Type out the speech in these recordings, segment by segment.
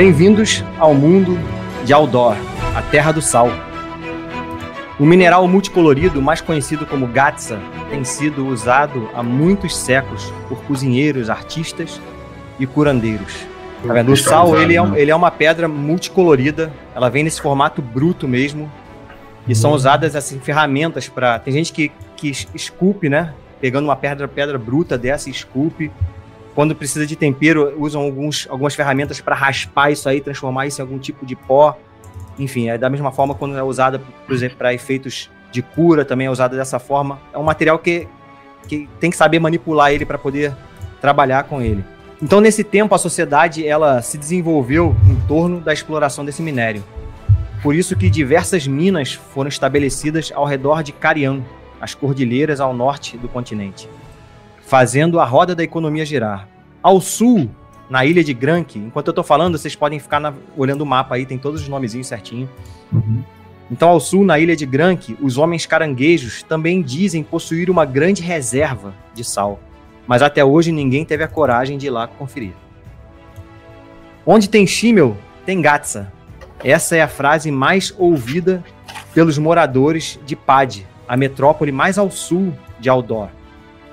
Bem-vindos ao mundo de Aldor, a Terra do Sal. O mineral multicolorido, mais conhecido como Gatsa, tem sido usado há muitos séculos por cozinheiros, artistas e curandeiros. Tá? O sal ele é, né? ele é uma pedra multicolorida, ela vem nesse formato bruto mesmo, e são usadas assim ferramentas para. Tem gente que, que esculpe, né? Pegando uma pedra, pedra bruta dessa esculpe. Quando precisa de tempero, usam alguns, algumas ferramentas para raspar isso aí, transformar isso em algum tipo de pó. Enfim, é da mesma forma quando é usada, por exemplo, para efeitos de cura, também é usada dessa forma. É um material que, que tem que saber manipular ele para poder trabalhar com ele. Então, nesse tempo, a sociedade ela se desenvolveu em torno da exploração desse minério. Por isso que diversas minas foram estabelecidas ao redor de Carian, as cordilheiras ao norte do continente, fazendo a roda da economia girar. Ao sul, na ilha de Granque, enquanto eu estou falando, vocês podem ficar na- olhando o mapa aí, tem todos os nomezinhos certinho. Uhum. Então, ao sul, na ilha de Granque, os homens caranguejos também dizem possuir uma grande reserva de sal, mas até hoje ninguém teve a coragem de ir lá conferir. Onde tem Schimmel, tem Gatsa. Essa é a frase mais ouvida pelos moradores de Pad, a metrópole mais ao sul de Aldor,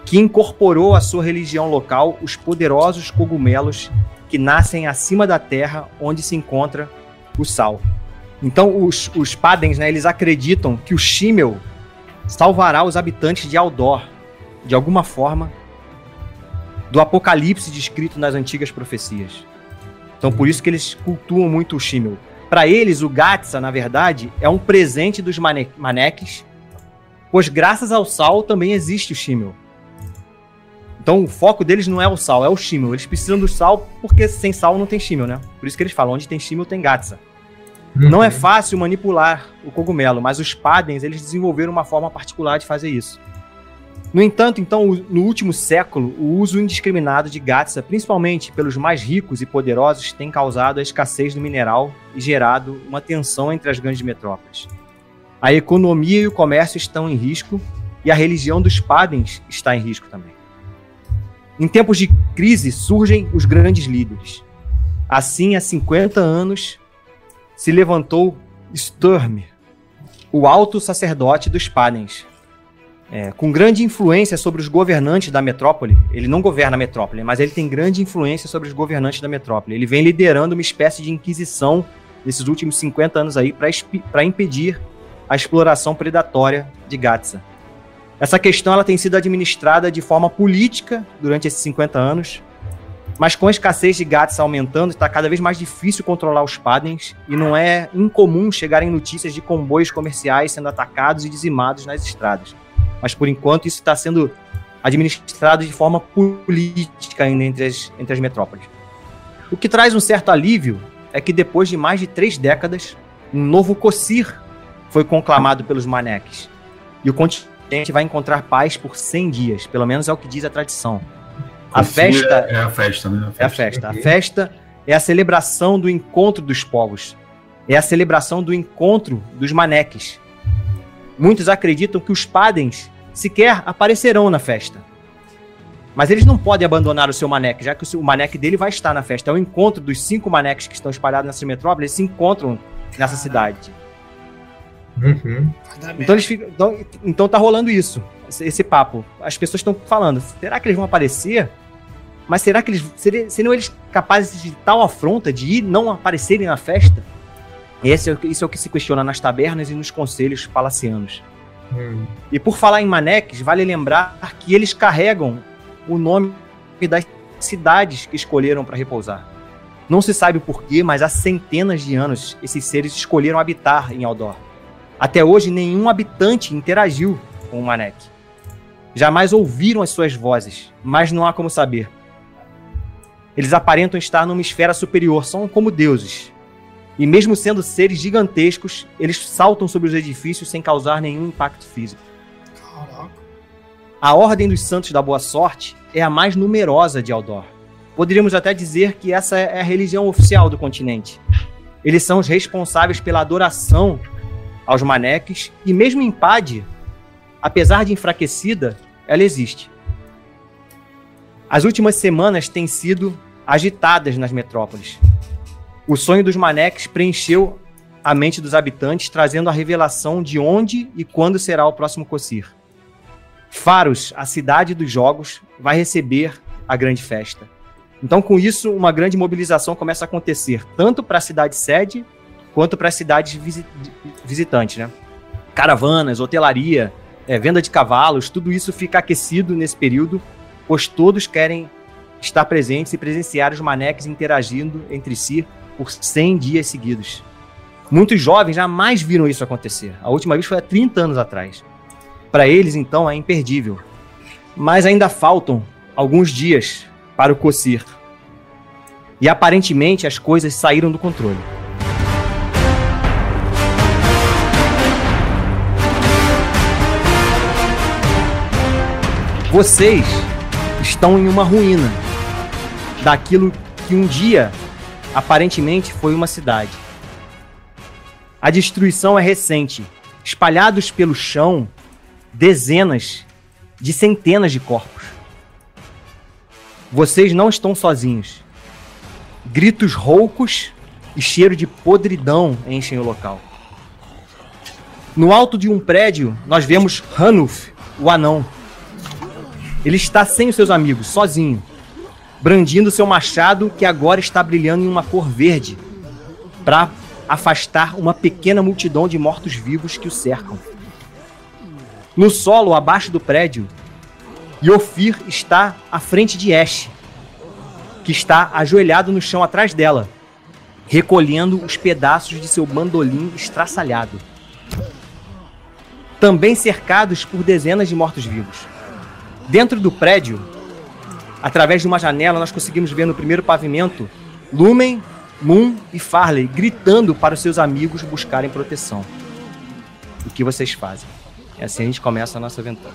que incorporou à sua religião local os poderosos cogumelos que nascem acima da terra onde se encontra o sal. Então, os, os Padens, né, eles acreditam que o Schimmel salvará os habitantes de Aldor, de alguma forma, do apocalipse descrito nas antigas profecias. Então, por isso que eles cultuam muito o Schimmel. Para eles, o Gatsa, na verdade, é um presente dos mane maneques, pois graças ao sal também existe o Schimmel. Então, o foco deles não é o sal, é o Schimmel. Eles precisam do sal porque sem sal não tem Schimmel, né? Por isso que eles falam, onde tem Schimmel tem Gatsa. Não é fácil manipular o cogumelo, mas os Padens eles desenvolveram uma forma particular de fazer isso. No entanto, então, no último século, o uso indiscriminado de Gatsa, principalmente pelos mais ricos e poderosos, tem causado a escassez do mineral e gerado uma tensão entre as grandes metrópoles. A economia e o comércio estão em risco e a religião dos Padens está em risco também. Em tempos de crise surgem os grandes líderes. Assim, há 50 anos, se levantou Sturm, o alto sacerdote dos Padens, é, com grande influência sobre os governantes da metrópole. Ele não governa a metrópole, mas ele tem grande influência sobre os governantes da metrópole. Ele vem liderando uma espécie de inquisição nesses últimos 50 anos aí para impedir a exploração predatória de Gatsa. Essa questão ela tem sido administrada de forma política durante esses 50 anos, mas com a escassez de Gatsa aumentando, está cada vez mais difícil controlar os Padens e não é incomum chegarem notícias de comboios comerciais sendo atacados e dizimados nas estradas. Mas por enquanto isso está sendo administrado de forma política ainda entre as, entre as metrópoles. O que traz um certo alívio é que depois de mais de três décadas, um novo Cossir foi conclamado pelos maneques. E o continente vai encontrar paz por 100 dias, pelo menos é o que diz a tradição. A festa É, a festa, né? é a festa. A festa é a celebração do encontro dos povos. É a celebração do encontro dos maneques. Muitos acreditam que os padens sequer aparecerão na festa. Mas eles não podem abandonar o seu maneque, já que o maneque dele vai estar na festa. É o encontro dos cinco maneques que estão espalhados nessa metrópole, eles se encontram nessa cidade. Uhum. Então eles ficam. Então, então tá rolando isso, esse, papo. As pessoas estão falando, será que eles vão aparecer? Mas será que eles. Seria, seriam eles capazes de tal afronta de ir não aparecerem na festa? Esse é, o que- isso é o que se questiona nas tabernas e nos conselhos palacianos. Hum. E por falar em maneques, vale lembrar que eles carregam o nome das cidades que escolheram para repousar. Não se sabe porquê, mas há centenas de anos esses seres escolheram habitar em Aldor. Até hoje, nenhum habitante interagiu com o Manek. Jamais ouviram as suas vozes, mas não há como saber. Eles aparentam estar numa esfera superior, são como deuses. E mesmo sendo seres gigantescos, eles saltam sobre os edifícios sem causar nenhum impacto físico. Caraca. A Ordem dos Santos da Boa Sorte é a mais numerosa de Aldor. Poderíamos até dizer que essa é a religião oficial do continente. Eles são os responsáveis pela adoração aos maneques, e mesmo em Pad, apesar de enfraquecida, ela existe. As últimas semanas têm sido agitadas nas metrópoles. O sonho dos Maneques preencheu a mente dos habitantes, trazendo a revelação de onde e quando será o próximo Cossir. Faros, a cidade dos jogos, vai receber a grande festa. Então, com isso, uma grande mobilização começa a acontecer, tanto para a cidade sede, quanto para as cidades visi visitantes, né? Caravanas, hotelaria, é, venda de cavalos, tudo isso fica aquecido nesse período, pois todos querem estar presentes e presenciar os maneques interagindo entre si por 100 dias seguidos. Muitos jovens jamais viram isso acontecer. A última vez foi há 30 anos atrás. Para eles, então, é imperdível. Mas ainda faltam alguns dias para o Cossir. E aparentemente as coisas saíram do controle. Vocês estão em uma ruína daquilo que um dia aparentemente foi uma cidade. A destruição é recente. Espalhados pelo chão, dezenas de centenas de corpos. Vocês não estão sozinhos. Gritos roucos e cheiro de podridão enchem o local. No alto de um prédio, nós vemos Hanuf, o anão. Ele está sem os seus amigos, sozinho, brandindo seu machado que agora está brilhando em uma cor verde, para afastar uma pequena multidão de mortos-vivos que o cercam. No solo, abaixo do prédio, Yofir está à frente de Ash, que está ajoelhado no chão atrás dela, recolhendo os pedaços de seu bandolim estraçalhado. Também cercados por dezenas de mortos-vivos. Dentro do prédio, através de uma janela, nós conseguimos ver no primeiro pavimento Lumen, Moon e Farley gritando para os seus amigos buscarem proteção. O que vocês fazem? E assim a gente começa a nossa aventura.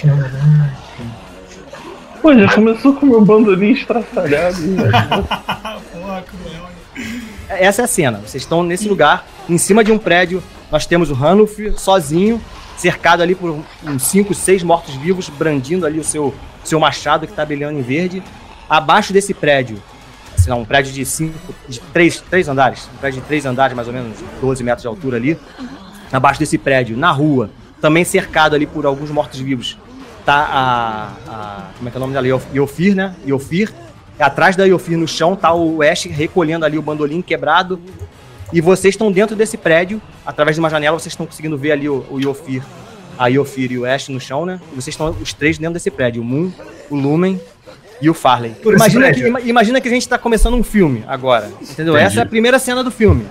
Caraca. Pô, já começou com o meu bandolim estraçalhado. Essa é a cena. Vocês estão nesse lugar, em cima de um prédio. Nós temos o Hanuf sozinho, cercado ali por uns 5, 6 mortos-vivos, brandindo ali o seu, seu machado que está brilhando em verde. Abaixo desse prédio, assim, não, um prédio de cinco, de três, três andares, um prédio de três andares, mais ou menos 12 metros de altura ali. Abaixo desse prédio, na rua, também cercado ali por alguns mortos-vivos, tá a, a- Como é que é o nome dela? Iof- Iofir, né? Iofir. Atrás da Iofir no chão tá o Ash recolhendo ali o bandolim quebrado. E vocês estão dentro desse prédio, através de uma janela, vocês estão conseguindo ver ali o, o Iofir, a Iofir e o Ash no chão, né? E vocês estão os três dentro desse prédio: o Moon, o Lumen e o Farley. Por Imagina que, imagina que a gente tá começando um filme agora. Entendeu? Entendi. Essa é a primeira cena do filme.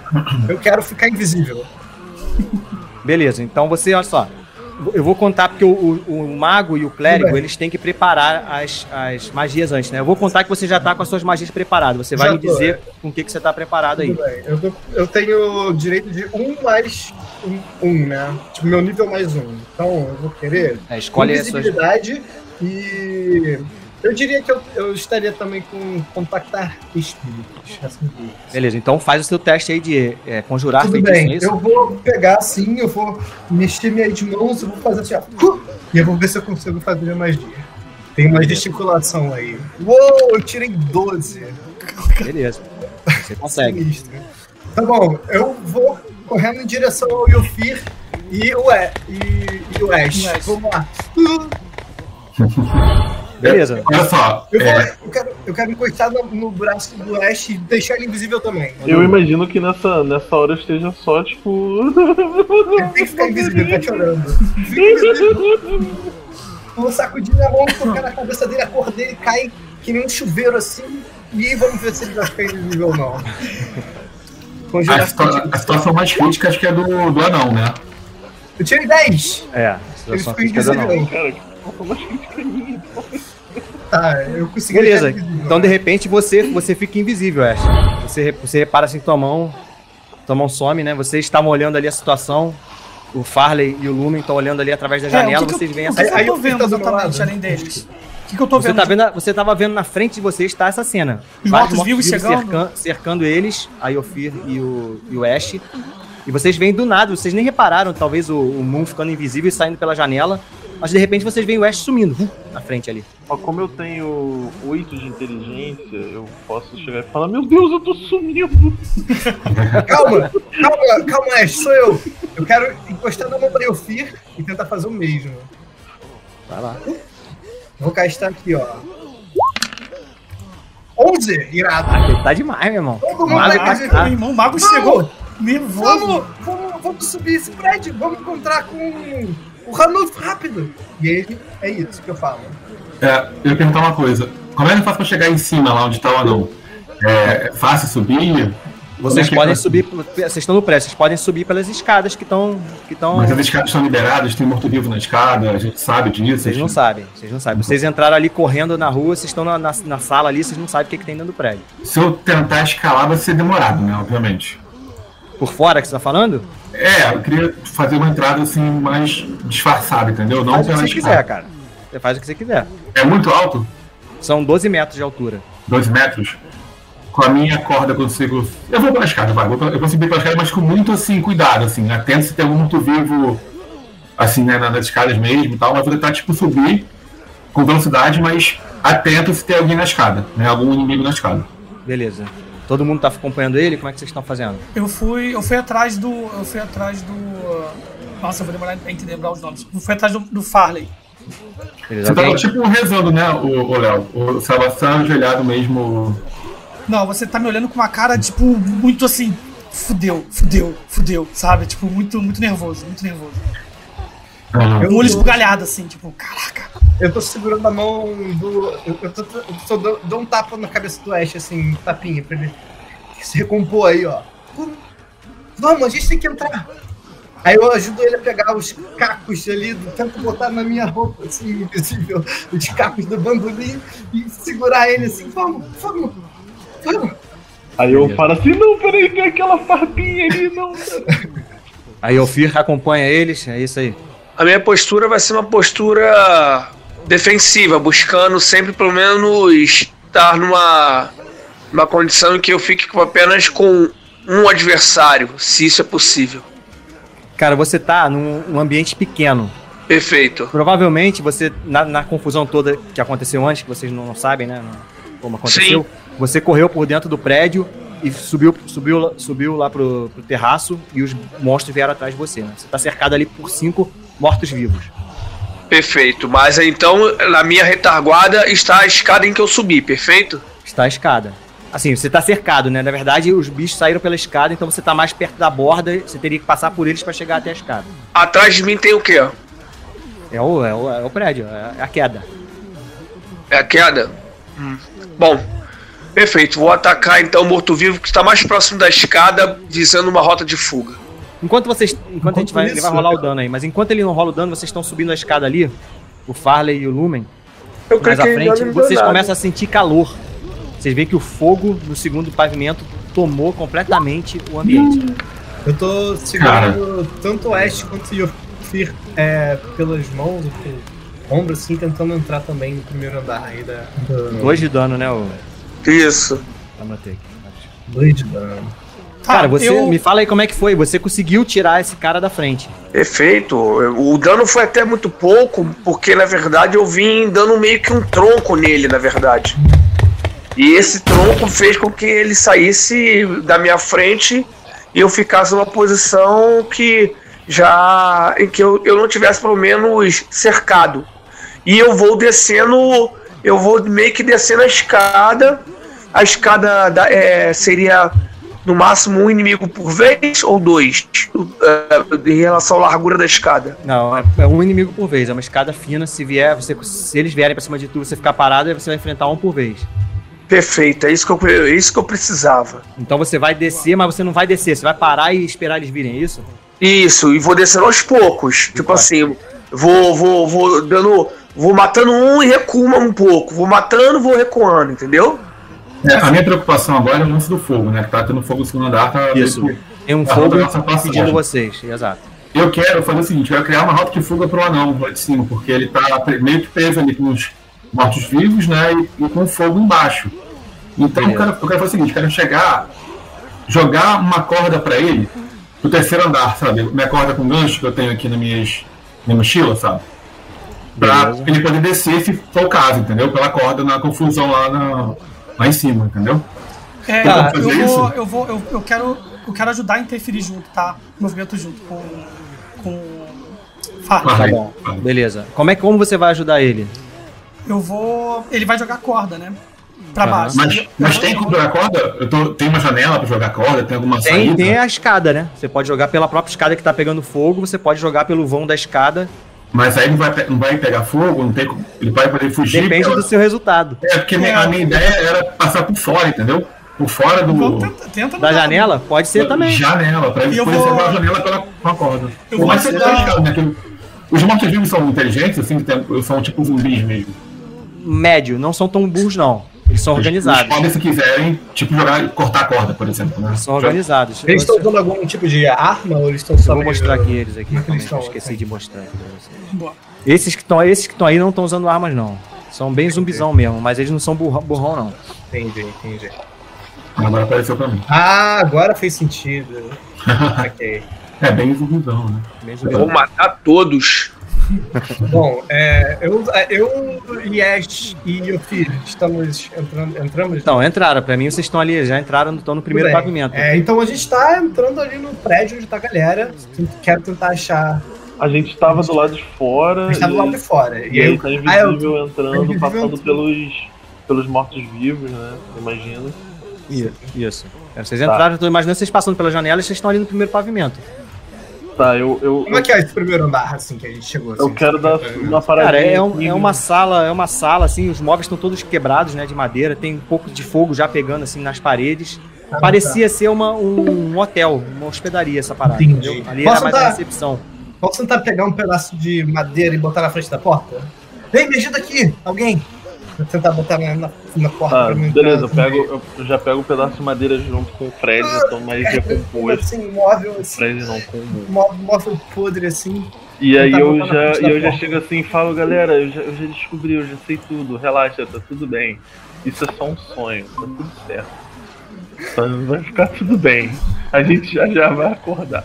Eu quero ficar invisível. Beleza, então você, olha só. Eu vou contar porque o, o- o mago e o clérigo, eles têm que preparar as, as magias antes, né? Eu vou contar que você já tá com as suas magias preparadas. Você vai Já me tô, dizer com o que, que você tá preparado aí. Eu, tô- eu tenho direito de um mais um, um, né? Tipo, meu nível mais um. Então, eu vou querer É, escolhe suas. invisibilidade e... Eu diria que eu, eu estaria também com contactar espíritos. Assim, Beleza, então faz o seu teste aí de é, conjurar Tudo feitiço, bem, é isso? eu vou pegar assim, eu vou mexer minhas mãos, eu vou fazer assim, ó. E eu vou ver se eu consigo fazer mais dia. Tem uma gesticulação aí. Uou, eu tirei 12. Beleza. Você consegue. Sinistro. Tá bom, eu vou correndo em direção ao Yofir e o, e, o. Ash. Vamos lá. Beleza. Olha só, Eu, é, eu quero, eu quero encostar no, no braço do Ash e deixar ele invisível também. Eu imagino que nessa, nessa hora eu esteja só, tipo. Tem que ficar invisível, tá chorando. Vou sacudir a mão, tocar na cabeça dele, a cor dele cai que nem um chuveiro assim. E vamos ver se ele vai ficar invisível ou não. a, situa- a situação mais crítica acho que é do, do anão, né? Eu tirei 10! É, a situação crítica da não. invisível. Cara, que falta mais crítica minha. Tá, eu consegui Beleza, então de repente você, você fica invisível, Ash. Você, você repara assim que tua mão, tua mão some, né? Vocês estavam olhando ali a situação. O Farley e o Lumen estão olhando ali através da É, janela, o que que vocês eu, veem essa que que Aí- eu tô vendo meu exatamente além deles? O que, que eu tô Você, vendo? tá vendo, você tava vendo na frente de vocês está essa cena. Os Vários mortos-vivos chegando? cercan- cercando eles, a Yofir e o, e o Ash. E vocês veem do nada, vocês nem repararam, talvez, o, o Moon ficando invisível e saindo pela janela. Mas de repente vocês veem o Ash sumindo uh, na frente ali. Ó, como eu tenho 8 de inteligência, eu posso chegar e falar, meu Deus, eu tô sumindo. Calma, calma, calma, Ash, sou eu. Eu quero encostar na mão pra e tentar fazer o mesmo. Vai lá. Vou castar aqui, ó. 11, irado. Ah, tá demais, meu irmão. Todo mundo mago vai tá. Meu irmão, o mago Vamos! chegou nervoso. Vamos, vamos, vamos subir esse prédio, vamos encontrar com o Ranulf rápido. E ele, é isso que eu falo. É, eu ia perguntar uma coisa. Como é que eu faço pra chegar em cima, lá onde tá o anão? É, é fácil subir? Vocês é que podem é? subir, vocês estão no prédio, vocês podem subir pelas escadas que estão. Que estão Mas as escadas estão liberadas, tem morto-vivo na escada, a gente sabe disso. vocês não sabem, vocês não sabem. Vocês entraram ali correndo na rua, vocês estão na, na, na sala ali, vocês não sabem o que, que tem dentro do prédio. Se eu tentar escalar, vai ser demorado, né? Obviamente. Por fora que você tá falando? É, eu queria fazer uma entrada assim mais disfarçada, entendeu? Não Faz o que você escada. quiser, cara. Você faz o que você quiser. É muito alto? São 12 metros de altura. 2 metros? Com a minha corda consigo. Eu vou pela escada, vai. Eu vou subir pela escada, mas com muito assim, cuidado, assim. Atento se tem algum morto-vivo, assim, né, nas escadas mesmo e tal. Mas vou tentar, tipo, subir com velocidade, mas atento se tem alguém na escada, né? Algum inimigo na escada. Beleza. Todo mundo tá acompanhando ele? Como é que vocês estão fazendo? Eu fui, eu fui atrás do. Eu fui atrás do. Nossa, eu vou demorar pra gente lembrar os nomes. Eu fui atrás do, do Farley. Você tava, Alguém? tipo, rezando, né, o o Léo? O Salvação ajoelhado mesmo. Não, você tá me olhando com uma cara, tipo, muito assim. Fudeu, fudeu, fudeu, sabe? Tipo, muito, muito nervoso, muito nervoso. Ah, Eu O olho esbugalhado, assim, tipo, caraca. Eu tô segurando a mão do. Eu, eu tô, eu tô- dou, dou um tapa na cabeça do Ash, assim, um tapinha, pra ele se recompor aí, ó. Vamos, a gente tem que entrar. Aí eu ajudo ele a pegar os cacos ali, tento botar na minha roupa, assim, invisível, os cacos do bandolim e segurar ele assim, vamos, vamos, vamos. Aí eu falo assim, não, peraí, tem aquela farbinha ali, não. Aí o Fir acompanha eles, é isso aí. A minha postura vai ser uma postura defensiva, buscando sempre pelo menos estar numa, numa condição em que eu fique com- apenas com um adversário, se isso é possível. Cara, você tá num, num ambiente pequeno. Perfeito. Provavelmente você, na, na confusão toda que aconteceu antes, que vocês não, não sabem, né? como aconteceu, você correu por dentro do prédio e subiu, subiu, subiu lá pro, pro terraço e os monstros vieram atrás de você. Né? Você tá cercado ali por cinco mortos-vivos. Perfeito. Mas então, na minha retaguarda está a escada em que eu subi, perfeito? Está a escada. Assim, você tá cercado, né? Na verdade, os bichos saíram pela escada, então você tá mais perto da borda, você teria que passar por eles para chegar até a escada. Atrás de mim tem o quê? É o, é o, é o prédio, é a queda. É a queda? Hum. Bom, perfeito. Vou atacar então o morto-vivo que está mais próximo da escada, visando uma rota de fuga. Enquanto vocês. Enquanto, a gente vai, ele isso, vai rolar o cara. dano aí, mas enquanto ele não rola o dano, vocês estão subindo a escada ali, o Farley e o Lumen, Eu mais à frente, vocês nada. começam a sentir calor. Vocês veem que o fogo no segundo pavimento tomou completamente o ambiente. Eu tô segurando tanto o Ash quanto o Yofir é, pelas mãos, pelo ombro, assim, tentando entrar também no primeiro andar aí da. da- Dois de dano, né? O... Isso. Anotei aqui. Dois de dano. Cara, você eu- me fala aí como é que foi. Você conseguiu tirar esse cara da frente. Perfeito. O dano foi até muito pouco, porque na verdade eu vim dando meio que um tronco nele, na verdade. E esse tronco fez com que ele saísse da minha frente e eu ficasse numa posição que já em que eu, eu não tivesse pelo menos cercado. E eu vou descendo, eu vou meio que descendo a escada. A escada da- é, seria no máximo um inimigo por vez ou dois é, em relação à largura da escada. Não, é, é um inimigo por vez. É uma escada fina. Se vier, você, se eles vierem pra cima de tu, você ficar parado, você vai enfrentar um por vez. Perfeito, é isso que eu, é isso que eu precisava. Então você vai descer, mas você não vai descer. Você vai parar e esperar eles virem, é isso? Isso, e vou descendo aos poucos. Tipo Vai. assim, vou, vou, vou dando. Vou matando um e recuo um pouco. Vou matando, vou recuando, entendeu? É, a minha preocupação agora é o lance do fogo, né? Que tá tendo fogo no segundo andar, tá Isso. meio- Tem um fogo pedindo vocês. Exato. Eu quero fazer o seguinte, eu quero criar uma rota de fuga pro anão lá de cima, porque ele tá meio que preso ali com os mortos-vivos, né? E, e com fogo embaixo. Então eu quero, eu quero fazer o seguinte, eu quero chegar, jogar uma corda pra ele pro terceiro andar, sabe? Minha corda com gancho que eu tenho aqui na minha mochila, sabe? pra Beleza. ele poder descer se for o caso, entendeu? Pela corda na confusão lá, na, lá em cima, entendeu? É, Tá, eu, vou, eu vou, eu, eu quero, eu quero ajudar a interferir junto, tá? Movimento junto com, com Farm. Ah, Tá bom. vai. Beleza. Como é que como você vai ajudar ele? Eu vou, ele vai jogar corda, né? Pra baixo. Mas, Eu- mas eu tem como jogar corda? Eu tô, tem uma janela pra jogar corda? Tem alguma Tem, saída? tem a escada, né? Você pode jogar pela própria escada que tá pegando fogo, você pode jogar pelo vão da escada. Mas aí não vai, não vai pegar fogo, não tem ele vai poder fugir. Depende pela- do seu resultado. É, porque minha- a minha ideia era passar por fora, entendeu? Por fora do. Tenta, tenta Da mudar. janela? Pode ser também. Janela, pra ele poder vou- salvar a janela pela com a corda. Eu vou né? Os mortos-vivos são inteligentes, assim, são tipo zumbis mesmo. Médio, não são tão burros, não. Eles são Eles organizados. podem, se quiserem, tipo, jogar, cortar a corda, por exemplo. Né? São organizados. Eles estão usando algum tipo de arma ou eles estão só eu vou mostrar aqui eles aqui. Como é eles estão? esqueci de mostrar aqui pra vocês. Boa. Esses que estão esses que estão aí não estão usando armas, não. São bem zumbizão mesmo, mas eles não são burrão, burrão não. Entendi, entendi. Agora apareceu pra mim. Ah, agora fez sentido. ok. É bem zumbizão, né? Bem Vou zumbizão. matar todos. Bom, é, eu, eu, Yes e o filho estamos entrando. Entramos Então, entraram. Pra mim, vocês estão ali, já entraram, estão no primeiro pavimento. É, então a gente tá entrando ali no prédio onde tá a galera. Quero tentar achar. A gente tava do lado de fora. A gente tá do e- lado de fora. E aí tá ah, eu- invisível entrando, invisível passando entrando. pelos, pelos mortos-vivos, né? Imagina. Isso. Isso. É, Vocês entraram, eu tô imaginando vocês passando pela janela e vocês estão ali no primeiro pavimento. Tá, eu. eu, Como é que é esse primeiro andar, assim, que a gente chegou? eu assim? quero dar uma paradinha. Cara, é, um- é uma sala, é uma sala, assim, os móveis estão todos quebrados, né, de madeira, tem um pouco de fogo já pegando, assim, nas paredes. Ah, Parecia ser uma, um, hotel, uma hospedaria essa parada, Entendi. entendeu? Ali Posso era mais dar- a recepção. Vamos tentar pegar um pedaço de madeira e botar na frente da porta? Vem, me ajuda aqui, alguém! Tentar botar na, na, na porta pra mim. beleza, eu, pego, eu já pego um pedaço de madeira junto com o Fred, eu tô mais decomposto. Assim, móvel, assim, Fred não, com móvel, móvel podre, assim. E aí eu já, eu já chego assim e falo, galera, eu já, eu já descobri, eu já sei tudo, relaxa, tá tudo bem. Isso é só um sonho, tá tudo certo. Vai ficar tudo bem. A gente já já vai acordar.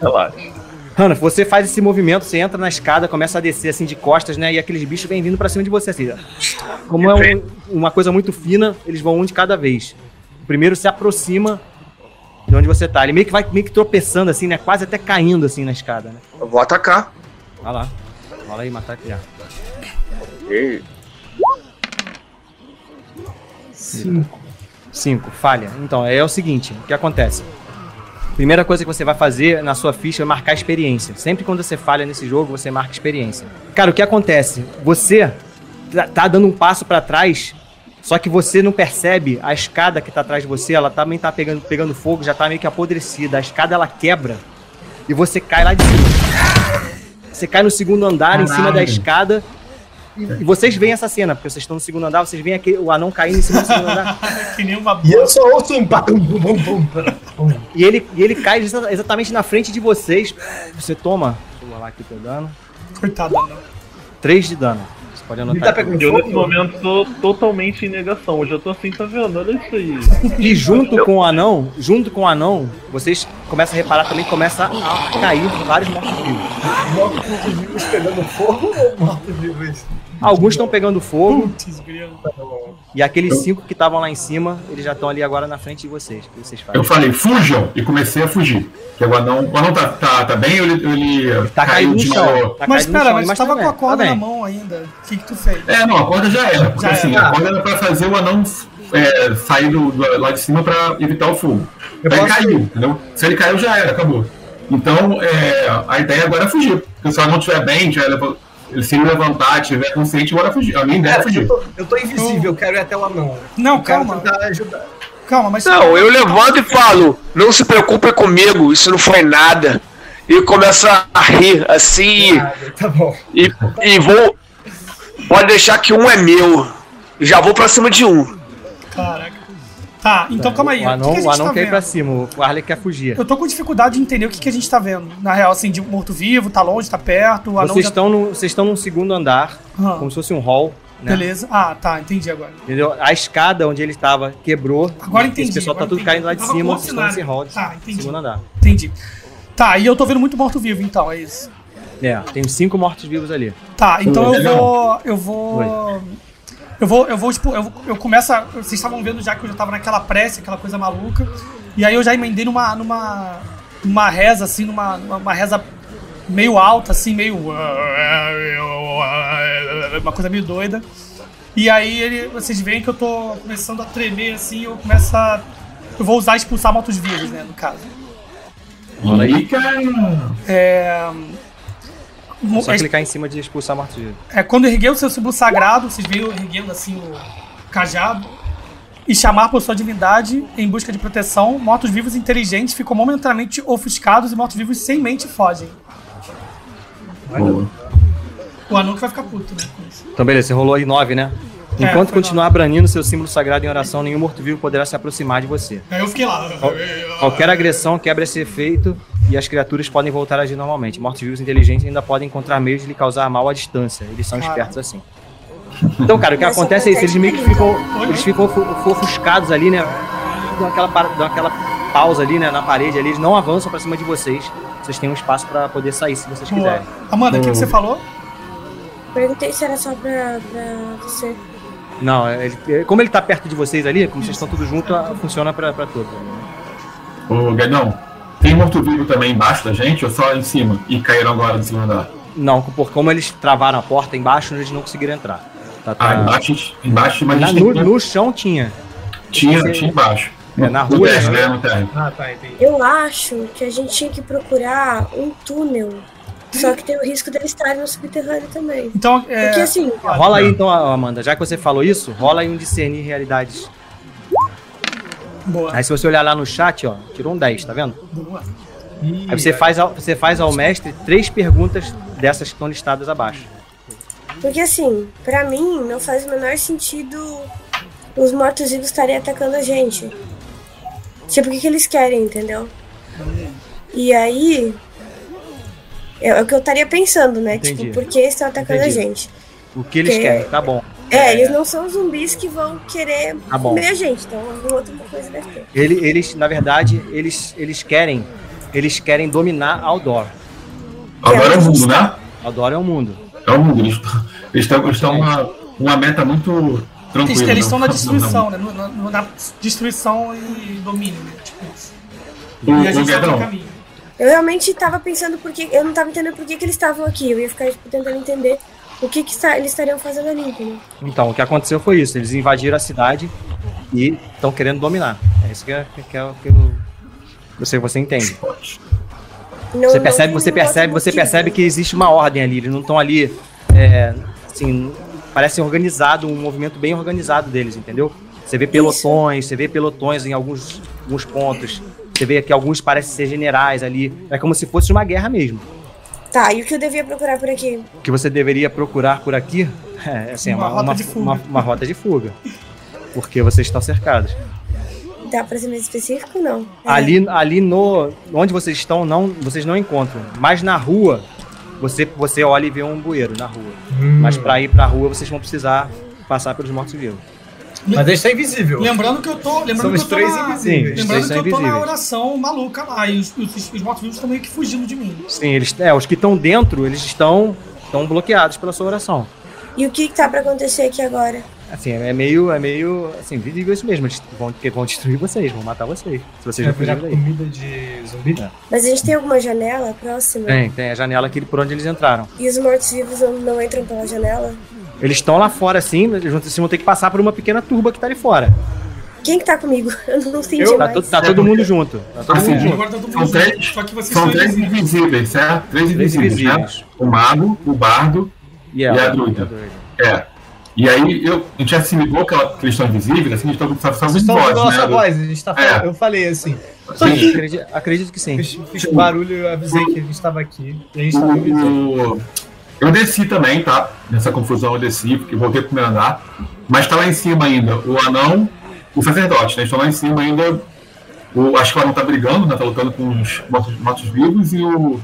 Relaxa. Hanna, você faz esse movimento, você entra na escada, começa a descer, assim, de costas, né, e aqueles bichos vêm vindo pra cima de você, assim. Como é um- uma coisa muito fina, eles vão um de cada vez. O primeiro se aproxima de onde você tá. Ele meio que vai meio que tropeçando, assim, né, quase até caindo, assim, na escada, né. Eu vou atacar. Vai lá. Fala aí, matar aqui já. E- Cinco. 5, falha. Então, é o seguinte, o que acontece? Primeira coisa que você vai fazer na sua ficha é marcar experiência. Sempre quando você falha nesse jogo, você marca experiência. Cara, o que acontece? Você tá- tá dando um passo pra trás, só que você não percebe a escada que tá atrás de você, ela também tá pegando, pegando fogo, já tá meio que apodrecida. A escada ela quebra e você cai lá de cima. Você cai no segundo andar, em cima da Caralho. escada. E, e vocês veem essa cena, porque vocês estão no segundo andar, vocês veem aquele, o anão caindo em cima do segundo andar. Que nem uma E eu só ouço um. E ele, e ele cai exa- exatamente na frente de vocês. Você toma. Deixa eu rolar aqui teu dano. Coitado, não. 3 de dano. Você pode Ele anotar. tá aqui. pegando Eu nesse momento tô totalmente em negação. Eu já tô assim, tá vendo? Olha isso aí. E junto com o anão, junto com o anão, vocês começam a reparar também que começa a cair vários mortos-vivos. Mortos-vivos pegando fogo ou mortos-vivos? Alguns estão pegando fogo Putz, e aqueles cinco que estavam lá em cima, eles já estão ali agora na frente de vocês. O que vocês fazem? Eu falei, fujam! E comecei a fugir. Porque o anão, o anão tá, tá, tá bem ou ele, ele Tá no de chão. maior? Tá Mas pera, mas tu tá tava com bem, a corda tá na mão ainda. O que, que tu fez? É, não, a corda já era. Porque Já assim, era. a corda era pra fazer o anão é, sair do, do- lá de cima pra evitar o fogo. Eu Aí ele caiu, entendeu? Se ele caiu, já era, acabou. Então, é, a ideia agora é fugir. Porque se o anão estiver bem, tiver, se ele levantar, estiver consciente, bora fugir. A minha ideia é Cara, fugir. eu tô, eu tô invisível, eu quero ir até o anão. Não, Eu calma. Calma, mas. Não, eu levanto e falo, não se preocupe comigo, isso não foi nada. E começa a rir, assim, Ah, tá bom. e, e vou. Pode deixar que um é meu. Já vou pra cima de um. Caraca. Tá, então calma aí. O anão, o que, que a o tá quer ir pra cima, o Arley quer fugir. Eu tô com dificuldade de entender o que, que a gente tá vendo. Na real, assim, de morto-vivo, tá longe, tá perto, o anão Vocês já... estão, no, vocês estão num segundo andar, Ah, como se fosse um hall. Né? Beleza. Ah, tá, entendi agora. Entendeu? A escada onde ele estava quebrou. Agora entendi. Esse pessoal tá tudo entendi. caindo lá de tava cima, vocês estão nesse hall de Tá, entendi. segundo andar. Entendi. Tá, e eu tô vendo muito morto-vivo, então, é isso. É, tem cinco mortos-vivos ali. Tá, então eu vou. Eu vou. Eu vou, eu vou, tipo, eu, eu começo a, Vocês estavam vendo já que eu já tava naquela prece, aquela coisa maluca. E aí eu já emendei numa. numa. numa reza, assim, numa, uma reza meio alta, assim, meio. Uma coisa meio doida. E aí ele, vocês veem que eu tô começando a tremer, assim, eu começo a. Eu vou usar expulsar mortos vivos, né, no caso. Rola aí. Cara. É. É só é- clicar em cima de expulsar mortos-vivos. É, quando erguer o seu símbolo sagrado, vocês veem eu erguendo assim o cajado, e chamar por sua divindade em busca de proteção, mortos-vivos inteligentes ficam momentaneamente ofuscados e mortos-vivos sem mente fogem. Boa. O que vai ficar puto, né? Então, beleza, você rolou aí nove, né? É, Enquanto foi continuar branindo seu símbolo sagrado em oração, nenhum morto-vivo poderá se aproximar de você. Aí eu fiquei lá. Qual- Qualquer agressão quebra esse efeito e as criaturas podem voltar a agir normalmente. Mortos-vivos inteligentes ainda podem encontrar meios de lhe causar mal à distância. Eles são Cara. espertos assim. Então, cara, o que Mas acontece é isso, eles meio que ficam. Eles ficam ofu- ofu- ofuscados ali, né? Dão aquela, dão aquela pausa ali, né, na parede ali, eles não avançam pra cima de vocês. Vocês têm um espaço pra poder sair se vocês Boa. quiserem. Amanda, o que, que você falou? Perguntei se era só pra, pra você. Não, ele- como ele tá perto de vocês ali, como vocês estão todos juntos, funciona pra, pra todos. Ô, Gadão, tem morto-vivo também embaixo da gente ou só em cima? E caíram agora no segundo andar? Não, por como eles travaram a porta embaixo, eles não conseguiram entrar. Tá, tá- Ah, embaixo, embaixo mas a Na- gente no, tem- no chão tinha. tinha, você- tinha embaixo. É, na rua, térreo, né? né? No térreo. Ah, tá, entendi. Eu acho que a gente tinha que procurar um túnel. Só que tem o risco deles estarem no subterrâneo também. Então, é, Porque assim, Rola aí então, Amanda, já que você falou isso, rola aí um discernir realidades. Boa. Aí se você olhar lá no chat, ó, tirou um 10, tá vendo? boa. Aí você faz ao, você faz ao mestre três perguntas dessas que estão listadas abaixo. porque assim, pra mim não faz o menor sentido os mortos-vivos estarem atacando a gente. Tipo, o que, que eles querem, entendeu? E aí. É, é o que eu estaria pensando, né? Entendi. Tipo, por que estão atacando Entendi. a gente? O que eles Que- querem, tá bom. É, eles não são zumbis que vão querer Tá comer a gente, então alguma outra coisa deve ter. Ele- eles, na verdade, eles, eles querem, eles querem dominar Aldor. Agora é o mundo, né? Aldor é o mundo. É o mundo. Eles estão eles estão eles estão uma, uma meta muito Eles, tranquila. eles estão na não- destruição, né? No- na destruição e domínio, né? Tipo isso. O, E a gente no Guedão, caminho. Eu realmente tava pensando porque eu não tava entendendo por que, que eles estavam aqui. Eu ia ficar tipo, tentando entender o que, que está- eles estariam fazendo ali, entendeu? Então, o que aconteceu foi isso. Eles invadiram a cidade e estão querendo dominar. É isso que, é, que, é que eu- você, você entende. Não- Você percebe, você percebe, você percebe que existe uma ordem ali. Eles não estão ali, é, assim, parece organizado, um movimento bem organizado deles, entendeu? Você vê pelotões, você vê pelotões em alguns, alguns pontos. Você vê que alguns parecem ser generais ali. É como se fosse uma guerra mesmo. Tá, e o que eu devia procurar por aqui? O que você deveria procurar por aqui é assim, Uma uma, rota uma, de fuga. uma- uma rota de fuga. Porque vocês estão cercados. Dá pra ser mais específico? Não. É. Ali, ali no onde vocês estão, não, vocês não encontram. Mas na rua, você, você olha e vê um bueiro na rua. Mas pra ir pra rua, vocês vão precisar passar pelos mortos-vivos. Mas ele está invisível. Lembrando que eu tô. Lembrando Somos que eu tô três na, invisíveis. Lembrando Três que eu tô na oração maluca lá. E os, os, os mortos-vivos estão meio que fugindo de mim. Sim, eles, é, os que estão dentro, eles estão, estão bloqueados pela sua oração. E o que, que tá pra acontecer aqui agora? Assim, é meio, é meio, assim, visível isso mesmo. Eles vão, que vão destruir vocês, vão matar vocês. Se vocês não virar fugirem daí. comida de zumbi? É. Mas a gente tem alguma janela próxima? Tem, tem a janela aqui por onde eles entraram. E os mortos-vivos não, não entram pela janela? Eles estão lá fora, assim, eles vão, vocês vão ter que passar por uma pequena turba que tá ali fora. Quem que tá comigo? Eu não senti Eu- Tá, mais. to- tá todo mundo junto. Tá todo Assim, mundo junto. Agora tá todo São mundo três- junto. Só que vocês São três invisíveis. certo? Três Três invisíveis, invisíveis. né? O mago, o bardo E ela, E a druida. É. E aí eu, a gente já se ligou que, ela- que eles estão invisíveis, assim, a gente tá só ouvindo a voz, nossa né? voz, a gente tá É. falando. Eu falei assim. Sim. Acredito, acredito que sim. Fiz, fiz barulho, eu avisei que a gente estava aqui. E a gente estava invisível. Eu desci também, tá? Nessa confusão eu desci, porque voltei pro primeiro andar. Mas tá lá em cima ainda o anão, o sacerdote, né? Estão lá em cima ainda. O, acho que o anão tá brigando, né? Tá lutando com os mortos- mortos-vivos e o.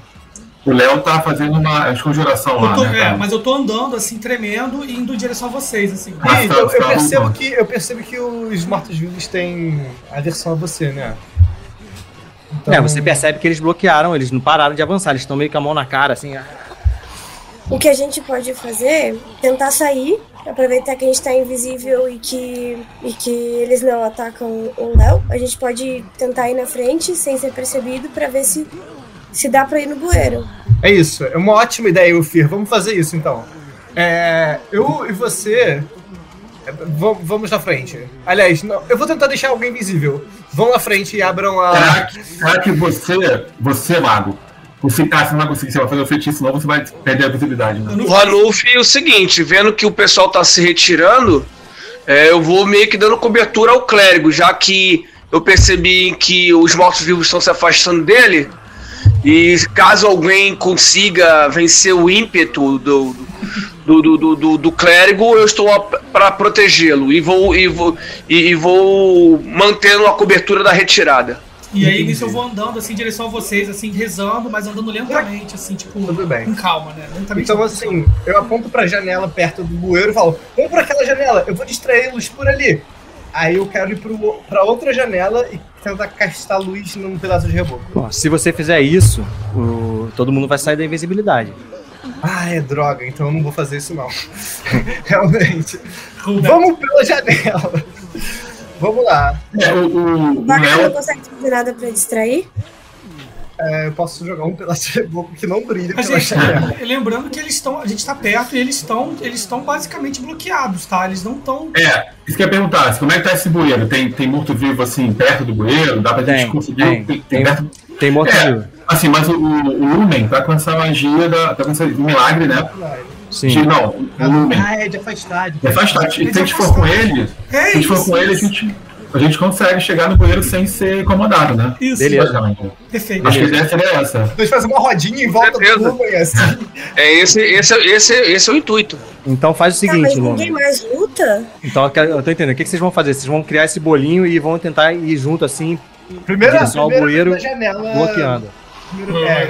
O Léo tá fazendo uma conjuração Eu lá, tô- né? é, mas eu tô andando, assim, tremendo e indo em direção a vocês, assim. Ah, E tá, eu, eu tá percebo bom. que, eu percebo que os mortos-vivos têm aversão a você, né? Então, É, você percebe que eles bloquearam, eles não pararam de avançar, eles estão meio com a mão na cara, assim. O que a gente pode fazer, tentar sair, aproveitar que a gente tá invisível e que, e que eles não atacam o Léo. A gente pode tentar ir na frente sem ser percebido pra ver se, se dá pra ir no bueiro. É isso, é uma ótima ideia, Ufir. Vamos fazer isso então. É, eu e você. é, va- Vamos na frente. Aliás, não, eu vou tentar deixar alguém visível. Vão na frente e abram a. Será que, será que você, você, mago, você, ah, você não vai você vai fazer o feitiço, senão você vai perder a visibilidade, né? O Ranulf o seguinte, vendo que o pessoal tá se retirando, é, eu vou meio que dando cobertura ao clérigo, já que eu percebi que os mortos-vivos estão se afastando dele. E caso alguém consiga vencer o ímpeto do, do, do, do, do- do clérigo, eu estou para protegê-lo e vou, e, vou, e, e vou mantendo a cobertura da retirada. E aí nisso eu vou andando assim em direção a vocês, assim, rezando, mas andando lentamente, assim, tipo, Tudo bem. com calma, né? Lentamente. Então, assim, eu aponto pra janela perto do bueiro e falo: Vamos por aquela janela, eu vou distraí-los por ali. Aí eu quero ir pro, pra outra janela e tentar castar luz num pedaço de reboco. Bom, se você fizer isso, o- todo mundo vai sair da invisibilidade. Ah, é droga, então eu não vou fazer isso não. Realmente. Vamos pela janela. Vamos lá. É, o, o, não consegue fazer nada pra distrair. É, eu posso jogar um pedaço de reboco que não brilha pela gente, lembrando que eles estão, a gente tá perto e eles estão, eles estão basicamente bloqueados, tá? Eles não estão. é, isso que eu ia perguntar, assim, como é que tá esse bueiro? Tem, tem morto-vivo, assim, perto do bueiro? Dá pra gente Tem, conseguir? tem, tem, perto- tem morto É, assim, mas o, o, o Lumen tá com essa magia, da, tá com esse milagre, né? De, Sim. não, o Lumen. Ah, é de afastar. de É afastado. E se a gente for com ele, se É a gente for com ele, a gente, a gente consegue chegar no bueiro sem ser incomodado, né? Isso. Beleza. Perfeito. Acho que a ideia seria essa. Nós fazemos uma rodinha em volta do Certeza. Lumen, assim. É esse, esse, esse, esse é o intuito. Então faz o Tá, seguinte, ninguém Lume. mais luta? Então eu tô entendendo. O que que vocês vão fazer? Vocês vão criar esse bolinho e vão tentar ir junto assim, Primeiro, Direção ao primeiro bueiro, janela. bloqueando. É,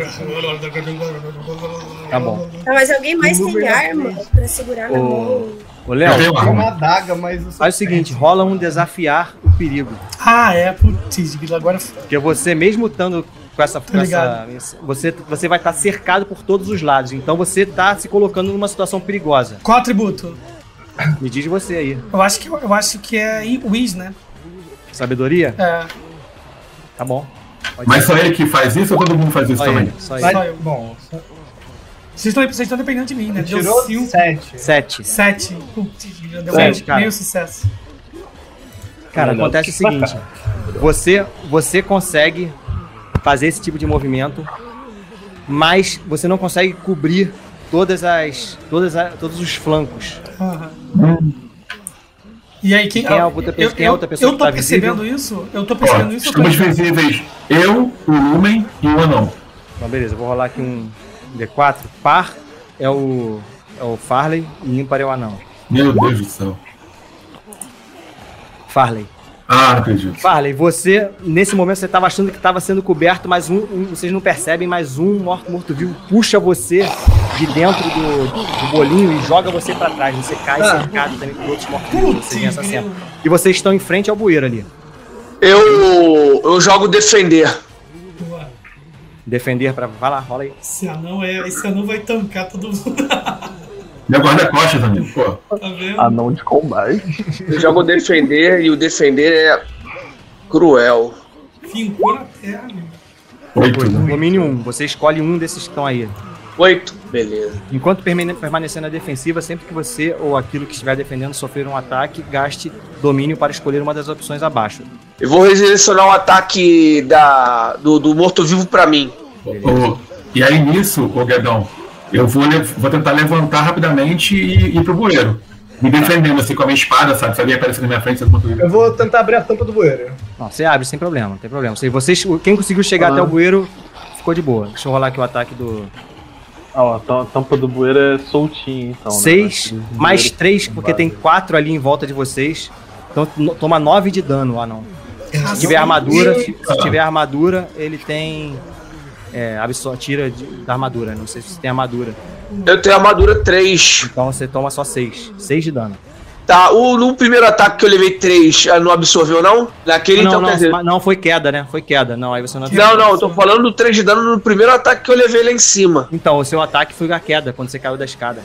Tá bom. Tá, mas alguém mais O tem na arma pra segurar na Ô, mão? Ô, Eu Léo, tenho tem uma arma. adaga, mas faz o seguinte, rola um desafiar o perigo. Ah, é, putz, agora Porque você, mesmo estando com essa. Com essa você, você vai estar cercado por todos os lados. Então você está se colocando numa situação perigosa. qual atributo? Me diz você aí. Eu acho que eu acho que é Wiz, né? Sabedoria? É, Tá bom. Pode Mas ir. só ele que faz isso ou todo mundo faz isso Só também? ele, só ele. Mas, Só eu. bom, vocês estão vocês estão dependendo de mim, né? Deu tirou cinco, sete. Sete. sete. Putz, deu Sete, meio, cara. meio sucesso. Cara, Não, acontece o seguinte: você, você consegue fazer esse tipo de movimento, mas você não consegue cobrir todas as, todas a- todos os flancos. Aham. E aí, quem, Quem é a outra pessoa- quem é a outra pessoa eu que tô tá percebendo visível? isso? Eu tô Ó, percebendo isso. eu tô estamos visíveis eu, o Lumen e o Anão. Então, beleza, eu vou rolar aqui um D4. Par é o, é o Farley e ímpar é o anão. Meu Deus do céu. Farley. Ah, acredito. Farley, você, nesse momento, você estava achando que estava sendo coberto, mas um, um- vocês não percebem, mas um morto- morto-vivo puxa você de dentro do, do bolinho e joga você para trás. Você cai Ah. cercado também por outros veem essa cena. E vocês estão em frente ao bueiro ali. Eu, eu jogo defender. Boa. Defender para. Vai lá, rola aí. Esse anão, é, esse anão vai tancar todo mundo. Meu guarda-costas, amigo. Pô, tá vendo? Anão de combate. Eu jogo defender e o defender é cruel. Fincou na terra, meu. oito, né? Domínio 1. Você escolhe um desses que estão aí. Oito. Beleza. Enquanto permane- permanecer na defensiva, sempre que você ou aquilo que estiver defendendo sofrer um ataque, gaste domínio para escolher uma das opções abaixo. Eu vou redirecionar um ataque da, do, do morto-vivo pra mim. Ô, e aí nisso, ô Guedão, eu vou, vou tentar levantar rapidamente e ir pro bueiro. Me defendendo assim com a minha espada, sabe? Se alguém aparecer na minha frente, eu tô Eu vou tentar abrir a tampa do bueiro. Não, você abre sem problema, não tem problema. Se vocês, quem conseguiu chegar Ah. até o bueiro, ficou de boa. Deixa eu rolar aqui o ataque do Ah, ó, a tam- tampa do bueiro é soltinha, então. né? 6, Aquele mais bueiro 3, porque tem 4 ali em volta de vocês. Então no- toma 9 de dano, ah não. Se tiver armadura, se, se tiver armadura, ele tem. É, absor tira de- da armadura. Não sei se você tem armadura. Eu tenho armadura 3. Então você toma só 6. 6 de dano. Tá, o, no primeiro ataque que eu levei 3, não absorveu, não? Naquele, não, então, não, quer dizer... não, foi queda, né? Foi queda. Não, aí você não Não, não, eu tô falando do 3 de dano no primeiro ataque que eu levei lá em cima. Então, o seu ataque foi a queda, quando você caiu da escada.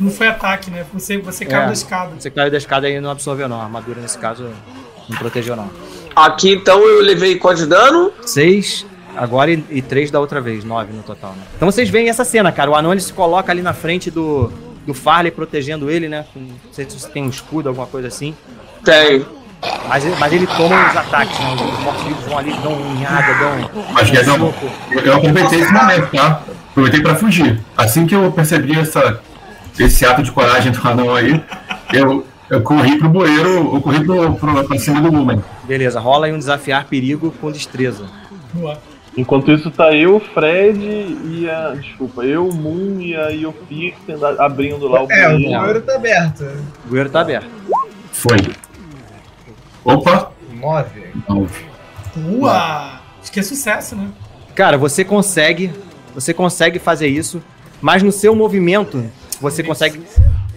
Não foi ataque, né? Você, você caiu É. da escada. Você caiu da escada e não absorveu, não. A armadura, nesse caso, não protegeu, não. Aqui, então, eu levei quanto de dano? Seis agora e, e três da outra vez, nove no total, né? Então vocês veem essa cena, cara. O anão ele se coloca ali na frente do, do Farley, protegendo ele, né? Com- Não sei se você tem um escudo, alguma coisa assim. Tenho. Mas, mas ele toma os ataques, né? Os mortos-vivos vão ali, dão unhada, dão. Mas, um Guedão, soco. eu, eu aproveitei esse momento, tá? Aproveitei pra fugir. Assim que eu percebi essa, esse ato de coragem do anão aí, eu, eu corri pro bueiro, eu corri pro, pro, pra cima do Lumen. Beleza, rola aí um desafiar perigo com destreza. Boa. Enquanto isso tá eu, o Fred e a. Desculpa, eu, o Moon e a Yopi abrindo lá o É, o bueiro tá aberto. O bueiro tá aberto. Foi. Opa! Nove. Nove. Boa! Acho que é sucesso, né? Cara, você consegue, você consegue fazer isso, mas no seu movimento, você consegue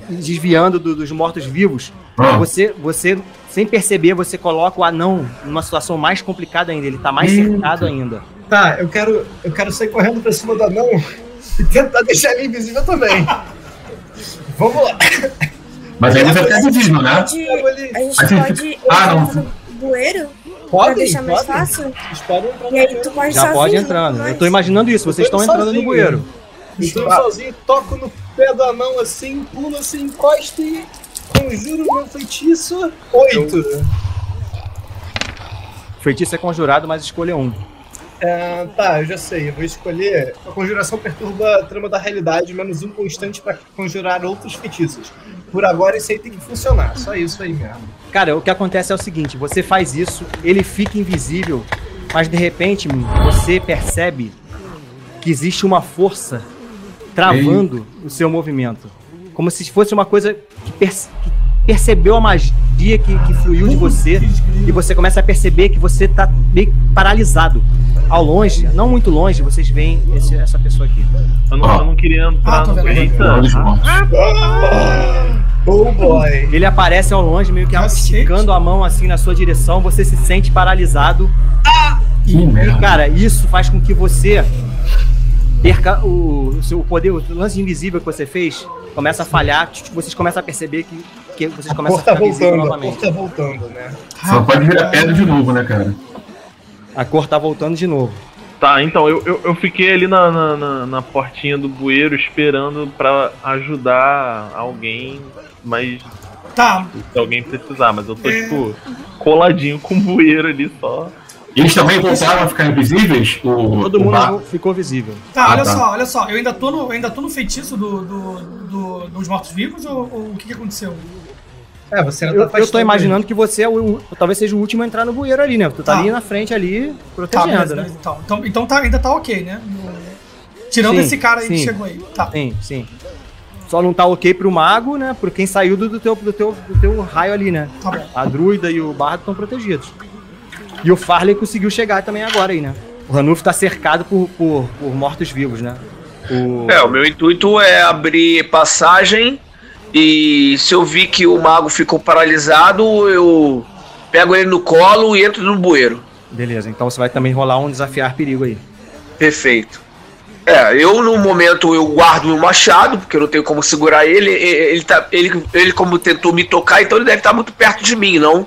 desviando do- dos mortos-vivos. Ah. Você, você, sem perceber, você coloca o anão numa situação mais complicada ainda. Ele tá mais cercado ainda. Tá, eu quero, eu quero sair correndo pra cima do anão e tentar deixar ele invisível também. Vamos lá. Mas aí você fica invisível, né? Pode, a gente pode Ah, entrar não. no bueiro pra Podem, deixar mais podem. fácil. Entrar E aí tu pode Já sozinho, pode entrando. mas- Eu tô imaginando isso. Vocês estão entrando no sozinho. bueiro. Estou sozinho, toco no pé do anão assim, pulo assim, encosto e conjuro meu feitiço. Oito. Feitiço é conjurado, mas escolha um. É, tá, eu já sei. Eu vou escolher. A conjuração perturba a trama da realidade, menos um constante pra conjurar outros feitiços. Por agora, isso aí tem que funcionar. Só isso aí mesmo. Cara, o que acontece é o seguinte: você faz isso, ele fica invisível, mas de repente você percebe que existe uma força travando o seu movimento. Como se fosse uma coisa que, perce- que percebeu a magia que, que fluiu de você e você começa a perceber que você tá meio paralisado. Ao longe, não muito longe, vocês veem esse- essa pessoa aqui. Eu não, eu não queria entrar Ah, no. Eita! Mortos. Oh boy. Ele aparece ao longe, meio que esticando a mão assim na sua direção, você se sente paralisado Que E, merda. cara, isso faz com que você perca o, o seu poder, o lance invisível que você fez, começa a falhar, vocês começam a perceber que, que vocês A começam a tá ficar voltando, a novamente. cor tá voltando, né? Só pode virar pedra de novo, né, cara? A cor tá voltando de novo. Tá, então eu, eu, eu fiquei ali na, na, na- na portinha do bueiro esperando pra ajudar alguém, mas Tá, se alguém precisar, mas eu tô É. tipo coladinho com o bueiro ali só. Eles também voltaram a ficar invisíveis? O, Todo o mundo Bar- ficou visível. tá, Ah, olha tá. só, olha só. Eu ainda tô no, eu ainda tô no feitiço do, do, do- dos mortos-vivos ou, ou o que, que aconteceu? É, você ainda Eu, tá eu tô imaginando que você é o, talvez seja o último a entrar no bueiro ali, né? Tu tá, Tá. ali na frente ali, Tá, protegendo, beleza, né? então. Então, então tá, ainda tá ok, né? Tirando Sim, esse cara aí que sim. chegou aí. Tá. Sim, sim. Só não tá ok pro mago, né? Por quem saiu do, do teu, do, teu, do teu raio ali, né? Tá bom. A druida e o bardo estão protegidos. E o Farley conseguiu chegar também agora aí, né? O Ranulf tá cercado por, por, por mortos-vivos, né? O... É, o meu intuito é abrir passagem e se eu vi que o mago ficou paralisado, eu pego ele no colo e entro no bueiro. Beleza, então você vai também rolar um desafiar perigo aí. Perfeito. É, eu no momento eu guardo o machado, porque eu não tenho como segurar ele. Ele, tá, ele, ele como tentou me tocar, então ele deve estar muito perto de mim, não?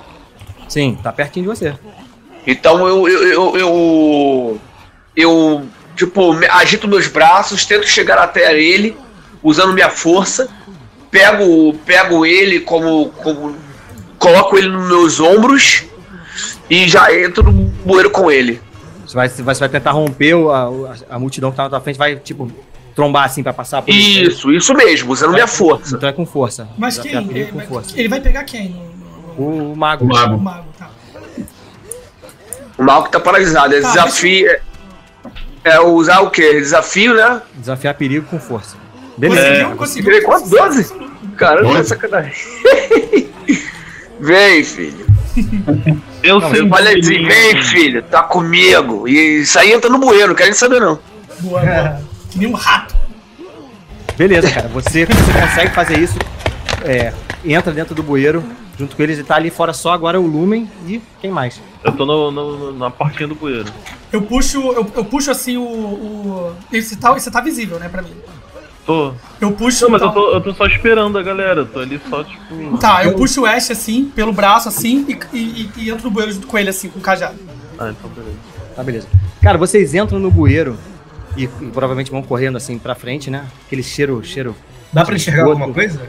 Sim, tá pertinho de você. Então eu, eu, eu, eu, tipo, agito meus braços, tento chegar até ele, usando minha força, pego, pego ele como, como. coloco ele nos meus ombros e já entro no bueiro com ele. Você vai, você vai tentar romper o- a, a, a multidão que tá na tua frente, vai, tipo, trombar assim pra passar por Isso, isso mesmo, usando minha força. Então é com força. Mas quem? perigo Ele, com mas força. ele vai pegar quem? No, no- no- O mago. O o mago. mago, tá. O mago tá paralisado. É Tá, desafio. É, é usar o quê? Desafio, né? Desafiar perigo com força. Beleza. Conseguiu, conseguiu. Tirei quanto? 12? Caramba, Doze. é sacanagem. Vem, filho. Eu Não, sei. Eu falei assim, vem, filho, tá comigo. E isso aí entra no bueiro, não quero nem saber, não. Boa, boa. Que nem um rato. Beleza, cara. Você, você consegue fazer isso. é, entra dentro do bueiro junto com eles e tá ali fora só agora o Lumen e quem mais? Eu tô no, no- na portinha do bueiro. Eu puxo, eu, eu puxo assim o. o esse, tá, esse tá visível, né, pra mim. Tô. Eu puxo. Não, mas eu então- tô, eu tô só esperando a galera. Tô ali só, tipo. Tá, eu puxo o Ash assim, pelo braço assim, e, e, e entro no bueiro junto com ele assim, com o cajado. Ah, então beleza. Tá, beleza. Cara, vocês entram no bueiro e, e provavelmente vão correndo assim pra frente, né? Aquele cheiro, cheiro. Dá pra enxergar Outro. alguma coisa?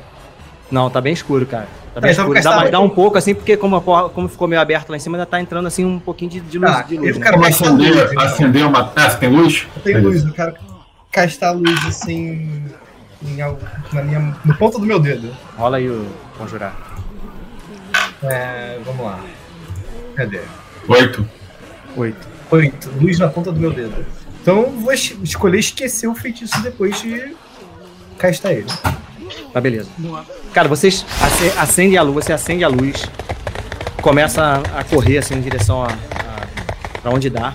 Não, tá bem escuro, cara. Tá bem É, escuro. Dá, dá um pouco assim, porque como, a porra- como ficou meio aberto lá em cima, ainda tá entrando assim um pouquinho de, de luz. Tá, de luz eu né? quero acender, então. acender uma. Ah, você tem luz? Eu tenho luz, eu quero castar luz assim. Em algo, na minha, no ponto do meu dedo. Rola aí o conjurar. É, vamos lá. Cadê? Oito. Oito. Oito. Luz na ponta do meu dedo. Então eu vou es- escolher esquecer o feitiço depois de castar ele. Tá, beleza. Cara, vocês ace- acendem a luz, você acende a luz, começa a, a correr assim em direção a, a pra onde dá.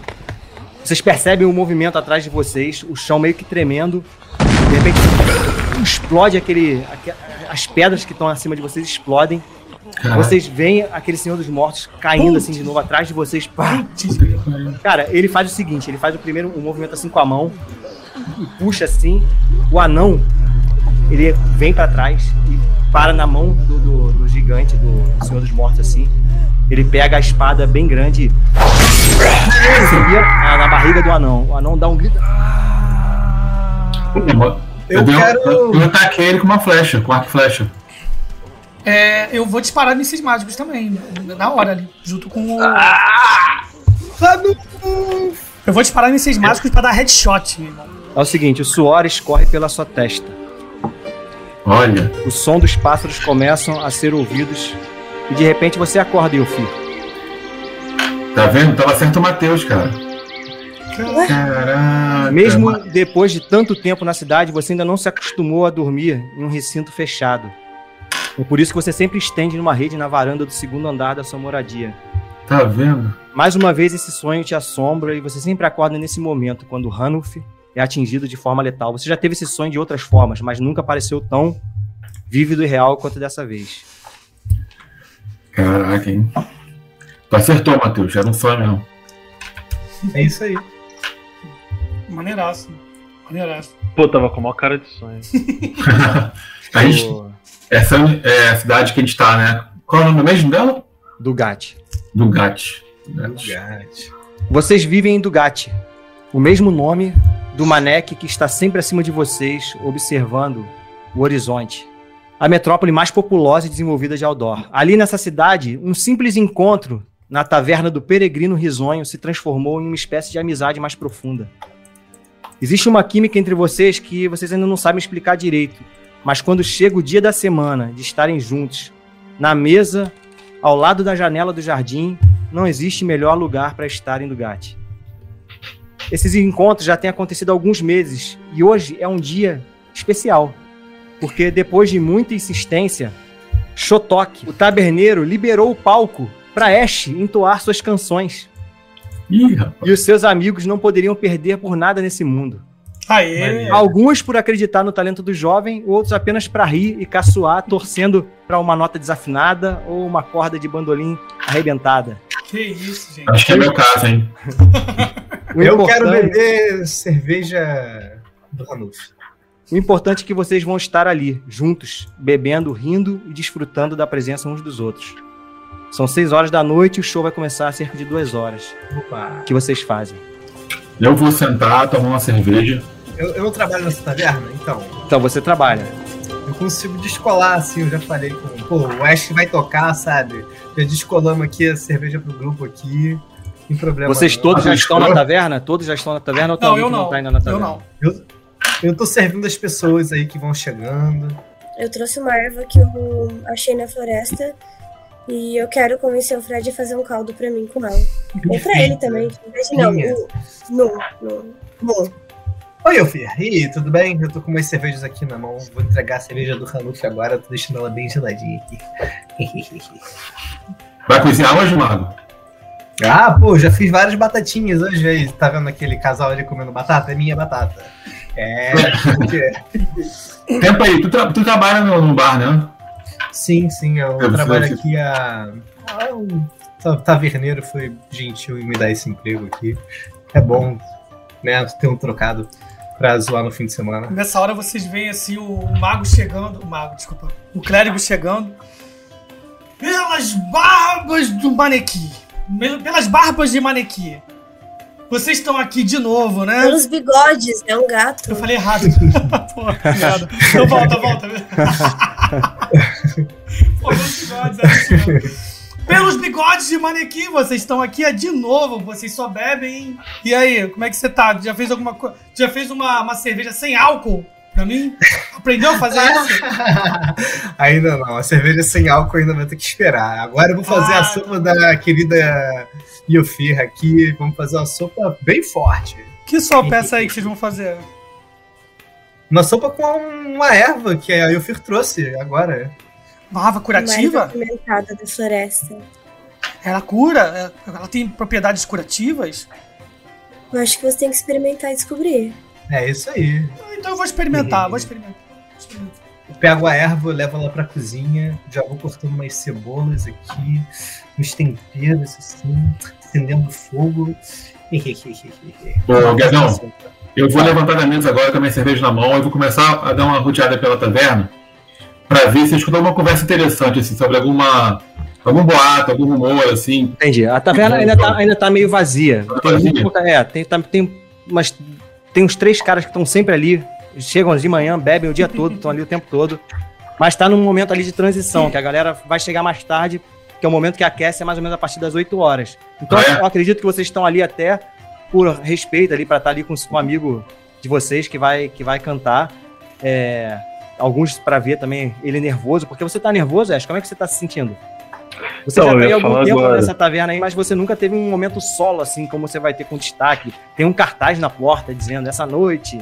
Vocês percebem o movimento atrás de vocês, o chão meio que tremendo. De repente explode aquele. aque- as pedras que estão acima de vocês explodem. Vocês veem aquele Senhor dos Mortos caindo assim de novo atrás de vocês. Pá! Cara, ele faz o seguinte: ele faz o primeiro um movimento assim com a mão e puxa assim. O anão ele vem pra trás e para na mão do, do- do gigante, do Senhor dos Mortos assim. Ele pega a espada bem grande e na, na barriga do anão. O anão dá um grito. Eu, Eu quero- eu ataquei ele com uma flecha, com arco e flecha. É, eu vou disparar nesses mágicos também, na hora ali, junto com o. Eu vou disparar nesses mágicos pra dar headshot, meu irmão. É o seguinte: o suor escorre pela sua testa. Olha. O som dos pássaros começam a ser ouvidos e de repente você acorda, Yuffie. Tá vendo? Tava certo o Matheus, cara. Caraca. Mesmo depois de tanto tempo na cidade, você ainda não se acostumou a dormir em um recinto fechado. É por isso que você sempre estende numa rede na varanda do segundo andar da sua moradia. Tá vendo? Mais uma vez esse sonho te assombra e você sempre acorda nesse momento, quando Hanuf é atingido de forma letal. Você já teve esse sonho de outras formas, mas nunca pareceu tão vívido e real quanto dessa vez. Caraca, hein? Tu acertou, Matheus. Era um sonho mesmo. É isso aí. Maneiraço. Maneiraço. Pô, tava com a maior cara de sonho. A gente, essa é a cidade que a gente tá, né? Qual é o nome mesmo dela? do Gat. Dugat. Vocês vivem em Dugatti, o mesmo nome do Manek que está sempre acima de vocês, observando o horizonte. A metrópole mais populosa e desenvolvida de Aldor. Ali nessa cidade, um simples encontro na taverna do Peregrino Risonho se transformou em uma espécie de amizade mais profunda. Existe uma química entre vocês que vocês ainda não sabem explicar direito, mas quando chega o dia da semana de estarem juntos, na mesa, ao lado da janela do jardim, não existe melhor lugar para estar em Dugatti. Esses encontros já têm acontecido há alguns meses e hoje é um dia especial, porque depois de muita insistência, Shotok, o taberneiro, liberou o palco para Ash entoar suas canções Ih, rapaz. e os seus amigos não poderiam perder por nada nesse mundo. Aê! Alguns por acreditar no talento do jovem, outros apenas para rir e caçoar, torcendo para uma nota desafinada ou uma corda de bandolim arrebentada. Que isso, gente. Acho que é meu caso, hein? O Eu quero beber cerveja do Ranulf. O importante é que vocês vão estar ali, juntos, bebendo, rindo e desfrutando da presença uns dos outros. São seis horas da noite e o show vai começar a cerca de duas horas. Opa. O que vocês fazem? Eu vou sentar, tomar uma cerveja. Eu, eu não trabalho nessa taverna, então. Então, você trabalha. Eu consigo descolar, assim, eu já falei com. Pô, o Ash vai tocar, sabe? Já descolamos aqui a cerveja pro grupo aqui. Sem problema. Vocês não. todos já Ah, estão na taverna? Todos já estão na taverna ou Não, eu não não. tá ainda na Eu taverna? não. Eu tô servindo as pessoas aí que vão chegando. Eu trouxe uma erva que eu achei na floresta e eu quero convencer o Fred a fazer um caldo pra mim com ela. Ou pra ele também. Não, não, não. Bom, Oi, Elfir. E aí, tudo bem? Eu tô com umas cervejas aqui na mão. Vou entregar a cerveja do Ranulf agora. Tô deixando ela bem geladinha aqui. Vai cozinhar hoje, Mago? ah, pô, já fiz várias batatinhas hoje. Tá vendo aquele casal ali comendo batata? É minha batata. É, porque Tempo aí, tu, tra- tu trabalha no, no bar, né? Sim, sim, eu Eu trabalho aqui a. ah, um ta- taverneiro foi gentil em me dar esse emprego aqui. É bom, né, ter um trocado pra zoar no fim de semana. Nessa hora vocês veem assim o mago chegando. O mago, desculpa. O clérigo chegando. Pelas barbas do manequim. Pel- Pelas barbas de manequim. Vocês estão aqui de novo, né? Pelos bigodes, é um gato. Eu falei errado. Pô, piada. Então volta, volta. Pô, pelos bigodes, é isso mesmo. Pelos bigodes de manequim, vocês estão aqui é de novo. Vocês só bebem, hein? E aí, como é que você tá? Já fez alguma coisa? Já fez uma, uma cerveja sem álcool pra mim? Aprendeu a fazer isso? ainda não, a cerveja sem álcool ainda vai ter que esperar. Agora eu vou fazer Ah, a sopa da querida Iofir aqui. Vamos fazer uma sopa bem forte. Que sopa é essa aí que vocês vão fazer? Uma sopa com uma erva que a Iofir trouxe agora. Uma erva Uma curativa? erva apimentada da floresta. Ela cura? É, Ela tem propriedades curativas? Eu acho que você tem que experimentar e descobrir. É isso aí. Então eu vou experimentar, vou experimentar. Vou experimentar. Pego a erva, levo ela pra cozinha, já vou cortando umas cebolas aqui, uns temperos assim, acendendo fogo. Ô, Guedão, eu vou levantar da mesa agora com a minha cerveja na mão e vou começar a dar uma rodeada pela taverna pra ver se eu escutar uma conversa interessante assim, sobre alguma algum boato, algum rumor, assim. Entendi. A taverna ainda tá, ainda tá meio vazia. Tá Tem, vazia? muito é, tem, tá- tem, umas, tem uns três caras que estão sempre ali, chegam de manhã, bebem o dia todo, estão ali o tempo todo. Mas tá num momento ali de transição, que a galera vai chegar mais tarde, que é o momento que aquece é mais ou menos a partir das 8 horas. Então é? eu acredito que vocês estão ali até por respeito ali para estar ali com, um amigo de vocês que vai, que vai cantar. É, alguns para ver também ele nervoso, porque você tá nervoso, Ash? Como é que você tá se sentindo? Você Então, já tem ia algum tempo agora. nessa taverna aí, mas você nunca teve um momento solo, assim, como você vai ter com destaque. Tem um cartaz na porta dizendo, essa noite,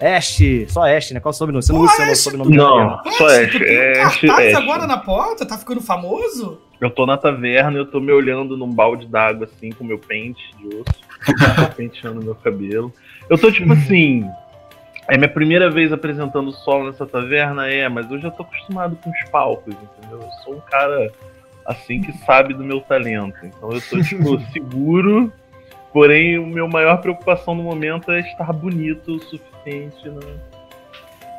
Ash, só Ash, né? Qual o sobrenome? Você não usa o sobrenome da taverna. Não, só Ash, Ash. tu tem um É Ash, agora na porta? Tá ficando famoso? Eu tô na taverna, eu tô me olhando num balde d'água, assim, com meu pente de osso, penteando meu cabelo. Eu tô tipo assim. É minha primeira vez apresentando solo nessa taverna, é, mas eu já tô acostumado com os palcos, entendeu? Eu sou um cara assim que sabe do meu talento. Então eu tô, tipo, seguro. Porém, o meu maior preocupação no momento é estar bonito o suficiente né,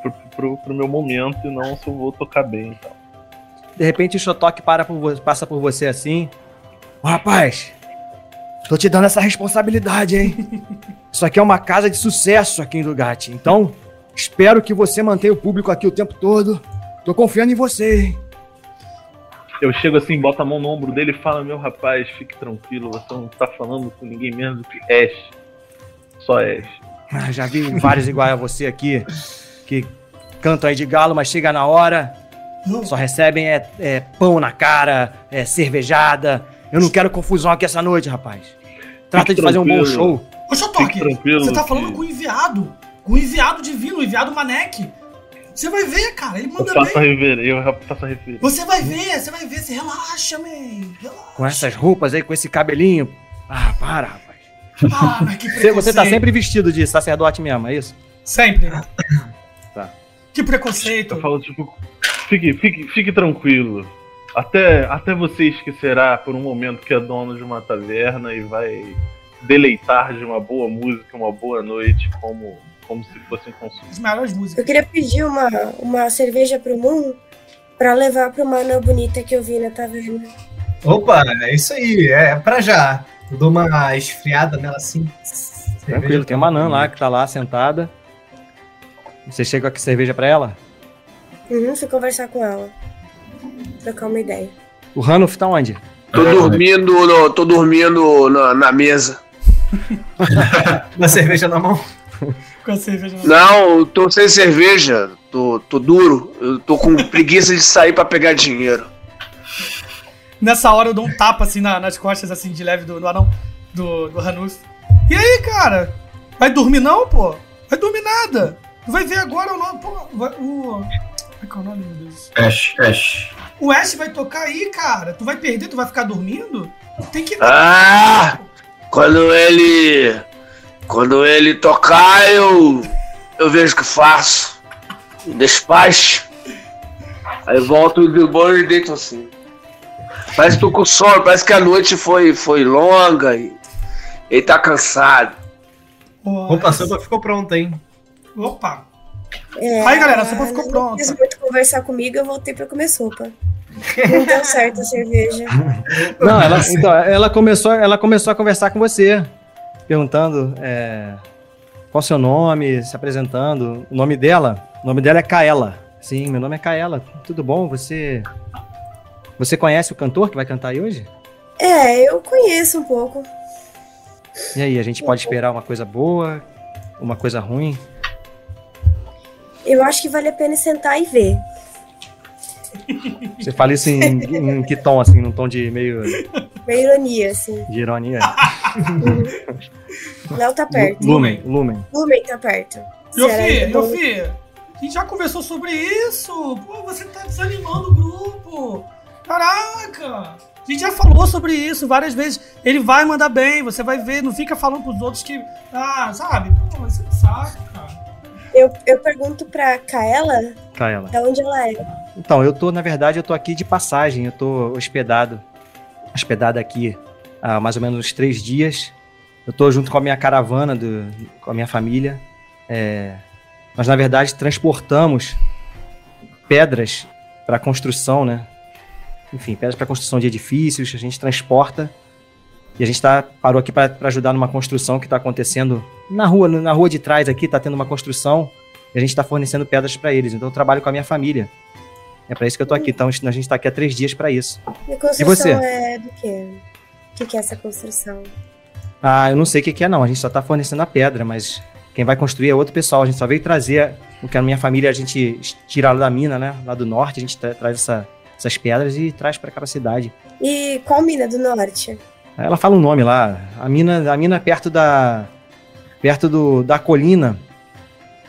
pro, pro, pro meu momento e não se eu vou tocar bem e tal. De repente o Shotok para por passa por você assim. Ô, rapaz, tô te dando essa responsabilidade, hein? Isso aqui é uma casa de sucesso aqui em Lugatti. Então, espero que você mantenha o público aqui o tempo todo. Tô confiando em você, hein? Eu chego assim, boto a mão no ombro dele e falo, meu rapaz, fique tranquilo, você não tá falando com ninguém menos do que Ash. Só Ash. Ah, já vi vários iguais a você aqui que cantam aí de galo, mas chega na hora, só recebem é, é pão na cara, é cervejada. Eu não quero confusão aqui essa noite, rapaz. Trata de fazer um bom show. Ô, Fique tranquilo. você tá que falando com o enviado. Com o enviado divino, o enviado Manek. Você vai ver, cara, ele Eu manda faço a bem. reverência, eu faço a referência. Você vai ver, você vai ver. Você relaxa, man. Relaxa. Com essas roupas aí, com esse cabelinho. Ah, para, rapaz. Ah, mas que Você, você tá preconceito. sempre vestido de sacerdote mesmo, é isso? Sempre. Tá. Que preconceito. Eu falo, tipo, fique, fique, fique tranquilo. Até, até você esquecerá por um momento que é dono de uma taverna e vai deleitar de uma boa música, uma boa noite, como, como se fosse um consumo. As melhores Eu músicas. queria pedir uma, uma cerveja pro Moon pra levar pra uma anã bonita que eu vi na taverna. Opa, é isso aí, é pra já. Eu dou uma esfriada nela assim. Tranquilo, tem uma anã lá que tá lá sentada. Você chega com a cerveja pra ela? Uhum, fui conversar com ela. Trocar uma ideia. O Ranulf tá onde? Tô dormindo, no- tô dormindo na, na mesa. Uma cerveja na mão. Com a cerveja. Não, eu tô sem cerveja, tô, tô duro. Eu tô com preguiça de sair pra pegar dinheiro. Nessa hora eu dou um tapa assim na- nas costas, assim, de leve do, do anão, do, do Hanus. E aí, cara? Vai dormir não, pô? Vai dormir nada. Vai ver agora o nome. Pô, vai- o. Como é que é o nome, meu Deus? Ash, Ash. O Ash vai tocar aí, cara. Tu vai perder, tu vai ficar dormindo? Tem que. Ah! Quando ele. Quando ele tocar, eu. Eu vejo o que faço. Despacho. Aí volto do banho e deito assim. Parece que tô com sono, parece que a noite foi, foi longa e ele tá cansado. Opa, a sopa ficou pronta, hein? Opa! É, Aí, galera, a sopa ficou não pronta. quis muito conversar comigo, eu voltei pra comer sopa. Não deu certo a cerveja. Não, ela, então, ela, começou, ela começou a conversar com você, perguntando é, qual o seu nome, se apresentando. O nome dela, o nome dela é Kaela. Sim, meu nome é Kaela. Tudo bom? Você você conhece o cantor que vai cantar aí hoje? É, eu conheço um pouco. E aí, a gente pode esperar uma coisa boa, uma coisa ruim? Eu acho que vale a pena sentar e ver. Você fala isso em, em que tom, assim, num tom de meio Uma ironia, assim. de ironia? Léo tá perto. Lumen, Lumen. Lumen tá perto. Meu filho, a gente já conversou sobre isso. Pô, você tá desanimando o grupo. Caraca! A gente já falou sobre isso várias vezes. Ele vai mandar bem, você vai ver. Não fica falando pros outros que. Ah, sabe? Pô, você saco, cara. Eu, eu pergunto pra Kaela Kaela. de onde ela é. Então, eu tô, na verdade, eu tô aqui de passagem, eu tô hospedado, hospedado aqui há mais ou menos uns três dias. Eu tô junto com a minha caravana, do, com a minha família. É, nós, na verdade, transportamos pedras para construção, né? Enfim, pedras para construção de edifícios, a gente transporta. E a gente tá, parou aqui para ajudar numa construção que está acontecendo na rua, na rua de trás aqui, está tendo uma construção e a gente está fornecendo pedras para eles. Então eu trabalho com a minha família. É para isso que eu tô aqui. Então a gente está aqui há três dias para isso. E construção você? é do quê? O que, que é essa construção? Ah, eu não sei o que, que é não. A gente só tá fornecendo a pedra, mas quem vai construir é outro pessoal. A gente só veio trazer o que a minha família a gente tira lá da mina, né? Lá do norte, a gente tra- traz essa- essas pedras e traz para pra cidade. E qual mina do norte? Ela fala um nome lá. A mina, a mina é perto da perto do, da colina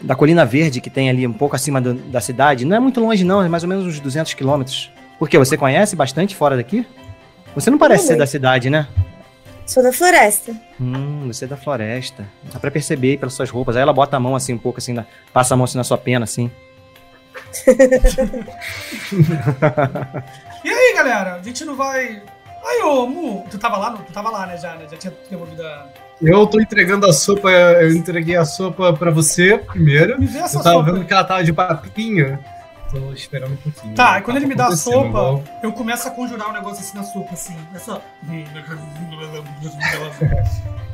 da colina verde que tem ali um pouco acima do- da cidade. Não é muito longe não, é mais ou menos uns 200 quilômetros. Por quê? Você conhece bastante fora daqui? Você não parece ser muito. da cidade, né? Sou da floresta. Hum, você é da floresta. Dá pra perceber aí pelas suas roupas. Aí ela bota a mão assim um pouco assim, na- passa a mão assim na sua pena, assim. E aí, galera? A gente não vai. Aí, ô, Mu, tu tava lá? não? Tu tava lá, né, já, né? Já tinha devolvido a. Eu tô entregando a sopa, eu entreguei a sopa pra você primeiro. Me vê essa Eu tava sopa. vendo que ela tava de papinho. Tô esperando um pouquinho. Tá, e quando ele me dá a acontecendo, sopa, igual. eu começo a conjurar um negócio assim na sopa, assim. Essa.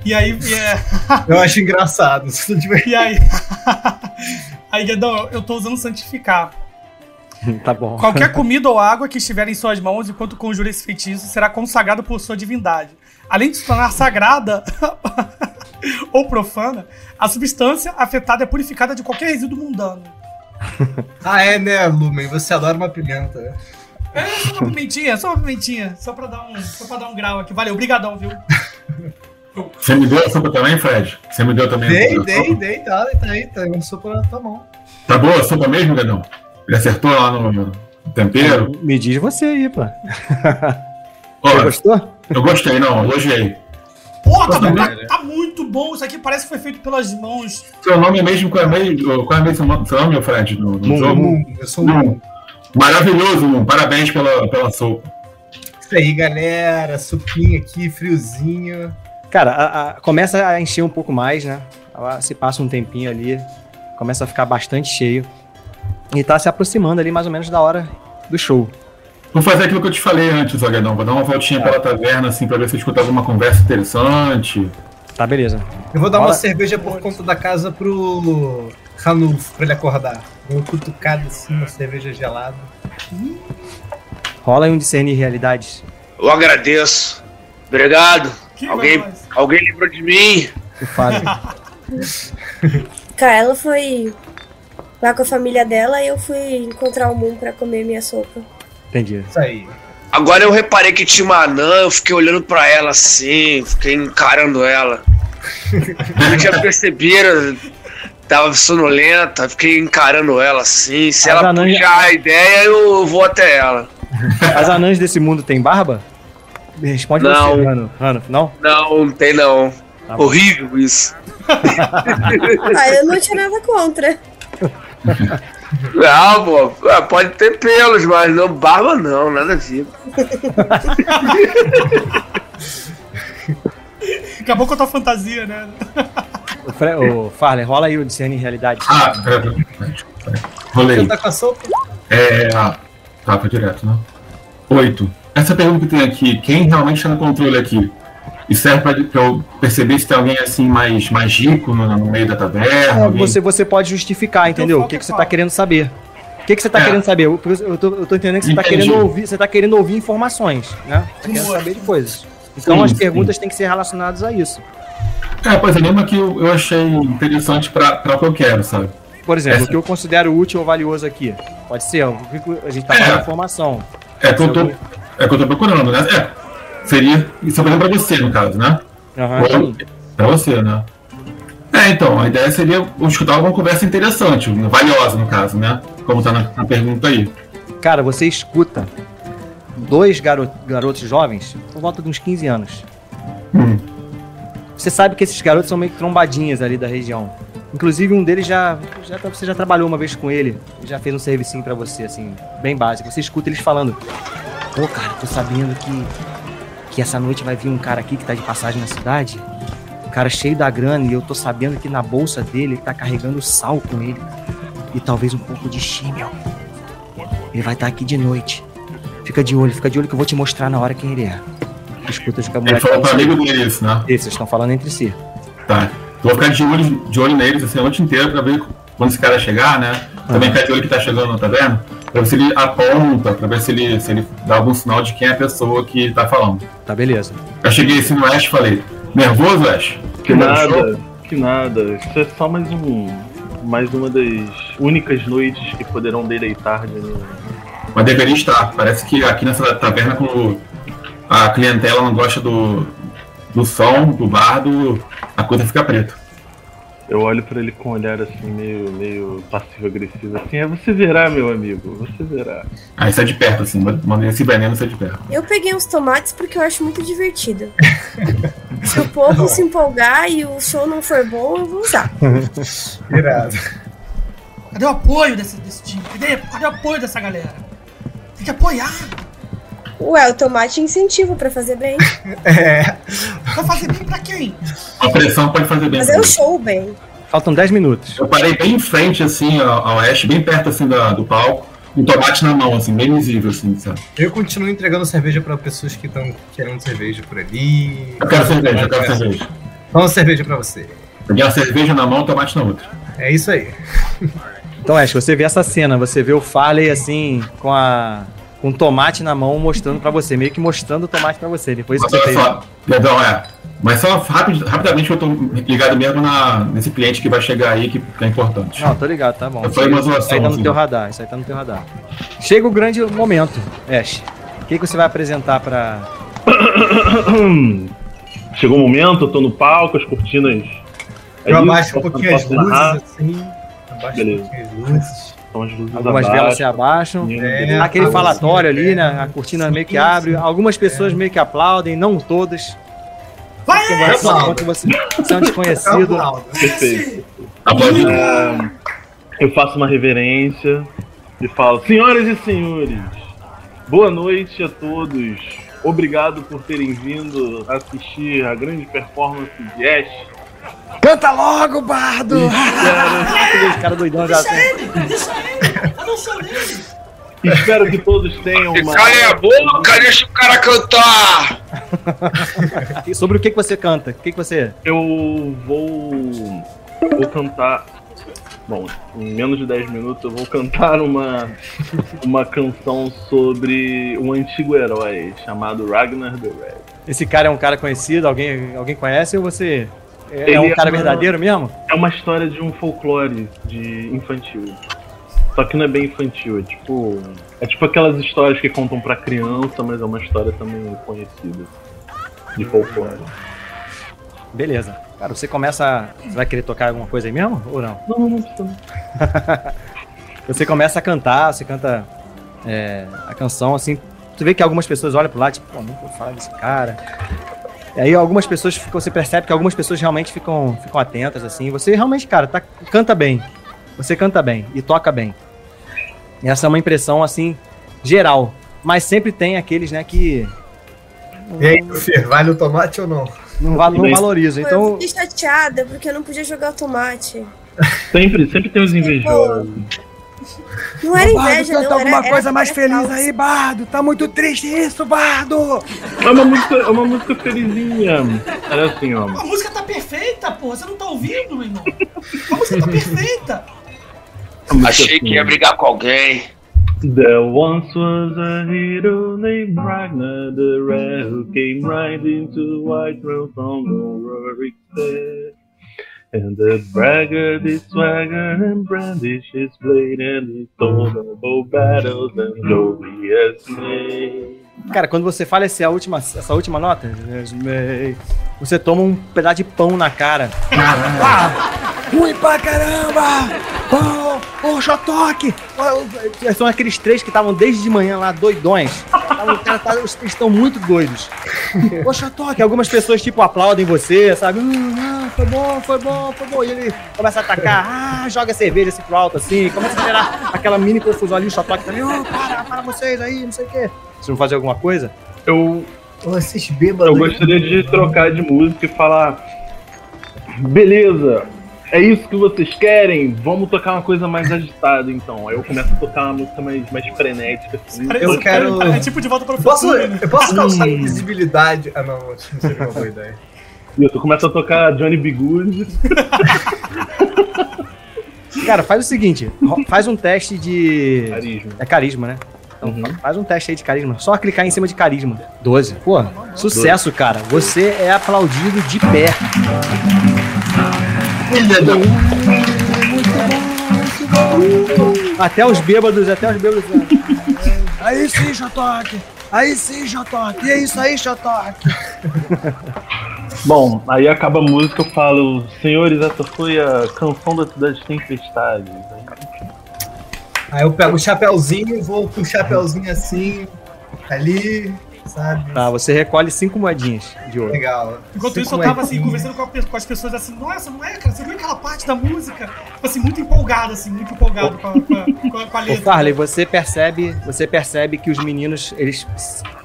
E aí, é. Eu acho engraçado. se tu tiver- E aí. aí, Guedão, eu tô usando santificar. tá bom. Qualquer comida ou água que estiver em suas mãos enquanto conjura esse feitiço será consagrado por sua divindade. Além de se tornar sagrada ou profana, a substância afetada é purificada de qualquer resíduo mundano. Ah, é, né, Lumen? Você adora uma pimenta. É só uma pimentinha, só uma pimentinha, só pra dar um, só pra dar um grau aqui. Valeu, brigadão, viu? Você me deu a sopa também, Fred? Você me deu também Dei, a dei, sopa? dei, tá, tá aí, tá uma sopa na tua mão. Tá boa a sopa mesmo, Gadão? Ele acertou lá no, tempero? Me diz você aí, pô. Você gostou? eu gostei, não, elogiei. Pô, tá, tá- tá muito bom. Isso aqui parece que foi feito pelas mãos. Seu nome é mesmo, qual é mesmo, qual é mesmo seu nome- seu nome, Fred, no, no Mum, jogo? Mum, eu sou um Mum. Maravilhoso, Mum. Parabéns pela, pela sopa. Isso aí, galera. Sopinha aqui, friozinho. Cara, a- a- começa a encher um pouco mais, né? Ela Se passa um tempinho ali, começa a ficar bastante cheio. E tá se aproximando ali mais ou menos da hora do show. Vou fazer aquilo que eu te falei antes, Agadão. Vou dar uma voltinha pela taverna, assim, pra ver se eu escuto alguma conversa interessante. Tá, beleza. Eu vou dar uma Fala. cerveja por conta da casa pro Ranulfo, pra ele acordar. Dou uma cutucada assim, uma cerveja gelada. Rola aí um discernir realidades. Eu agradeço. Obrigado. Que Alguém, alguém lembrou de mim? O Fábio. Cara, ela foi lá com a família dela e eu fui encontrar o Moon pra comer minha sopa. Entendi. Isso aí. Agora eu reparei que tinha uma anã, eu fiquei olhando pra ela assim, fiquei encarando ela. Eu tinha percebido, tava sonolenta, fiquei encarando ela assim. Se As ela anãs- puxar a ideia, eu vou até ela. As anãs desse mundo têm barba? Responde Não. você, Rano. Rano, não? Não, não tem não. Tá. Horrível isso. Ah, eu não tinha nada contra. Não, pô, é, pode ter pelos, mas não barba não, nada ver. Acabou com a tua fantasia, né? O, Fre o Farley, rola aí o discernir realidade. Ah, pera, pera, pera. Rolei. Você tá com a sopa? É. Ah, tá, foi direto, né? Oito. Essa pergunta que tem aqui, quem realmente está no controle aqui? E serve pra, pra eu perceber se tem alguém assim mais, mais rico no, no meio da taverna? É, alguém- você, você pode justificar, entendeu? O que, que você tá querendo saber. O que, que você tá É. querendo saber? Eu, eu, tô, eu tô entendendo que você tá, Entendi. querendo ouvir, você tá querendo ouvir informações, né? Você quer saber de coisas. Então Sim, as sim. perguntas têm que ser relacionadas a isso. É, pois é, lembra que eu, eu achei interessante pra, pra o que eu quero, sabe? Por exemplo, Essa- o que eu considero útil ou valioso aqui. Pode ser, a gente tá É. falando de informação. É que eu tô, é que eu tô procurando, né? É, seria. Isso é pra você, no caso, né? Aham, Ou- sim. Pra você, né? É, então, a ideia seria escutar alguma conversa interessante, valiosa, no caso, né? Como tá na, na pergunta aí. Cara, você escuta dois garo- garotos jovens por volta de uns 15 anos. Hum. Você sabe que esses garotos são meio que trombadinhas ali da região. Inclusive, um deles já, já. Você já trabalhou uma vez com ele. Já fez um servicinho pra você, assim, bem básico. Você escuta eles falando: Pô, cara, tô sabendo que. Que essa noite vai vir um cara aqui que tá de passagem na cidade. Um cara cheio da grana. E eu tô sabendo que na bolsa dele ele tá carregando sal com ele. E talvez um pouco de chímel. Ele vai estar aqui de noite. Fica de olho, fica de olho que eu vou te mostrar na hora quem ele é. Escuta os Ele moleques. falou pro amigo dele isso, né? Esses estão falando entre si. Tá. Eu vou ficar de olho, de olho neles assim, a noite inteira pra ver quando esse cara chegar, né? Também ficar de olho que tá chegando na taverna, pra ver se ele aponta, pra ver se ele, se ele dá algum sinal de quem é a pessoa que tá falando. Tá, beleza. Eu cheguei assim no Ash e falei, nervoso, Ash? Que nada, que nada. Isso é só mais um. Mais uma das únicas noites que poderão deleitar de mim. Mas deveria estar. Parece que aqui nessa taverna, quando a clientela não gosta do, do som, do bardo, a coisa fica preta. Eu olho pra ele com um olhar assim, meio, meio passivo-agressivo, assim, é você verá, meu amigo, você verá. Aí sai de perto, assim, manda esse veneno sai de perto. Eu peguei uns tomates porque eu acho muito divertido. Se o povo se empolgar e o show não for bom, eu vou usar. Irado. Cadê o apoio desse, desse time? Cadê, cadê o apoio dessa galera? Tem que apoiar. Ué, o tomate é incentivo pra fazer bem. É. Vai fazer bem pra quem? A pressão pode fazer bem. Fazer pra o show bem. Faltam 10 minutos. Eu parei bem em frente, assim, ao, Ash, bem perto, assim, da, do palco, um tomate na mão, assim, bem visível, assim, sabe? Eu continuo entregando cerveja pra pessoas que estão querendo cerveja por ali. Eu quero cerveja, eu quero cerveja. Vamos cerveja pra você. Peguei uma cerveja na mão, tomate na outra. É isso aí. Então, Ash, você vê essa cena, você vê o Farley assim, com a. com um tomate na mão mostrando pra você, meio que mostrando o tomate pra você. Depois que Mas você fez. só, perdão, é. Mas só rapid, rapidamente eu tô ligado mesmo na, nesse cliente que vai chegar aí, que, que é importante. Não, tô ligado, tá bom. Foi uma Isso aí zoação, tá no assim. teu radar, isso aí tá no teu radar. Chega o grande momento, Ash. O que, que você vai apresentar pra. Chegou o momento, eu tô no palco, as cortinas. Eu abaixo um Posso- pouquinho as luzes, assim. Abaixo Beleza. um pouquinho as luzes. São as luzes Algumas abaixo, velas se abaixam. É, aquele falatório ali, é. né? A cortina meio que abre. Algumas pessoas meio que aplaudem, não todas. Vai! Porque você, aplaudo. enquanto você, você é um desconhecido. Perfeito. É, eu faço uma reverência e falo: Senhoras e senhores, boa noite a todos. Obrigado por terem vindo assistir a grande performance de Ash. Canta logo, bardo! Esse cara doidão já. Deixa ele! Cadê o show dele? Espero que todos tenham uma. Cala a boca, deixa o cara cantar! E Sobre o que, que você canta? O que, que você. Eu vou. Vou cantar. Bom, em menos de 10 minutos eu vou cantar uma, uma canção sobre um antigo herói chamado Ragnar the Red. Esse cara é um cara conhecido? Alguém, alguém conhece ou você. É, é um é cara uma- verdadeiro mesmo? É uma história de um folclore de infantil. Só que não é bem infantil, é tipo. É tipo aquelas histórias que contam pra criança, mas é uma história também conhecida. De folclore. Beleza. Cara, você começa. Você vai querer tocar alguma coisa aí mesmo? Ou não? Não, não, não. Você começa a cantar, você canta é, a canção, assim. Tu vê que algumas pessoas olham pro lado, tipo, pô, não vou falar desse cara. E aí algumas pessoas ficam, você percebe que algumas pessoas realmente ficam, ficam atentas, assim. Você realmente, cara, tá, canta bem. Você canta bem e toca bem. Essa é uma impressão, assim, geral. Mas sempre tem aqueles, né, que E aí, Fê, vale o tomate ou não? não, va- não valorizam. Eu Então, fiquei chateada porque eu não podia jogar o tomate. Sempre, sempre tem os invejosos. Não era Bardo, inveja, canta não. alguma era, coisa era, mais feliz falso. aí, Bardo. Tá muito triste isso, Bardo. É uma música, é uma música felizinha. Era assim, ó. A música tá perfeita, pô. Você não tá ouvindo, meu irmão? A música tá perfeita. Música Achei assim, que ia brigar com alguém. There once was a hero named Ragnar the Red who came riding to Whiterun from Ulrich there. And the bragger did swagger and brandish his blade and of both battles and glorious made. cara, quando você fala essa última, essa última nota, você toma um pedaço de pão na cara. Ruim pra caramba. Ô, ô, Xotoque. São aqueles três que estavam desde de manhã lá, doidões. Cara, tá- Eles estão muito doidos. Ô, Xotoque, algumas pessoas, tipo, aplaudem você, sabe? Hum, não, foi bom, foi bom, foi bom. E ele começa a atacar, ah, joga cerveja assim pro alto, assim. Começa a gerar aquela mini confusão ali, o Xotoque também, ô, para, para vocês aí, não sei o quê. Vocês vão fazer alguma coisa? Eu, Vocês bêbados. eu gostaria de trocar de música e falar. Beleza, é isso que vocês querem? Vamos tocar uma coisa mais agitada então. Aí eu começo a tocar uma música mais, mais frenética. Assim. Eu quero- É tipo de volta para o Posso, futuro, né? eu posso causar invisibilidade? Ah, não, não seria uma boa ideia. Isso, eu começo a tocar Johnny B. Good. Cara, faz o seguinte, faz um teste de... Carisma. É carisma, né? Então Uhum. fa- faz um teste aí de carisma. Só clicar em cima de carisma. 12. Pô, sucesso, cara. Você é aplaudido de pé. Até os bêbados, até os bêbados. Aí sim, Xotoque. Aí sim, Xotoque. E é isso aí, Xotoque. Bom, aí acaba a música, eu falo, senhores, essa foi a canção da das tempestades. Aí eu pego o chapéuzinho, vou com o chapéuzinho assim, ali, sabe? Tá, você recolhe cinco moedinhas de ouro. Legal. Enquanto Cinco isso, eu tava assim, conversando com, a com as pessoas assim, nossa, não é, cara? Você viu aquela parte da música? Tipo assim, muito empolgado, assim, muito empolgado com a, com a- com a- Ô, letra. Farley, você percebe, você percebe que os meninos, eles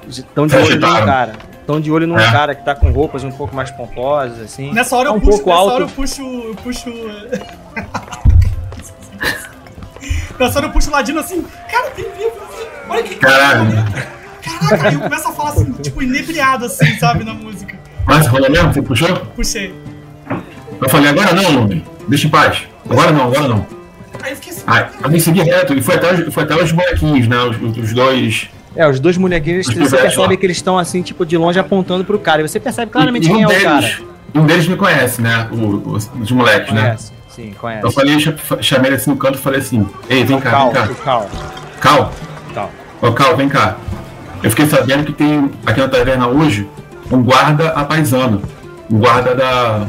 estão de olho num cara. Estão de olho num É. cara que tá com roupas um pouco mais pomposas, assim. Nessa hora Tá eu um puxo, pouco nessa alto. hora eu puxo. Eu puxo. nessa hora eu puxo o ladino assim, cara, tem vivo, assim, olha que. Caralho. Caraca, aí eu começo a falar assim, tipo, inebriado assim, sabe, na música. Mas rolou mesmo? Você puxou? Puxei. Eu falei, agora não, homem. Deixa em paz. Agora não, agora não. Aí eu fiquei assim, Aí, eu segui reto e foi até, os- foi até os bonequinhos, né? Os, os dois. É, os dois molequinhos, Os você percebe lá. que eles estão assim, tipo, de longe apontando pro cara. E você percebe claramente e quem é um o cara. deles, um deles me conhece, né? O, o- os moleques, né? Conhece, sim, conhece. Eu falei, cha- chamei ele assim no canto e falei assim, ei, vem cá, Cal, vem cá. o Cal. Cal, Cal. ô Cal, vem cá. Eu fiquei sabendo que tem aqui na taverna hoje um guarda apaisano, um guarda da,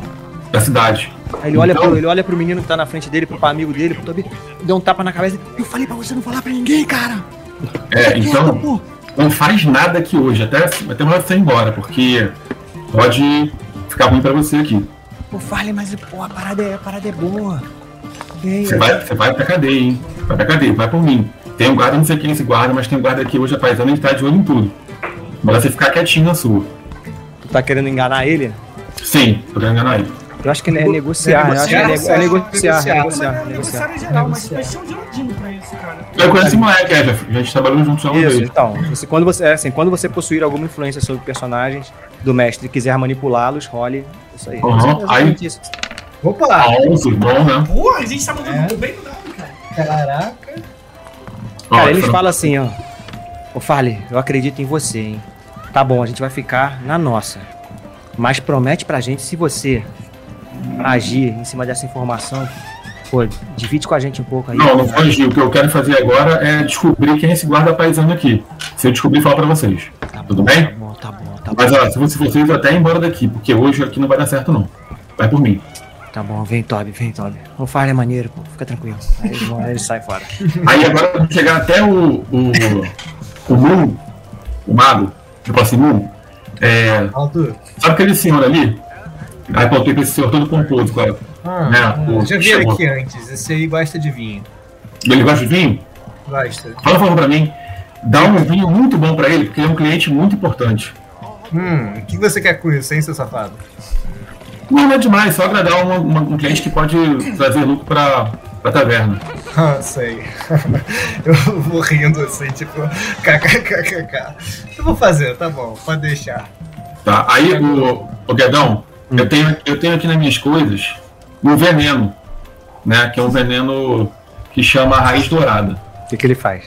da cidade. Aí ele olha, Então- pro, ele olha pro menino que tá na frente dele, pro amigo dele, pro Tobi, deu um tapa na cabeça. Eu falei pra você não falar pra ninguém, cara. É, então, Pô, não faz nada aqui hoje, até, até mais você ir embora, porque pode ficar ruim pra você aqui. pô, Farley, mas pô, a parada é, a parada é boa. Você vai, você vai pra cadeia, hein? Vai pra cadeia, vai por mim. Tem um guarda, não sei quem é esse guarda, mas tem um guarda aqui hoje apaisando e ele tá de olho em tudo. Mas você ficar quietinho na sua. Tu tá querendo enganar ele? Sim, tô querendo enganar ele. Eu acho que é negociar, eu acho que é, nego- é negociar, Negociar. negociar, mas é negociar. negociar em geral, mas eles tinham de ladino pra isso, cara. Eu conheço esse moleque, é, já, já a gente trabalhou junto já uma Isso, então, você, quando você, é assim, quando você possuir alguma influência sobre personagens do mestre e quiser manipulá-los, role isso aí. Uhum, é exatamente isso. Opa! Alto, bom, né? Porra, a gente tá mandando É. bem no dado, cara. Caraca! Cara, eles falam assim, ó. Ô Farley, eu acredito em você, hein? Tá bom, a gente vai ficar na nossa. Mas promete pra gente se você agir em cima dessa informação. Pô, divide com a gente um pouco aí. Não, não foi Gil. O que eu quero fazer agora é descobrir quem é esse guarda paisano aqui. Se eu descobrir, falo pra vocês. Tá bom, tudo bem? Tá bom, tá bom, tá bom. Mas ó, se você- vocês até ir embora daqui, porque hoje aqui não vai dar certo, não. Vai por mim. Tá bom, vem Toby, vem Toby. O Farley é maneiro, pô, fica tranquilo. Aí eles, vão, aí eles saem fora. Aí agora quando chegar até o. o. o Moon, o mago, do próximo Moon, é. Alto. Sabe aquele senhor ali? Aí apontei pra esse senhor todo pomposo, cara. Ah, Né, ah, o- já vi ele chamou. aqui antes. Esse aí gosta de vinho. Ele gosta de vinho? Gosto. Fala um favor pra mim. Dá um vinho muito bom pra ele, porque ele é um cliente muito importante. Hum, o que você quer com isso, hein, seu safado? Não, não é demais, só agradar uma- uma- um cliente que pode trazer lucro pra, pra taverna. Ah, sei. Eu vou rindo assim, tipo, kkkk. Eu vou fazer, tá bom, pode deixar. Tá? Aí, o, o Guedão, eu, tenho, eu tenho aqui nas minhas coisas um veneno, né? Que é um veneno que chama Raiz Dourada. O que, que ele faz?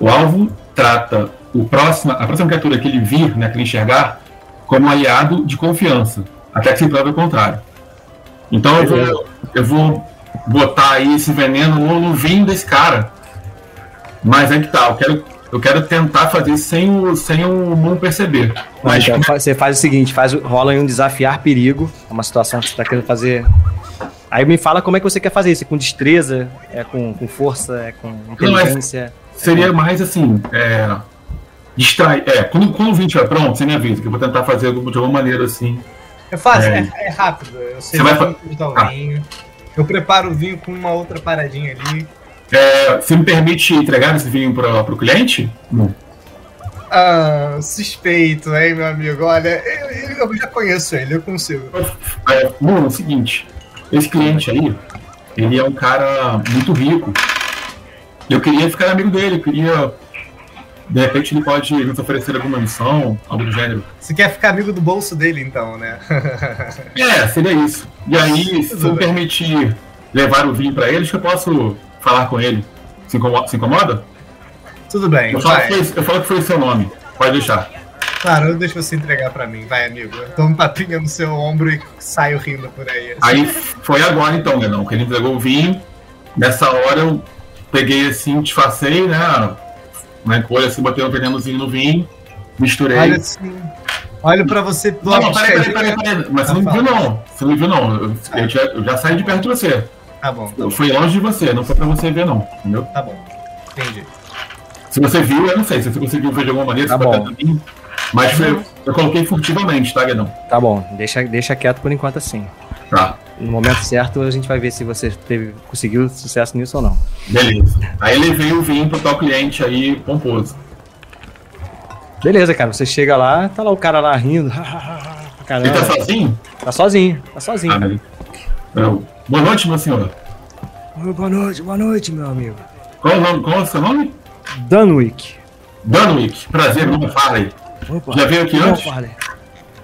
O alvo trata o próximo, a próxima criatura que ele vir, né, que ele enxergar, como aliado de confiança, até que se prove o contrário. Então eu vou, eu vou botar aí esse veneno no, no vinho desse cara. Mas é que tá, eu quero, eu quero tentar fazer sem o, sem o Moon perceber. Mas Então, fa- você faz o seguinte, faz, rola aí um desafiar perigo, é uma situação que você tá querendo fazer. Aí me fala como é que você quer fazer isso, é com destreza, é com, com força, é com inteligência. seria mais assim, é, distrai, é, quando, quando o vinho estiver pronto, você me avisa, que eu vou tentar fazer de alguma maneira assim. É fácil, É. é, é rápido. Eu sei Você vai como fa- botar o Ah. vinho. Eu preparo o vinho com uma outra paradinha ali. É, você me permite entregar esse vinho para o cliente? Não. Ah, suspeito, hein, meu amigo? Olha, eu, eu já conheço ele, eu consigo. É, é o seguinte, esse cliente aí, ele é um cara muito rico. Eu queria ficar amigo dele, eu queria. De repente ele pode nos oferecer alguma missão, algo do gênero. Você quer ficar amigo do bolso dele, então, né? É, seria isso. E aí, se eu permitir levar o vinho para ele, acho que eu posso falar com ele. Se incomoda? Se incomoda? Tudo bem, Eu falo, foi, eu falo que foi o seu nome. Pode deixar. Claro, eu deixo você entregar pra mim, vai, amigo. Eu um papinha no seu ombro e saio rindo por aí. Aí foi agora então, Guedão, que ele entregou o vinho. Nessa hora eu peguei assim, disfarcei, né? Na encolha, assim, botei um venenozinho no vinho, misturei. Olha assim. Olho pra você. Não, peraí, peraí, peraí, peraí. Mas você não Ah, viu fala. não. Você não viu não. Eu, eu já, eu já saí de perto de você. Tá bom, Eu fui longe de você, não foi pra você ver não. Entendeu? tá bom. Entendi. Se você viu, eu não sei. Se você conseguiu ver de alguma maneira, Tá se bom. mim. Mas foi- eu coloquei furtivamente, tá, Guedão? Tá bom, deixa, deixa quieto por enquanto assim. Tá. No momento certo a gente vai ver se você teve, conseguiu sucesso nisso ou não. Beleza. Aí levei o vinho pro tal cliente aí, pomposo. Beleza, cara, você chega lá, tá lá o cara lá rindo. pra Ele Caramba. tá sozinho? Tá sozinho, tá sozinho. Ah. Eu- Boa noite, meu senhor. Boa noite, boa noite, meu amigo. Qual, o nome, qual é o seu nome? Dunwick. Dunwick. Prazer, não. Opa. Já veio aqui Não, antes? Farley.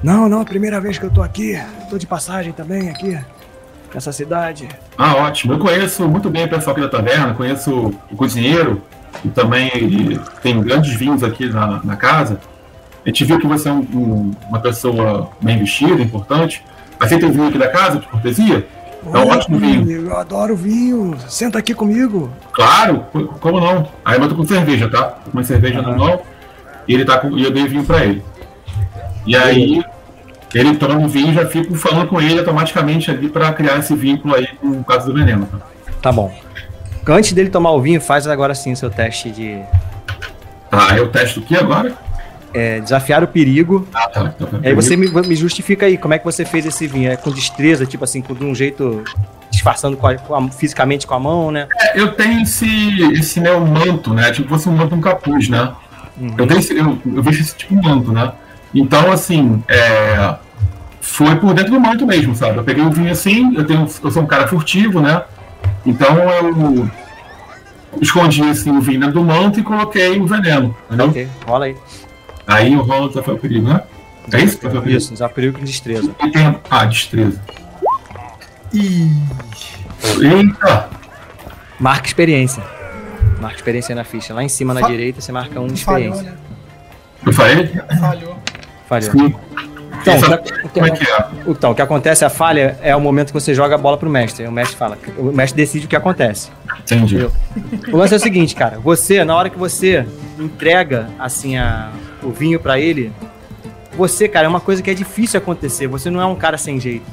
Não, não, primeira vez que eu tô aqui. Tô de passagem também aqui. Nessa cidade. Ah, ótimo. Eu conheço muito bem o pessoal aqui da taverna, conheço o cozinheiro, e também ele tem grandes vinhos aqui na, na casa. A gente viu que você é um- um- uma pessoa bem vestida, importante. Aceita o vinho aqui da casa, de cortesia? É um Oi, ótimo vinho. eu adoro vinho. Senta aqui comigo. Claro, co- como não? Aí eu tô com cerveja, tá? Uma cerveja na mão e ele tá com, e eu dei vinho pra ele. E aí, ele tomando vinho, já fico falando com ele automaticamente ali pra criar esse vínculo aí com o caso do veneno. Tá? Tá bom. Antes dele tomar o vinho, faz agora sim o seu teste de Tá, eu testo o que agora? é, desafiar o perigo. Ah, tá. tá, tá. Aí você me, me justifica aí, como é que você fez esse vinho? É com destreza, tipo assim, com de um jeito disfarçando com a- com a- fisicamente com a mão, né? É, eu tenho esse, esse meu manto, né? Tipo, fosse um manto um capuz, né? Eu, tenho esse, eu, eu vejo esse tipo de manto, né? Então, assim, é, foi por dentro do manto mesmo, sabe? Eu peguei o vinho assim, eu, tenho, eu sou um cara furtivo, né? Então eu escondi assim, o vinho dentro do manto e coloquei o veneno, entendeu? Ok, rola aí. Aí o rolo desafio ao perigo, né? É isso? Desafio ao perigo? Isso, desafiar o perigo com destreza. E tem- Ah, destreza. Eita! Marca experiência. Marca experiência na ficha. Lá em cima na Fa- direita você marca um de Falhou, experiência. né? Eu falei? Falhou. Falhou. Sim. Então, o que- é que é? Então, o que acontece, a falha é o momento que você joga a bola pro mestre. Aí O mestre fala, o mestre decide o que acontece. Entendi. Entendeu? O lance é o seguinte, cara. Você, na hora que você entrega, assim, a, o vinho pra ele, você, cara, é uma coisa que é difícil acontecer. Você não é um cara sem jeito.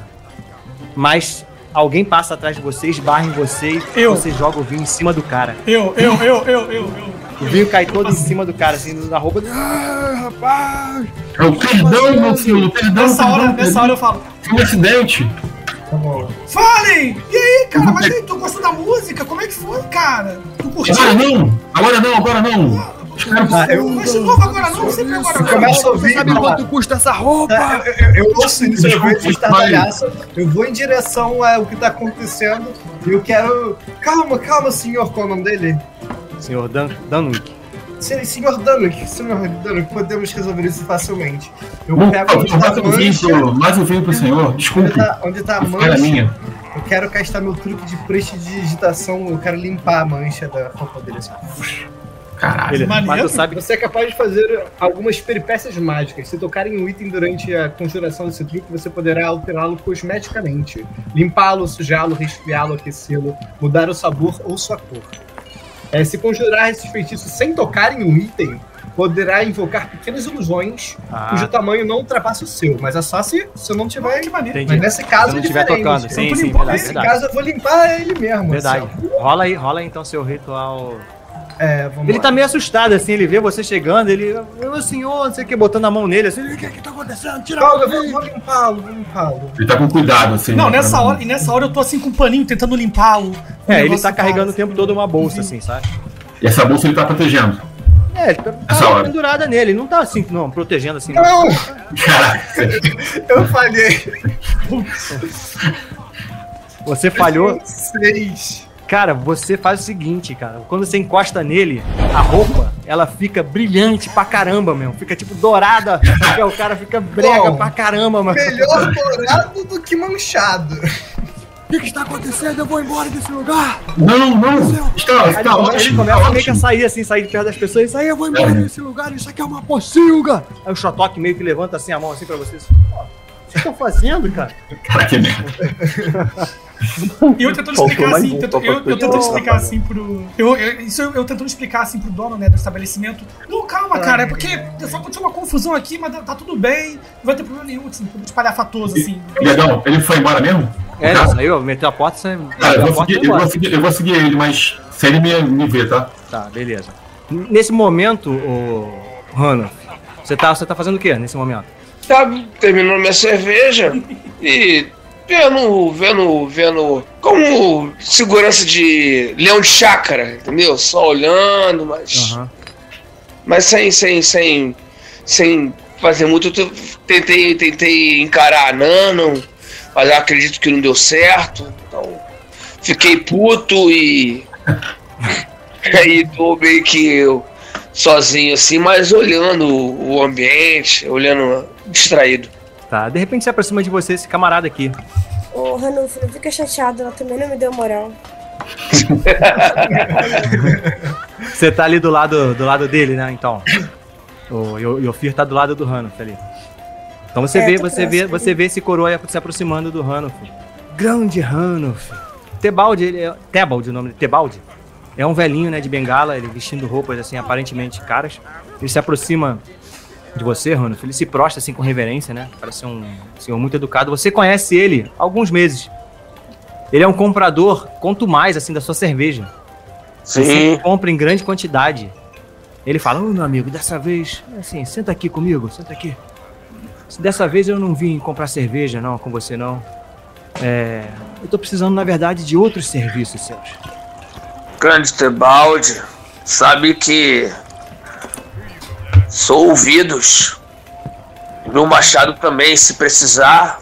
Mas alguém passa atrás de você, esbarra em você e Eu. você joga o vinho em cima do cara. Eu, eu, eu, eu, eu, eu. O vinho cai todo em cima do cara, assim, na roupa. Ah, rapaz. É o perdão, meu filho, perdão, Nessa hora, perdão, nessa hora eu falo, Foi um acidente. Tá bom. falem! E aí, cara, mas aí, tu gostou da música? Como é que foi, cara? Tu curtiu? Agora não! Agora não, agora não! Os caras Ah, eu, Mas de novo agora não, sempre agora não. começo a ouvir. Você sabe quanto custa essa roupa? É, eu, eu, eu ouço isso, eu estardalhaço, eu vou em direção ao que tá acontecendo e eu quero. Calma, calma, senhor, qual é o nome dele? Senhor Dan. Sen- Senhor Danuck, senhor Danuck, podemos resolver isso facilmente. Eu Bom, pego onde tá mais um mancha, pro, mais um vinho pro senhor. onde Desculpe. tá, onde tá a Era mancha, minha. eu quero gastar meu truque de prestidigitação, eu quero limpar a mancha da roupa dele. assim. Caralho. Mas tu sabe Você é capaz de fazer algumas peripécias mágicas. Se tocar em um item durante a conjuração desse truque, você poderá alterá-lo cosmeticamente. Limpá-lo, sujá-lo, resfriá-lo, aquecê-lo, mudar o sabor ou sua cor. É, se conjurar esses feitiços sem tocar em um item, poderá invocar pequenas ilusões Ah, cujo tamanho não ultrapassa o seu. Mas é só se, se eu não tiver. Entendi. Mas nesse Se caso não é estiver diferente. tocando. Sim, sim, verdade. Nesse verdade. caso eu vou limpar ele mesmo. Verdade. assim, Rola aí, rola aí então seu ritual. É, vamos Ele lá. tá meio assustado, assim, ele vê você chegando, ele. Meu senhor, não sei o que, botando a mão nele, assim. O que que tá acontecendo? Tira Calma, a mão vou, limpá-lo, vou limpá-lo. Ele tá com cuidado, assim. Não, né, nessa hora, e nessa hora eu tô assim com um paninho tentando limpar o. o É, ele tá do carregando o tempo todo uma bolsa, assim, sabe? E essa bolsa ele tá protegendo. É, ele tá, Essa tá hora. pendurada nele, ele não tá assim, não, protegendo assim. Não. Não, Caraca. eu falhei. Você falhou. Seis. Cara, você faz o seguinte, cara. Quando você encosta nele, a roupa, ela fica brilhante pra caramba, meu. Fica tipo dourada. porque o cara fica brega Bom, pra caramba, mano. Melhor dourado do que manchado. O que que está acontecendo? Eu vou embora desse lugar. Não, não. Está, ele, está ele ótimo. começa Tá meio que a sair assim, sair de perto das pessoas. Aí, Aí eu vou embora desse lugar. Isso aqui é uma pocilga. aí o Shotok meio que levanta assim a mão assim pra vocês. Pô, o que vocês estão fazendo, cara? Caraca, que merda. E eu tentando explicar assim, um tento- eu, eu tentando explicar assim pro. Eu, eu- isso eu, eu tentando explicar assim pro dono né, do estabelecimento. Não, calma, cara, é porque só aconteceu uma confusão aqui, mas tá tudo bem, não vai ter problema nenhum, assim, tudo espalhafatoso, assim. Legal, ele foi embora mesmo? É, Tá. ele saiu, meteu a porta, você. Cara, eu vou, e eu, seguir, eu vou seguir ele, mas se ele me, me ver, tá? Tá, beleza. Nesse momento, o Hannah, você tá, você tá fazendo o que nesse momento? Tá terminando minha cerveja e vendo, vendo, vendo como segurança de leão de chácara, entendeu? Só olhando, mas, Aham. mas sem, sem, sem, sem fazer muito. Eu te- tentei, tentei encarar a Nano, mas eu acredito que não deu certo. Então fiquei puto e aí tô meio que eu sozinho assim, mas olhando o ambiente, olhando distraído. Tá, de repente se aproxima de você esse camarada aqui. Ô, Ranulfo, não fica chateado, ela também não me deu moral. Você tá ali do lado, do lado dele, né? Então. O Yo- Yofir tá do lado do Hanuf ali. Então você É, vê, você vê, você vê esse coroa se aproximando do Hanuf. Grande Hanuf. Tebaldi, ele é, Tebaldi o nome dele, Tebaldi. É um velhinho, né, de bengala, ele vestindo roupas assim aparentemente caras. Ele se aproxima de você, Hanuf. Ele se prostra assim com reverência, né? Parece um senhor muito educado. Você conhece ele há alguns meses. Ele é um comprador, quanto mais assim da sua cerveja. Você sempre compra em grande quantidade. Ele fala, ô meu amigo, dessa vez, assim, senta aqui comigo, senta aqui. Dessa vez eu não vim comprar cerveja, não, com você não. É, eu tô precisando, na verdade, de outros serviços seus. Grande Tebaldi, sabe que sou ouvidos. Meu machado também, se precisar.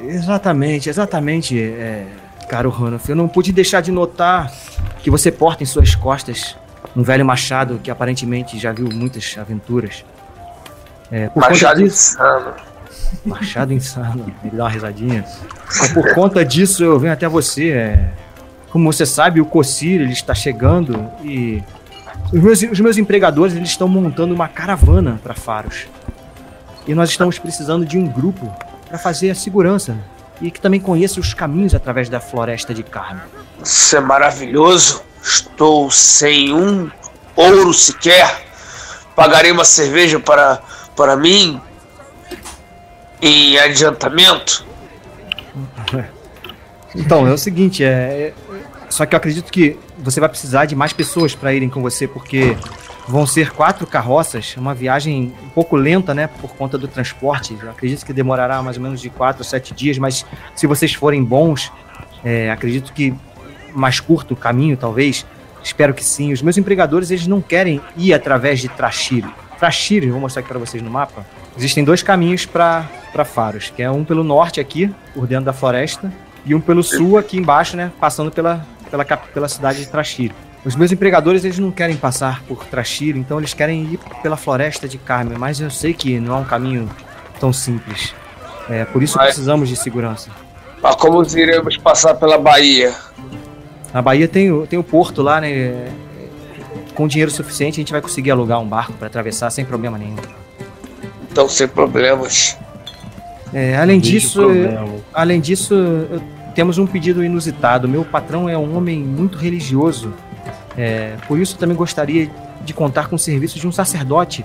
Exatamente, exatamente, é, caro Ranulf. Eu não pude deixar de notar que você porta em suas costas um velho machado que aparentemente já viu muitas aventuras. É, Machado disso- insano. Machado insano. Ele dá uma risadinha. Mas por conta disso eu venho até você. é, Como você sabe, o Cossir ele está chegando e os meus, os meus empregadores eles estão montando uma caravana para Faros. E nós estamos precisando de um grupo para fazer a segurança e que também conheça os caminhos através da floresta de carne. Isso é maravilhoso. Estou sem um ouro sequer. Pagarei uma cerveja para, para mim em adiantamento. Então, é o seguinte, é, é- só que eu acredito que você vai precisar de mais pessoas para irem com você, porque vão ser quatro carroças, uma viagem um pouco lenta, né, por conta do transporte. Eu acredito que demorará mais ou menos de quatro a sete dias, mas se vocês forem bons, É, acredito que mais curto o caminho, talvez. Espero que sim. Os meus empregadores, eles não querem ir através de Trashiri. Trashiri, vou mostrar aqui para vocês no mapa. Existem dois caminhos para Faros, que é um pelo norte aqui, por dentro da floresta, e um pelo sul aqui embaixo, né, passando pela, pela, pela cidade de Trashiri. Os meus empregadores, eles não querem passar por Trashiri, então eles querem ir pela floresta de Carmen, mas eu sei que não é um caminho tão simples. É, por isso Mas- precisamos de segurança. Mas como iremos passar pela Bahia? Na Bahia tem, o- tem o porto lá, né? Com dinheiro suficiente, a gente vai conseguir alugar um barco para atravessar sem problema nenhum. Então, sem problemas. É, além disso, problema. além disso, eu- temos um pedido inusitado. Meu patrão é um homem muito religioso. É, por isso, também gostaria de contar com o serviço de um sacerdote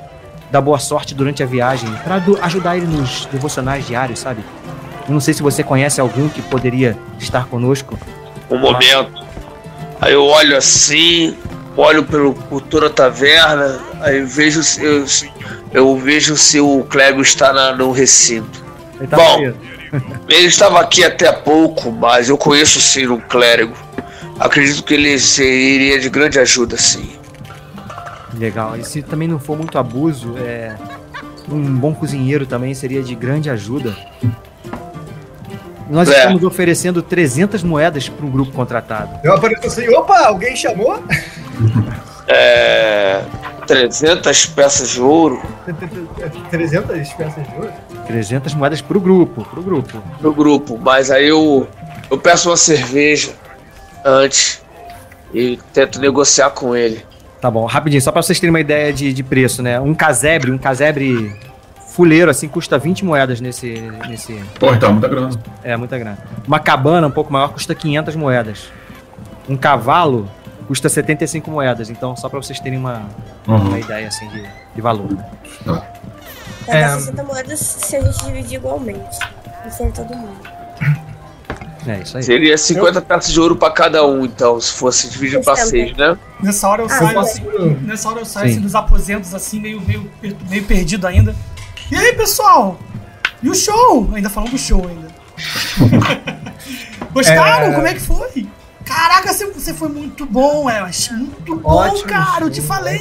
da boa sorte durante a viagem, para ajudar ele nos devocionais diários, sabe? Eu não sei se você conhece algum que poderia estar conosco. Um momento. Aí eu olho assim, olho pelo, por toda a taverna, aí vejo se eu, eu vejo se o Clébio está na- no recinto. Ele tá Bom. preso. Ele estava aqui até há pouco, mas eu conheço sim um clérigo. Acredito que ele seria de grande ajuda, sim. Legal. E se também não for muito abuso, é, um bom cozinheiro também seria de grande ajuda. Nós É. estamos oferecendo 300 moedas para um grupo contratado. Eu apareço assim, opa, alguém chamou? É, 300 peças de ouro 300 peças de ouro? 300 moedas para o grupo, pro grupo. no grupo, mas aí eu, eu peço uma cerveja antes e tento negociar com ele. Tá bom, rapidinho, só para vocês terem uma ideia de, de preço, né? Um casebre, um casebre fuleiro assim custa 20 moedas nesse nesse Pô, então, muita grana. é muita grana. Uma cabana um pouco maior custa 500 moedas. Um cavalo custa 75 moedas, então só para vocês terem uma, uma Uhum. ideia assim de, de valor. Vai É. dar 60 moedas se a gente dividir igualmente. E for todo mundo. É isso aí. Seria 50 peças de ouro pra cada um, então, se fosse dividido pra seis, né? Nessa hora eu Ah, saio assim, nessa hora eu saio Sim. assim dos aposentos assim, meio, meio, meio perdido ainda. E aí, pessoal? E o show? Ainda falando do show ainda. Gostaram? É. Como é que foi? Caraca, você, foi muito bom, é, achei muito bom, Ótimo cara. Eu te falei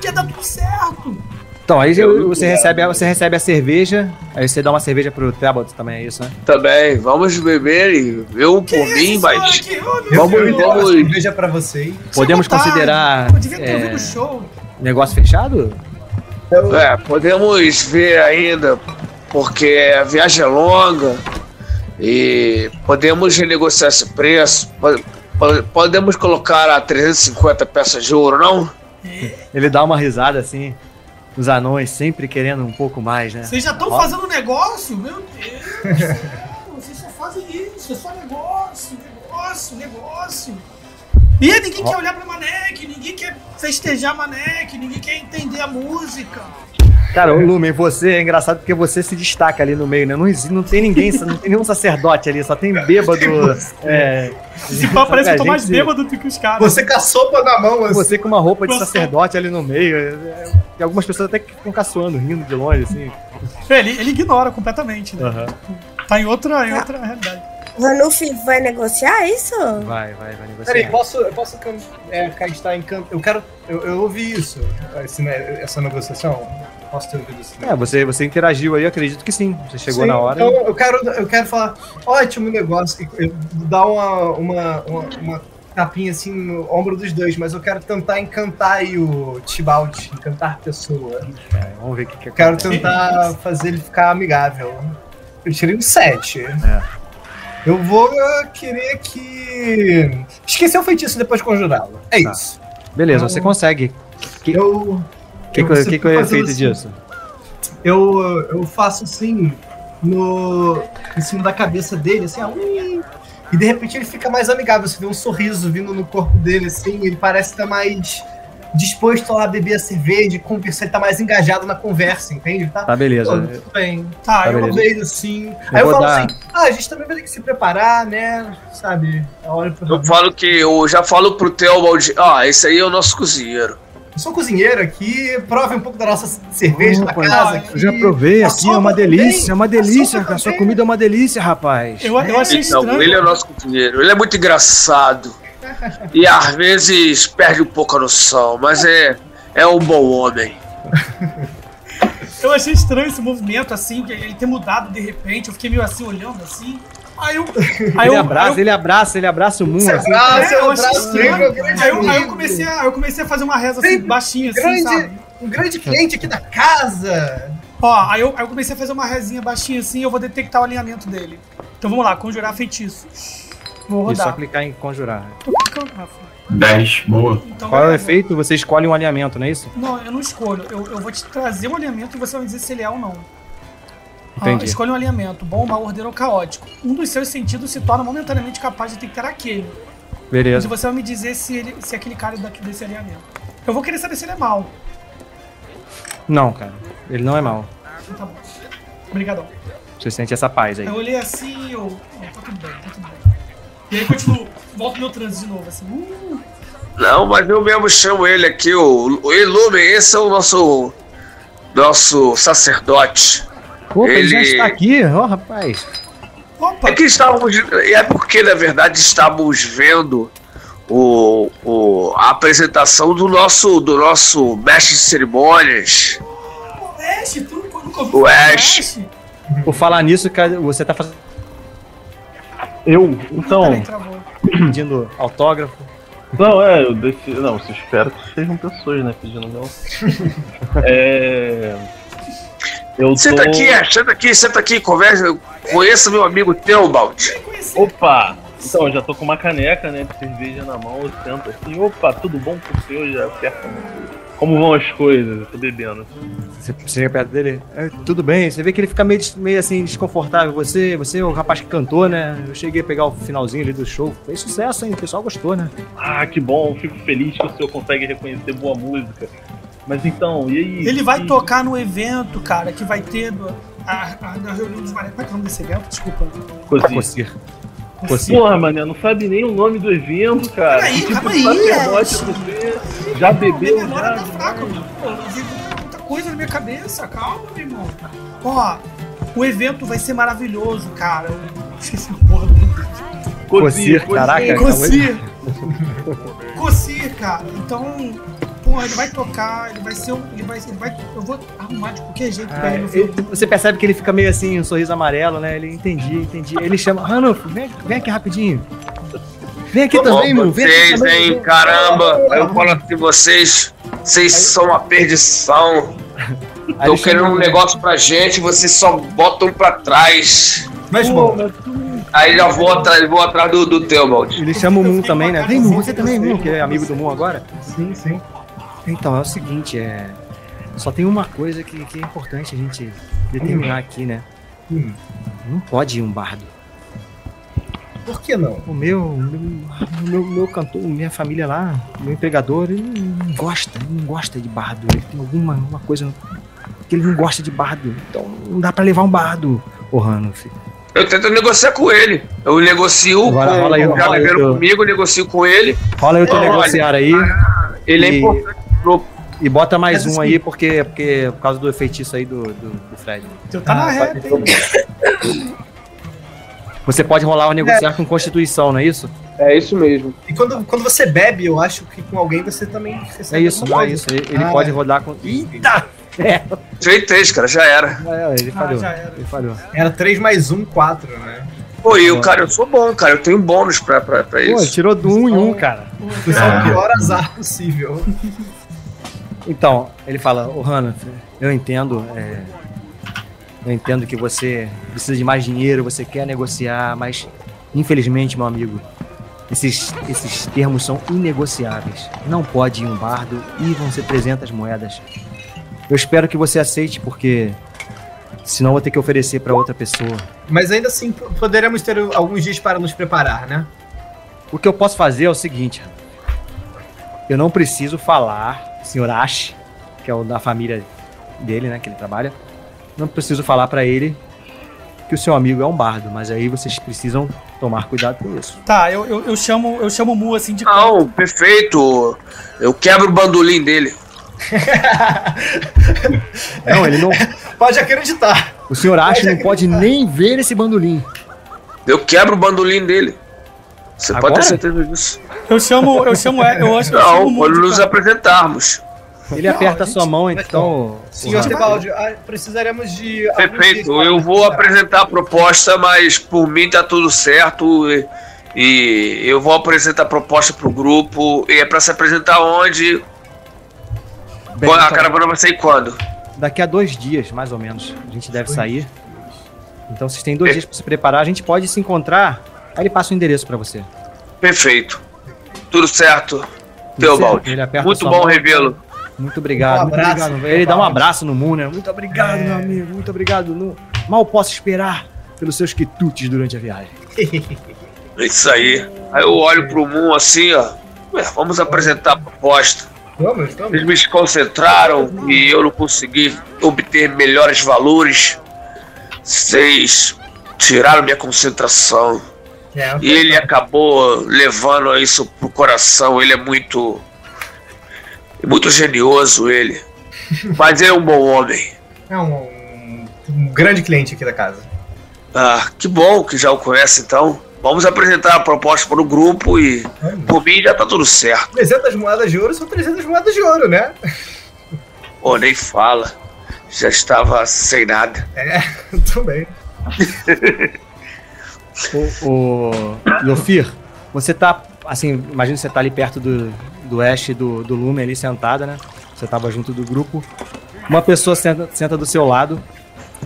que ia dar tudo certo. Então, aí Eu- você, recebe, a- você recebe a cerveja, aí você dá uma cerveja pro Trebot também, é isso, né? Também, vamos beber e eu por mim, mas. meu Vamos, Deus. vamos. Cerveja pra vocês. Podemos tarde. considerar Eu devia ter é, ouvido o show. negócio fechado? Eu, É, podemos ver ainda, porque a viagem é longa e podemos renegociar esse preço. Po- po- Podemos colocar a 350 peças de ouro, não? Ele dá uma risada assim, os anões sempre querendo um pouco mais, né? Vocês já estão Ó. fazendo negócio? Meu Deus! Vocês só fazem isso, é só negócio, negócio, negócio. E ninguém quer olhar pra Manek, ninguém quer festejar Manek, ninguém quer entender a música. Cara, o Lumen, você é engraçado porque você se destaca ali no meio, né? Não, existe- não tem ninguém, não tem nenhum sacerdote ali, só tem bêbado. É, Esse pau parece que eu tô mais bêbado do que os caras. Você com a sopa na mão, assim. Você com uma roupa de sacerdote ali no meio. é, é, E algumas pessoas até que ficam caçoando, rindo de longe, assim. Ele, ele ignora completamente, né? Aham. Tá em outra, em outra realidade. Ranulf vai negociar isso? Vai, vai, vai negociar. Peraí, posso, eu posso é, estar em campo? Eu quero. Eu, eu ouvi isso, esse, né, essa negociação. Posso ter ouvido isso? né? É, você, você interagiu aí, acredito que sim. Você chegou Sim, na hora. Então eu quero, eu quero falar, ótimo negócio, e- e dar uma, uma, uma, uma tapinha assim no ombro dos dois, mas eu quero tentar encantar aí o Tibalt, encantar a pessoa. É, vamos ver o que, que quero tentar fazer ele ficar amigável. Eu tirei um 7. É. Eu vou querer que. Esquecer o feitiço depois de conjurá-lo. É Tá. isso. Beleza, você consegue. Que- Eu. O que, eu que, que, que é o fazendo efeito assim. disso? eu, eu faço assim no em cima da cabeça dele, assim, ah, e de repente ele fica mais amigável. Você vê um sorriso vindo no corpo dele, assim, ele parece estar mais disposto a lá beber a cerveja, e conversar, ele tá mais engajado na conversa, entende? Tá, Tá, beleza. Pô, tudo bem. Tá, Tá, eu beleza. Eu vejo assim. Aí eu falo dar- assim, ah, a gente também vai ter que se preparar, né? Sabe? Eu Eu falo que eu já falo pro Theobald, ah, esse aí é o nosso cozinheiro. Sou cozinheiro aqui, prove um pouco da nossa cerveja da Opa, casa eu aqui. já provei aqui, é uma delícia, é uma delícia, açougue a sua comida é uma delícia, rapaz. Eu, eu achei Então, estranho. ele é o nosso cozinheiro. Ele é muito engraçado. E às vezes perde um pouco a noção, mas é, é um bom homem. Eu achei estranho esse movimento, assim, que ele ter mudado de repente. Eu fiquei meio assim, olhando assim. Aí eu. Aí Ele eu, abraça, aí eu, ele abraça, ele abraça o Moon, Você assim. abraça, É, eu abraço grande aí eu, aí eu comecei a, eu comecei a fazer uma reza assim, Grande- baixinha, assim, grande, sabe? um grande cliente aqui da casa. Ó, aí eu, aí eu comecei a fazer uma rezinha baixinha assim, eu vou detectar o alinhamento dele. Então vamos lá, conjurar feitiço. Vou E só rodar. clicar em conjurar. Tô clicando, Rafa. 10, boa. Então, Qual é o efeito? Você escolhe um alinhamento, não é isso? Não, eu não escolho. Eu, eu vou te trazer um alinhamento e você vai me dizer se ele é ou não. Entendi. Ah, escolha um alinhamento, bom, mau, ordeiro ou caótico. Um dos seus sentidos se torna momentaneamente capaz de detectar aquele. E Beleza. você vai me dizer se, ele, se aquele cara é daqui desse alinhamento. Eu vou querer saber se ele é mau. Não, cara. Ele não é mal. Então tá bom. Obrigadão. Você sente essa paz aí. Eu olhei assim e eu. ó, tá tudo bem, tá tudo bem. E aí continuo, volto meu transe de novo, assim. Uh, Não, mas eu mesmo chamo ele aqui, o, o Ilume, esse é o nosso nosso sacerdote. Opa, ele já Ele- está aqui. Ó, rapaz. opa! É que estávamos. É porque, na verdade, estávamos vendo o, o, a apresentação do nosso, do nosso mestre de cerimônias. O Ash, tu nunca ouviu O Ash. Por falar nisso, cara, você tá fazendo- Eu? Então. Pedindo autógrafo. Não, é, eu decidi. Não, você espera que sejam pessoas, né? Pedindo meu. é. Eu tô. Senta aqui, é, senta aqui, senta aqui, conversa. Conheça meu amigo Teobald. Opa! Então, eu já tô com uma caneca, né, de cerveja na mão, eu sento assim, opa, tudo bom com o senhor? Já aperta. Como vão as coisas? Eu tô bebendo. Você chega perto dele. "É, tudo bem, você vê que ele fica meio, meio assim desconfortável. Você, você é o rapaz que cantou, né? Eu cheguei a pegar o finalzinho ali do show. Fez sucesso, hein? O pessoal gostou, né? Ah, que bom, fico feliz que o senhor consegue reconhecer boa música. Mas então, e aí? Ele vai E- tocar no evento, cara, que vai ter no- a, a, na reunião dos marinheiros. Qual é que é o nome desse evento? Desculpa. Cozinha. Cocir. Cocir. Porra, mané, não sabe nem o nome do evento, cara. Peraí, calma tipo de aí, Ed. você já bebeu, Minha memória já? tá fraca, mano. Pô, eu vi muita coisa na minha cabeça. Calma, meu irmão. Ó, o evento vai ser maravilhoso, cara. Esqueci o porra do. Cocir, caraca. Cocir. Cocir, cara. Então, porra, ele vai tocar, ele vai ser um. Ele vai, ele vai. Eu vou arrumar de qualquer jeito pra Ah, ele no ele- filme. você percebe que ele fica meio assim, um sorriso amarelo, né? Ele entendi, entendi. Ele chama, Ranulf, vem, vem aqui rapidinho. Vem aqui também, meu. Vem aqui vocês, também. hein? Caramba, eu falo assim, vocês, vocês são uma perdição. Aí Tô querendo um negócio pra gente, vocês só botam pra trás. Mas Pô, Aí já vou atrás, vou atrás do, do Teobald. Ele chama o Moon também, né? Vem, Moon, você também. Moon, que é amigo do Moon agora. sim, sim. Então, é o seguinte, é. Só tem uma coisa que, que é importante a gente determinar aqui, né? Hum. Não pode ir um bardo. Por que não? O meu, o meu, o meu, meu cantor, minha família lá, meu empregador, ele não gosta, ele não gosta de bardo. Ele tem alguma uma coisa que ele não gosta de bardo. Então não dá pra levar um bardo, ô Ranulf. Eu tento negociar com ele. Eu negocio Agora com rola aí, já rola aí comigo, eu negocio com ele. Rola aí o teu negociar aí Ele é E- importante pro. e bota mais Mas um assim- aí, porque, porque por causa do feitiço aí do, do, do Fred. Tu tá na Ah, reta, hein? Você pode rolar o negociar com Constituição, não é isso? É isso mesmo. E quando, quando você bebe, eu acho que com alguém você também recebe É isso, não é isso. Ele, ele Ah, pode é. rodar com. Eita! É, Tirei três, cara, já era. é, ele Ah, falhou. já era. Ele falhou. Era 3 mais 1, 4, né? Pô, e o cara, eu sou bom, cara. Eu tenho bônus pra, pra, pra Pô, isso. tirou do um em um, cara. Foi só o pior azar possível. Então, ele fala, ô Hannah, eu entendo, é, eu entendo que você precisa de mais dinheiro, você quer negociar, mas infelizmente, meu amigo, esses, esses termos são inegociáveis. Não pode ir um bardo e vão ser 300 moedas. Eu espero que você aceite, porque senão eu vou ter que oferecer para outra pessoa. Mas ainda assim, poderemos ter alguns dias para nos preparar, né? O que eu posso fazer é o seguinte: eu não preciso falar, senhor Ash, que é o da família dele, né, que ele trabalha, não preciso falar pra ele que o seu amigo é um bardo, mas aí vocês precisam tomar cuidado com isso. Tá, eu, eu, eu chamo eu chamo o Mu assim de Não, perfeito. Eu quebro o bandolim dele. Não, ele não. Pode acreditar. O senhor Ash não pode nem ver esse bandolim. Eu quebro o bandolim dele. Você Agora? pode ter certeza disso. Eu chamo, eu chamo, eu acho que Não, o quando nos cara. apresentarmos. Ele aperta a sua mão, então. Senhor Tebaldi, ah, precisaremos de. Perfeito, para eu vou preparar. apresentar a proposta, mas por mim tá tudo certo. E, e eu vou apresentar a proposta pro grupo. E é pra se apresentar onde? Bem, a então, caravana vai sair quando? daqui a dois dias, mais ou menos, a gente deve sair. Então vocês têm dois dias para se preparar. A gente pode se encontrar. Aí ele passa o endereço para você. Perfeito. Tudo certo, aperta Muito bom revê-lo. Muito obrigado. Um muito abraço, obrigado. Ele dá um abraço no Moon, né? Muito obrigado, meu amigo. Muito obrigado. Não- Mal posso esperar pelos seus quitutes durante a viagem. É Isso aí. Aí eu olho pro Moon assim, ó. Ué, vamos apresentar a proposta. Vamos, vamos. Eles me desconcentraram e eu não consegui obter melhores valores. Vocês tiraram minha concentração. É, E ele acabou levando isso pro coração. Ele é muito. Muito genioso, ele. Mas ele é um bom homem. é um, um- grande cliente aqui da casa. Ah, que bom que já o conhece então. Vamos apresentar a proposta para o grupo e por mim já tá tudo certo. 300 moedas de ouro são 300 moedas de ouro, né? Pô, nem fala. Já estava sem nada. É, também. O, o Yofir, você tá, assim, imagina que você tá ali perto do, do Ash e do, do Lumen ali sentada, né? Você tava junto do grupo. Uma pessoa senta, senta do seu lado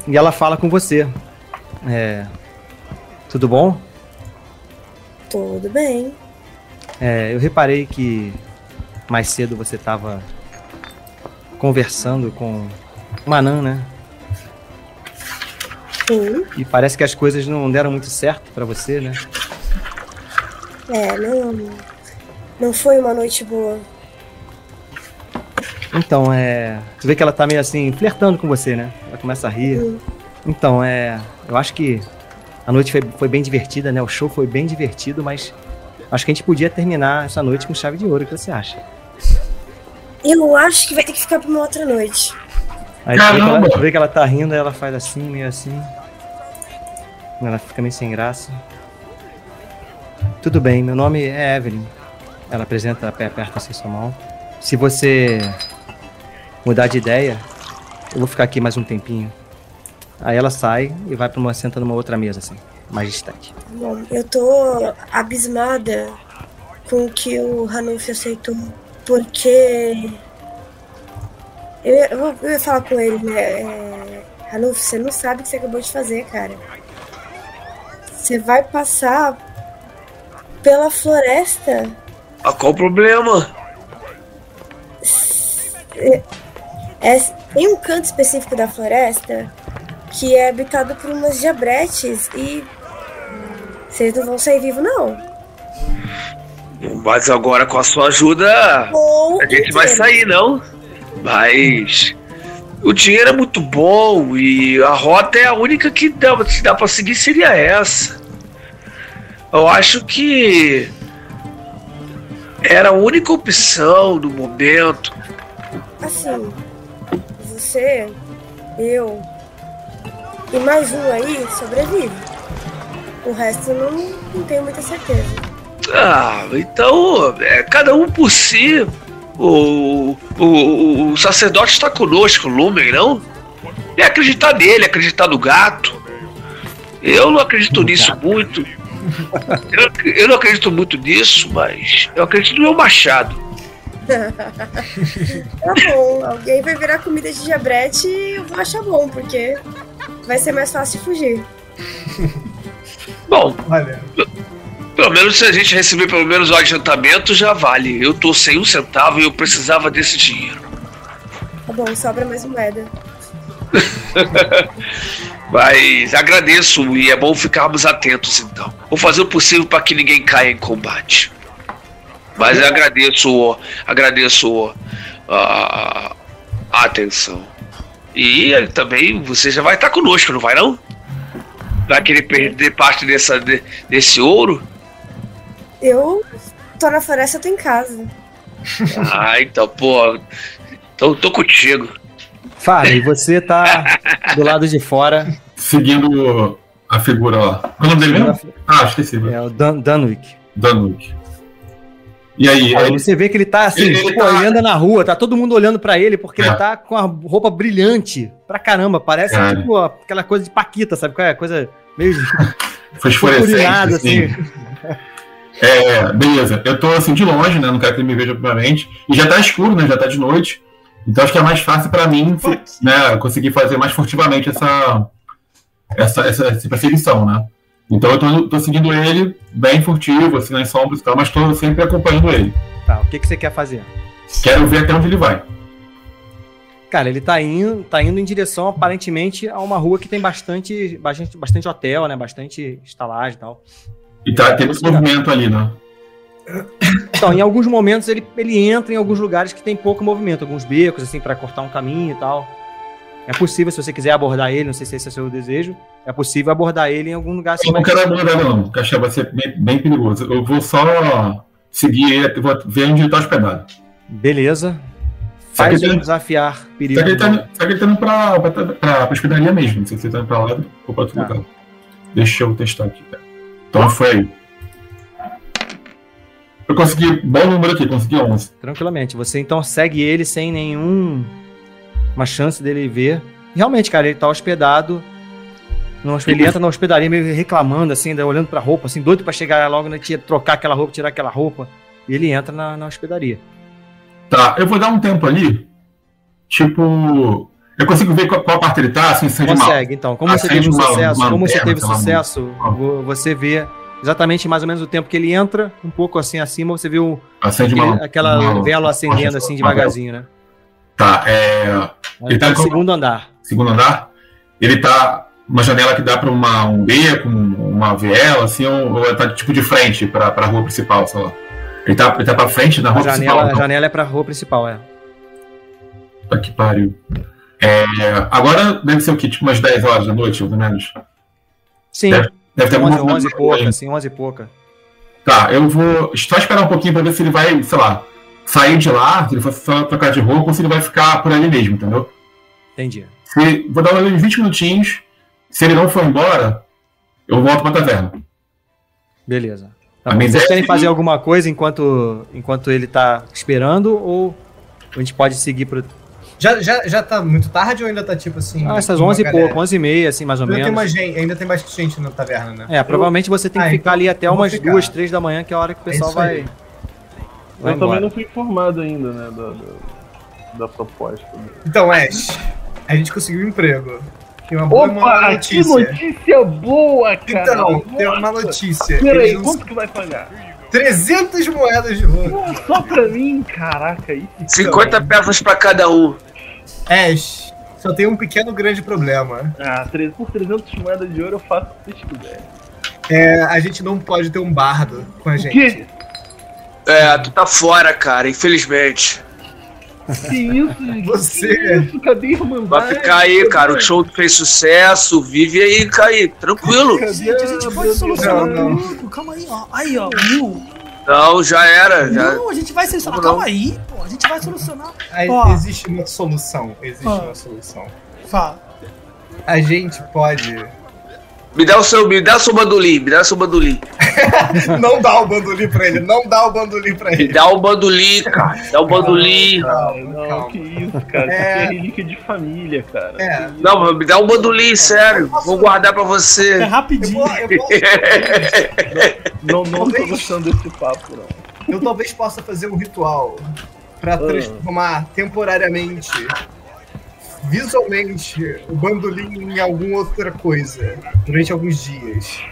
e ela fala com você. É, tudo bom? Tudo bem. É, eu reparei que mais cedo você tava conversando com Manan, né? Sim. E parece que as coisas não deram muito certo pra você, né? É, não. Não foi uma noite boa. Então, é. Tu vê que ela tá meio assim, flertando com você, né? Ela começa a rir. Então, é. Eu acho que a noite foi, foi bem divertida, né? O show foi bem divertido, mas acho que a gente podia terminar essa noite com chave de ouro. O que você acha? Eu acho que vai ter que ficar pra uma outra noite. Aí tu vê, que ela, tu vê que ela tá rindo, aí ela faz assim, meio assim. Ela fica meio sem graça. Tudo bem, meu nome é Evelyn. Ela apresenta, aper- aperta assim sua mão. Se você mudar de ideia, eu vou ficar aqui mais um tempinho. Aí ela sai e vai pra uma senta numa outra mesa, assim, mais distante. Bom, eu tô abismada com o que o Ranulf aceitou. Porque. Eu, eu, vou- eu ia falar com ele, né? É, você não sabe o que você acabou de fazer, cara. Você vai passar pela floresta. Ah, qual o problema? É, tem um canto específico da floresta que é habitado por umas diabretes e. Vocês não vão sair vivos, não. Mas agora com a sua ajuda Ou a gente vai sair, não? Mas o dinheiro é muito bom e a rota é a única que dá, que dá pra seguir seria essa. Eu acho que era a única opção no momento. Assim, você, eu e mais um aí sobrevive. O resto não, não tenho muita certeza. Ah, então é cada um por si. O, o, o sacerdote está conosco, Lumen, não? É acreditar nele, acreditar no gato. Eu não acredito nisso muito. Eu, eu não acredito muito nisso, mas eu acredito no meu machado. Tá bom, alguém vai virar comida de diabrete e eu vou achar bom, porque vai ser mais fácil fugir. Bom, Olha, pelo menos se a gente receber pelo menos o adiantamento, já vale. Eu tô sem um centavo e eu precisava desse dinheiro. Tá bom, sobra mais moeda. Mas agradeço e é bom ficarmos atentos então. Vou fazer o possível para que ninguém caia em combate. Mas eu agradeço, agradeço a, a atenção. E também você já vai estar conosco, não vai não? Vai querer perder parte dessa, de- desse ouro? Eu tô na floresta, eu tô em casa. Ah, então, pô. Então tô contigo. Farley, você tá do lado de fora. Seguindo a figura lá. Qual é o nome dele mesmo? Ah, esqueci. É o Dan Dunwick. Danwick. E aí? Aí aí você vê que ele tá assim, Ele- ele pô, tá- ele anda na rua, tá todo mundo olhando pra ele porque É. ele tá com a roupa brilhante pra caramba. Parece Cara. tipo aquela coisa de Paquita, sabe qual é? Coisa meio fosforescente, purpurinada, assim. assim. É, beleza. Eu tô assim de longe, né? Não quero que ele me veja primeiramente. E já tá escuro, né? Já tá de noite. Então acho que é mais fácil pra mim, né? Conseguir fazer mais furtivamente essa, essa, essa, essa perseguição, né? Então eu tô, tô seguindo ele bem furtivo, assim, nas sombras e tal, mas tô sempre acompanhando ele. Tá, o que, que você quer fazer? Quero ver até onde ele vai. Cara, ele tá indo, tá indo em direção, aparentemente, a uma rua que tem bastante, bastante, bastante hotel, né? Bastante estalagem e tal. E tá tendo esse movimento ali, né? Então, em alguns momentos ele, ele entra em alguns lugares que tem pouco movimento, alguns becos, assim, pra cortar um caminho e tal. É possível, se você quiser abordar ele, não sei se esse é o seu desejo, é possível abordar ele em algum lugar assim. Eu não quero abordar, não, porque achei que vai ser bem, bem perigoso. Eu vou só seguir ele, eu vou ver onde ele tá hospedado. Beleza. Faz ele um tá- desafiar perigo. Só que ele tá, só que ele tá indo pra, pra, pra, pra hospedaria mesmo. Não sei se ele tá indo pra lá ou pra outro Tá. lugar. Deixa eu testar aqui. cara. Então foi aí. Eu consegui, bom número aqui, consegui 11. Tranquilamente. Você então segue ele sem nenhum uma chance dele ver. Realmente, cara, ele tá hospedado. No, ele entra na hospedaria meio reclamando, assim, ainda olhando pra roupa, assim, doido pra chegar logo, né, trocar aquela roupa, tirar aquela roupa. E ele entra na, na hospedaria. Tá, eu vou dar um tempo ali. Tipo. Eu consigo ver qual, qual parte ele tá, assim, de mal. Consegue, então. Como Ah, você teve mal, sucesso, como você lanterna, teve lá, sucesso, Ah. vo- você vê exatamente mais ou menos o tempo que ele entra, um pouco assim acima, você viu Acende aquele- uma, aquela uma- vela acendendo assim uma devagarzinho, né? Tá, é. Ele tá no com- segundo andar. segundo andar, ele tá uma janela que dá para uma um beco, um- uma viela, assim, ou, ou tá tipo de frente para a rua principal, sei lá. Ele tá, ele tá para frente da A rua janela, principal. a então. janela é pra rua principal, é. Puta que pariu. É, agora deve ser o quê? Tipo umas 10 horas da noite, ou menos. Sim, Deve, deve ter 11, alguma 11 e pouca, assim, 11 e pouca. Tá, eu vou só esperar um pouquinho para ver se ele vai, sei lá, sair de lá, se ele for só trocar de roupa ou se ele vai ficar por ali mesmo, entendeu? Entendi. Se, vou dar uns 20 minutinhos. Se ele não for embora, eu volto pra taverna. Beleza. Tá Vocês querem fazer alguma coisa enquanto, enquanto ele tá esperando ou a gente pode seguir pro. Já, já, já tá muito tarde ou ainda tá tipo assim? Ah, essas uma 11 e pouco, 11 e meia, assim, mais ou Ainda tem, menos. mais gente, ainda tem mais gente na taverna, né? É, provavelmente você tem que Ah, ficar então ali até eu umas ficar. duas, três da manhã, que é a hora que o pessoal isso aí. vai. vai Eu também não fui informado ainda, né, da, da, da proposta. Então, Ash, a gente conseguiu um emprego. Tem uma boa e uma Opa, que notícia. notícia boa, cara! Então, tem uma Nossa. notícia. Peraí, não- quanto que vai pagar? 300 moedas de ouro. Só pra mim, caraca, isso. 50 peças pra cada um. Ash, só tem um pequeno grande problema. Ah, por 300 moedas de ouro eu faço o que vocês quiserem. É, a gente não pode ter um bardo com a O gente. quê? É, tu tá fora, cara, infelizmente. Que isso, gente? Você- Que isso? Cadê a Irmandade? Vai ficar aí, cara. O show fez sucesso, vive aí, aí, tranquilo. Cadê Gente, a gente pode solucionar Não. Calma aí, ó. Aí, ó. Will. Não, já era. Já... Não, a gente vai solucionar. Como não? Calma aí, pô. A gente vai solucionar. Aí, existe uma solução. Existe Ó. uma solução. Fala. A gente pode. Me dá o seu, me dá o seu bandolim, me dá o seu bandolim. não dá o bandolim pra ele, não dá o bandolim pra Me ele. dá o bandolim, cara. Dá o bandolim. Calma, não, Calma. que isso, cara. Isso É. aqui é relíquia de família, cara. É. Não, me dá um bandolim, sério. Vou guardar pra É você. Eu, rapidinho. vou, eu, posso- Não, não tô Talvez. gostando desse papo, não. eu talvez possa fazer um ritual pra transformar temporariamente, visualmente, o bandolim em alguma outra coisa durante alguns dias.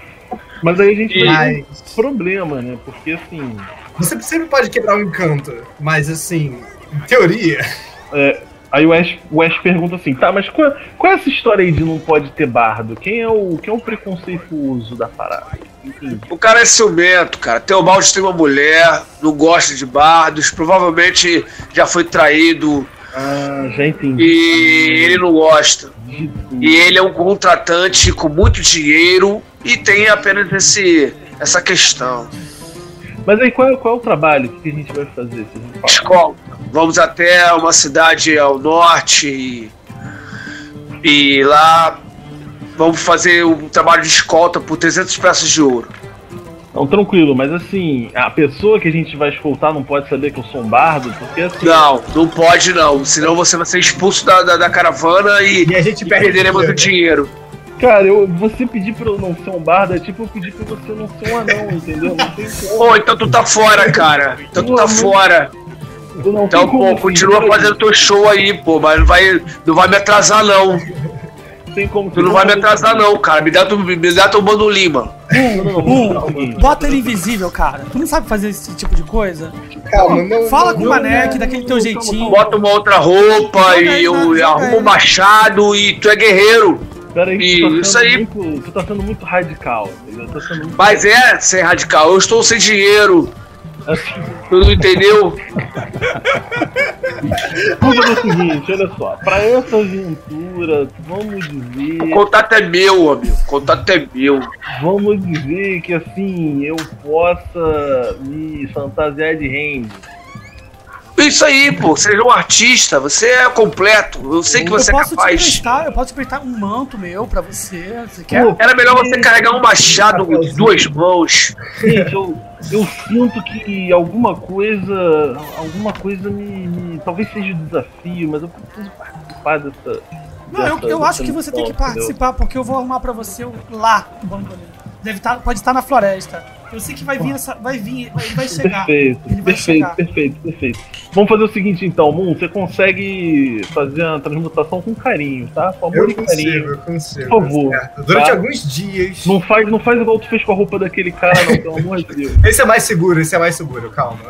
Mas aí a gente um problema, né? Porque assim. você sempre pode quebrar um encanto, mas assim, em teoria, é, aí o Ash, o Ash pergunta assim, tá, mas qual, qual é essa história aí de não pode ter bardo? Quem é o, quem é o preconceituoso da parada? O cara é ciumento, cara. Teobaldi tem uma mulher, não gosta de bardos, provavelmente já foi traído Ah, já entendi. e ele não gosta. Tudo. E ele é um contratante com muito dinheiro e tem apenas esse, essa questão. Mas aí qual, é- qual é o trabalho? Que a gente vai fazer? Escolta. vamos até uma cidade ao norte e, e lá vamos fazer um trabalho de escolta por 300 peças de ouro. Não, tranquilo, mas assim, a pessoa que a gente vai escoltar não pode saber que eu sou um bardo, porque assim. Não, não pode não, senão você vai ser expulso da, da, da caravana e, E a gente e perde perderemos o dinheiro. Cara, eu, você pedir pra eu não ser um bardo é tipo eu pedir pra você não ser um anão, entendeu? Não tem como. Ô, então tu tá fora, cara. Então tu tá fora. Então, pô, continua fazendo teu show aí, pô, mas não vai, não vai me atrasar não. Tem como Tu não vai me atrasar não, cara. Me dá tu, me dá Bando Lima. Não. Bota ele invisível, cara. Tu não sabe fazer esse tipo de coisa? Calma, não. Fala com o não, Manek, daquele teu jeitinho. Bota uma outra roupa e eu arrumo um machado e tu é guerreiro. Pera aí, E tu tá isso sendo aí- Muito, tu tá sendo muito radical? Tá sendo muito. Mas é ser radical. Eu estou sem dinheiro. Tu não entendeu? vamos fazer o seguinte, olha só. Pra essa aventura, vamos O dizer. contato é meu, amigo. O contato é meu. Vamos dizer que assim, eu possa me fantasiar de Randy. Isso aí, pô. Seja um artista. Você é completo. Eu sei que você eu é posso te capaz. emprestar, eu posso te emprestar um manto meu pra você. Você quer? Era melhor você carregar um machado de duas mãos. Gente, eu, eu sinto que alguma coisa. Alguma coisa me, me- Talvez seja um desafio, mas eu preciso participar dessa. Não, eu, dessa- eu acho dessa que você tem que missão, entendeu? participar, porque eu vou arrumar pra você lá o bandoleiro. Deve estar, pode estar na floresta. Eu sei que vai vir essa. Vai vir, ele vai chegar. Perfeito, Ele vai perfeito, chegar. perfeito, perfeito. Vamos fazer o seguinte então, Moon, você consegue fazer a transmutação com carinho, tá? Com amor Eu e consigo, carinho. eu consigo. Por favor. certo. Durante Tá. alguns dias. Não faz, não faz igual tu fez com a roupa daquele cara, não, pelo amor de Deus. Esse é mais seguro, esse é mais seguro, calma.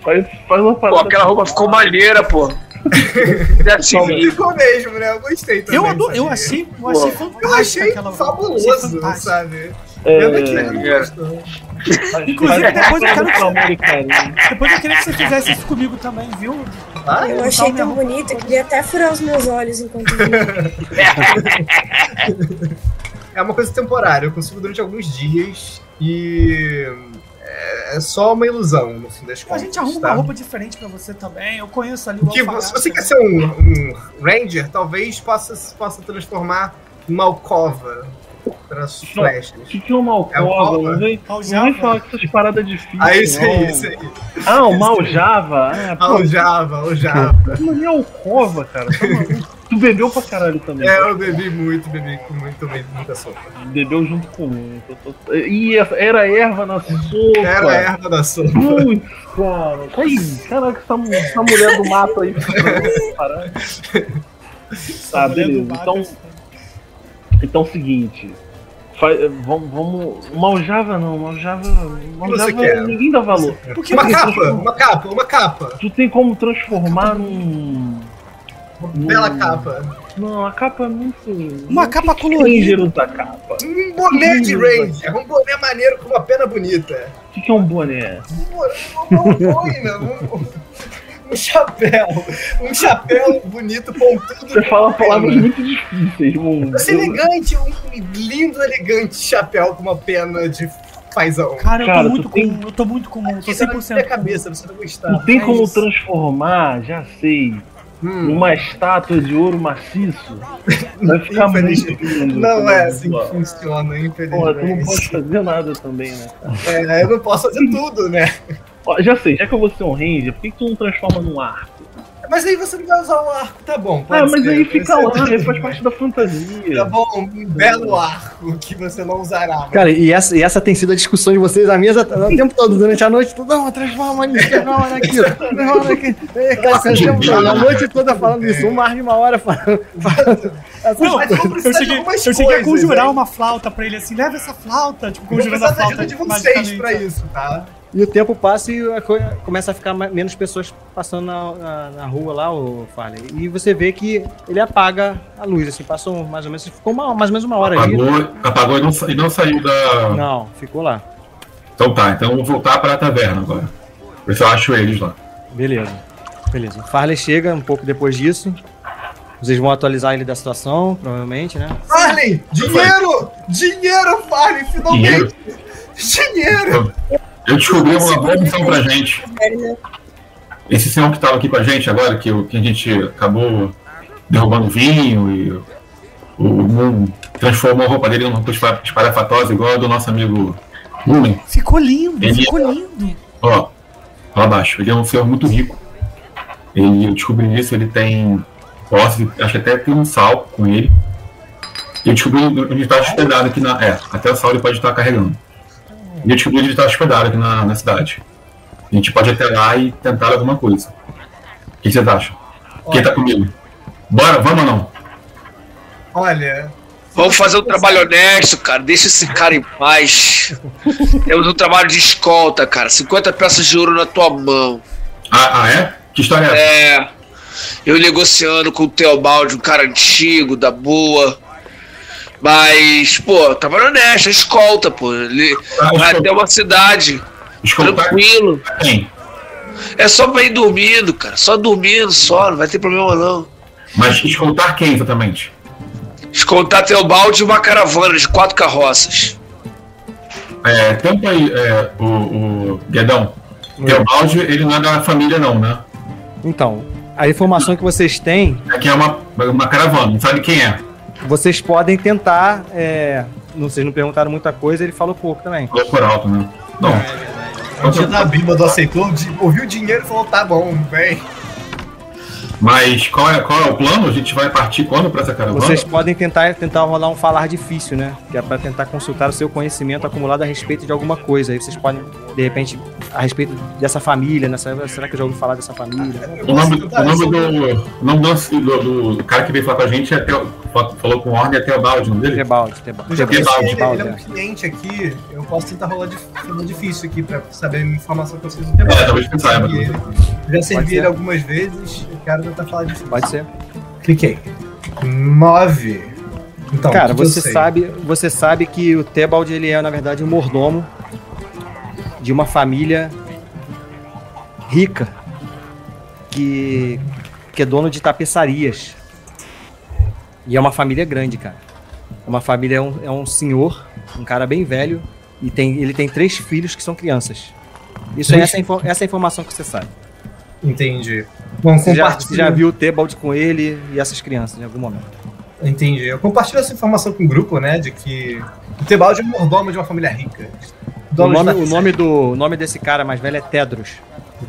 Faz, faz uma Pô, parada. aquela roupa ficou maneira, pô. É assim, Ficou mesmo, né? Eu gostei também. Eu, adoro, eu achei, eu achei fantástica Eu achei fabuloso, Achei sabe? É, que ele não é. gostou. faz- Inclusive, faz- depois eu quero- e carinho. Depois eu queria que você fizesse isso comigo também, viu? Ah, Eu achei tão bonito, eu queria até furar os meus olhos enquanto via. é uma coisa temporária, eu consigo durante alguns dias e é é só uma ilusão, no fim das A contas. gente arruma tá? uma roupa diferente pra você também. Eu conheço ali o Que, se você quer ser um, um Ranger, talvez possa, possa transformar numa alcova para as flechas. O que, que é uma É alcova? alcova? não vem, não vem falar com essas paradas difíceis. Ah, isso não. aí, isso aí. Ah, o Maljava? Ah, pô, Aljava, aljava. Não é alcova, cara. Tá maluco? Tu bebeu pra caralho também. É, eu bebi muito, bebi com muito, muito, muita sopa. Bebeu junto comigo. Tô- Ih, essa- era erva na sopa. Era a erva da sopa. Putz, cara. Aí, caraca, essa, essa mulher do mato aí. Caralho. Tá, beleza. Então, então é o seguinte. Fa- vamos, vamos. Maljava não, Maljava. Maljava ninguém dá valor. Uma capa, uma capa, uma capa. Tu tem como transformar num. Bela capa. Não, a capa é muito. Uma capa Ranger colorida. usa capa. Um boné de Ranger, um boné maneiro com uma pena bonita. O que, que é um boné? Um, uma boina, um, um chapéu. Um chapéu bonito, pontudo. Você fala uma palavras muito difíceis, mano. Você é elegante, um lindo, elegante chapéu com uma pena de fazão. Cara, eu tô muito tem- comum, eu tô muito comum, tô Isso é na 100%. cabeça, você não gostar. Tu tem É como isso. transformar, já sei, Hum, numa estátua de ouro maciço? Vai ficar muito Infelizmente, lindo. não é assim Pô, que funciona, Porra, tu não pode infelizmente. fazer nada também, né? É, eu não posso fazer tudo, né? Ó, já sei, já que eu vou ser um ranger, por que, que tu não transforma num arco? Mas aí você não vai usar o arco, tá bom. Ah, mas ser, aí fica ser. lá, faz parte da fantasia. Tá bom, um belo arco que você não usará. Cara, e essa, e essa tem sido a discussão de vocês, a minha o tempo todo, durante a noite, tudo, não, transforma nisso, transforma naquilo, transforma naquilo. É, cara, cara, a noite toda falando isso, uma hora de uma hora falando. Não, Mas eu eu cheguei, eu cheguei a conjurar uma flauta pra ele assim, leva essa flauta, tipo, Vou conjurando precisar a da flauta. ajuda de vocês magicamente. pra isso, tá? E o tempo passa e a coisa, começa a ficar menos pessoas passando na, na, na rua lá, o Farley. E você vê que ele apaga a luz, assim, passou mais ou menos, ficou uma, mais ou menos uma hora ali. Apagou, apagou e, não, e não saiu da. Não, ficou lá. Então tá, então eu vou voltar pra taverna agora. Ver se eu acho eles lá. Beleza. Beleza. O Farley chega um pouco depois disso. Vocês vão atualizar ele da situação, provavelmente, né? Farley! Dinheiro! Dinheiro, Farley! Finalmente! Dinheiro! Eu descobri uma boa missão pra gente. esse senhor que estava aqui com a gente agora, que, o- que a gente acabou derrubando o vinho e o, o Moon transformou a roupa dele numa roupa espa- espalhafatosa, igual a do nosso amigo Lumen. Ficou lindo, Ele- ficou lindo. Ó, lá abaixo. Ele é um senhor muito rico. Ele, eu descobri isso, ele tem posse, acho que até tem um sal com ele. E eu descobri onde ele está hospedado aqui na. É, até o sal ele pode estar carregando. E eu descobri onde ele está hospedado aqui na, na cidade. A gente pode ir até lá e tentar alguma coisa. O que vocês acham? Quem tá comigo? Bora, vamos ou não? Olha, Vamos fazer um trabalho honesto, cara. Deixa esse cara em paz. Temos um trabalho de escolta, cara. 50 peças de ouro na tua mão. Ah, ah, é? Que história é essa? É. Eu negociando com o Teobaldi, um cara antigo, da boa. Mas, pô, trabalho honesto, é escolta, pô. Ele Ah, vai escolta. até uma cidade. Escoltar Tranquilo. quem? É só pra ir dormindo, cara. Só dormindo, só. Não vai ter problema, não. Mas escoltar quem exatamente? Escoltar Teobaldi e uma caravana de quatro carroças. É, tenta aí, é, o, o Guedão. Teobaldi, ele não é da família, não, né? Então, a informação que vocês têm, Aqui é uma, uma caravana, não sabe quem é. Vocês podem tentar. É, não, vocês não perguntaram muita coisa, ele falou pouco também. Falou por alto, né? Não. o dia da bíbado aceitou, de- ouviu o dinheiro e falou: tá bom, vem. Mas qual é, qual é o plano? A gente vai partir quando pra essa caravana? Vocês podem tentar, tentar rolar um falar difícil, né? Que é pra tentar consultar o seu conhecimento acumulado a respeito de alguma coisa. Aí vocês podem, de repente, a respeito dessa família, né? Será que eu já ouvi falar dessa família? O nome, o nome do. O nome do, do, do cara que veio falar com a gente é Teo, falou com ordem é Teobaldi, o nome dele? Eu já Tebaldi, conheci ele, ele é um é. cliente aqui. Eu posso tentar rolar fazer difícil aqui pra saber a informação que vocês não É, talvez saiba. Eu já servi ser. ele algumas vezes, eu quero tentar falar difícil. Pode ser. Cliquei. Nove. Então, Cara, você sabe, você sabe que o Tebald ele é na verdade um mordomo de uma família rica que que é dono de tapeçarias. E é uma família grande, cara. Uma família é um, é um senhor, um cara bem velho e tem ele tem três filhos que são crianças. Isso é essa, essa é informação que você sabe. Entendi. Bom, Você já, já viu o Tebald com ele e essas crianças em algum momento. Entendi. Eu compartilho essa informação com o grupo, né? De que o Tebaldi é um mordomo de uma família rica. O nome, o nome do o nome desse cara mais velho é Tedros.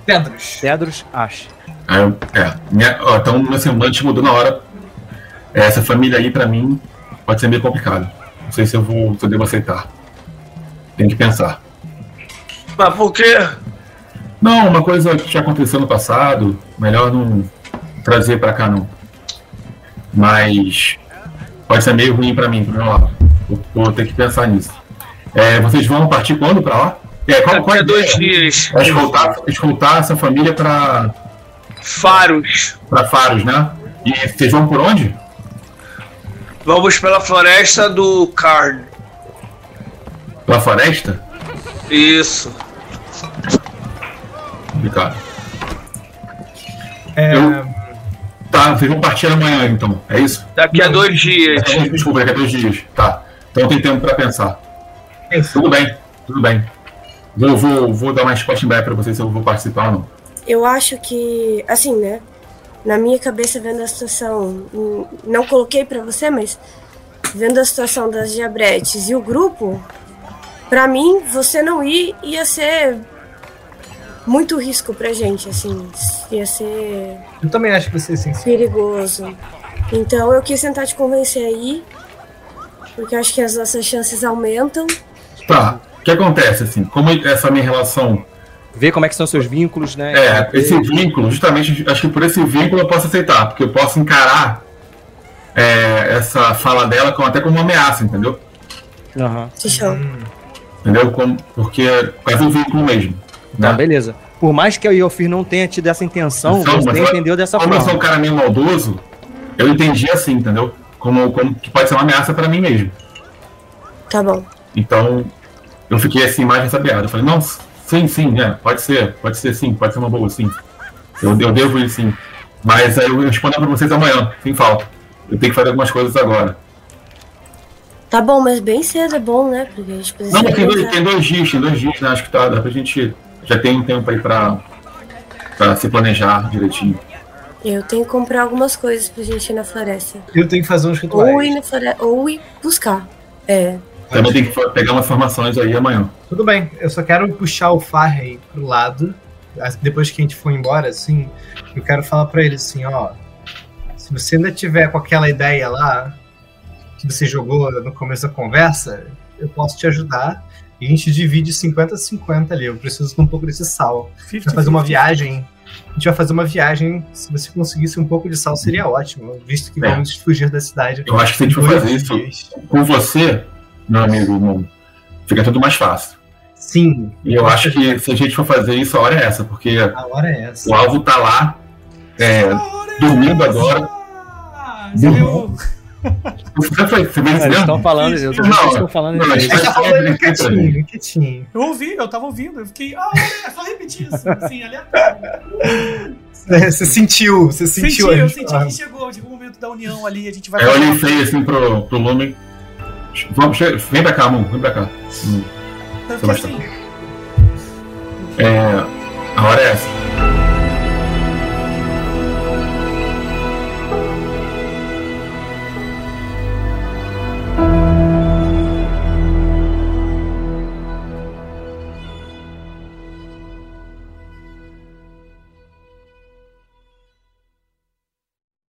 Pedros. Tedros Ash. Eu- é, minha, ó, então meu semblante mudou na hora. É, Essa família aí, pra mim, pode ser meio complicado. Não sei se eu vou, se eu devo aceitar. Tem que pensar. Mas por quê? Não, uma coisa que já aconteceu no passado, melhor não trazer pra cá não. Mas pode ser meio ruim pra mim, pro meu lado. Vou, vou ter que pensar nisso. É, vocês vão partir quando pra lá? É, qual, qual é dois dias. É escoltar, escoltar essa família pra, Faros. pra Faros, né? E vocês vão por onde? Vamos pela floresta do Karn. Pela floresta? Isso. Complicado. É, Eu- Tá, vocês vão partir amanhã então, é isso? Daqui a dois dias. Desculpa, daqui a dois dias. Tá. Então tem tempo pra pensar. Tudo bem, tudo bem. Vou, vou, vou dar uma resposta em breve pra vocês se eu vou participar ou não. Eu acho que, assim, né? Na minha cabeça, vendo a situação, hum, não coloquei pra você, mas vendo a situação das diabretes e o grupo, pra mim, você não ir ia ser muito risco pra gente, assim. Ia ser eu também acho que você sim. perigoso. Então eu quis tentar te convencer aí, porque eu acho que as nossas chances aumentam. Tá. O que acontece, assim, como essa minha relação. Ver como é que são seus vínculos, né? É, esse vínculo, justamente, acho que por esse vínculo eu posso aceitar, porque eu posso encarar é, essa fala dela como, até como uma ameaça, entendeu? Aham. Se chama. Entendeu? Como, porque é do vínculo mesmo. Tá, né? beleza. Por mais que o Iofir não tenha tido essa intenção, Então, você entendeu dessa Como eu sou um forma. cara meio maldoso, eu entendi assim, entendeu? Como, como que pode ser uma ameaça pra mim mesmo. Tá bom. Então, eu fiquei assim mais ressabiado. Eu falei, não, sim, sim, é, pode ser, pode ser sim, pode ser uma boa, sim. Eu, eu devo ir sim. Mas aí eu vou responder pra vocês amanhã, sem falta. Eu tenho que fazer algumas coisas agora. Tá bom, mas bem cedo é bom, né? Porque a gente precisa. Não, tem dois, tem dois dias, tem dois dias, né? Acho que tá, dá pra gente. Já tem um tempo aí pra, Pra se planejar direitinho. Eu tenho que comprar algumas coisas pra gente ir na floresta. Eu tenho que fazer uns Ou ir rituais. na floresta, ou ir buscar. É. Também tem que pegar umas formações aí amanhã. Tudo bem, eu só quero puxar o Farrey pro lado. Depois que a gente for embora, assim, eu quero falar pra ele assim, ó. Se você ainda tiver com aquela ideia lá que você jogou no começo da conversa, eu posso te ajudar. E a gente divide 50-50 ali. Eu preciso de um pouco desse sal. A gente vai fazer uma viagem. A gente vai fazer uma viagem. Se você conseguisse um pouco de sal, seria ótimo. Visto que É. vamos fugir da cidade. Eu acho que se a gente for fazer isso dias. com você, meu amigo, irmão, fica tudo mais fácil. Sim. E eu acho que se a gente for fazer isso, a hora é essa, porque A hora é essa. o alvo tá lá, é, dormindo agora. Ah, Eles estão falando, eu tô eles estão falando Não, tá falando sempre quietinho, quietinho. Eu ouvi, eu tava ouvindo, eu fiquei. Ah, é só repetir isso, assim, aleatório. Você sentiu, você Senti, sentiu. eu a- senti que chegou, chegou o momento da união ali, a gente vai Aí eu olhei feio assim pro, pro Lumen. Vamos, vem pra cá, amor, vem pra cá. Hum. Eu assim, É, a hora é essa.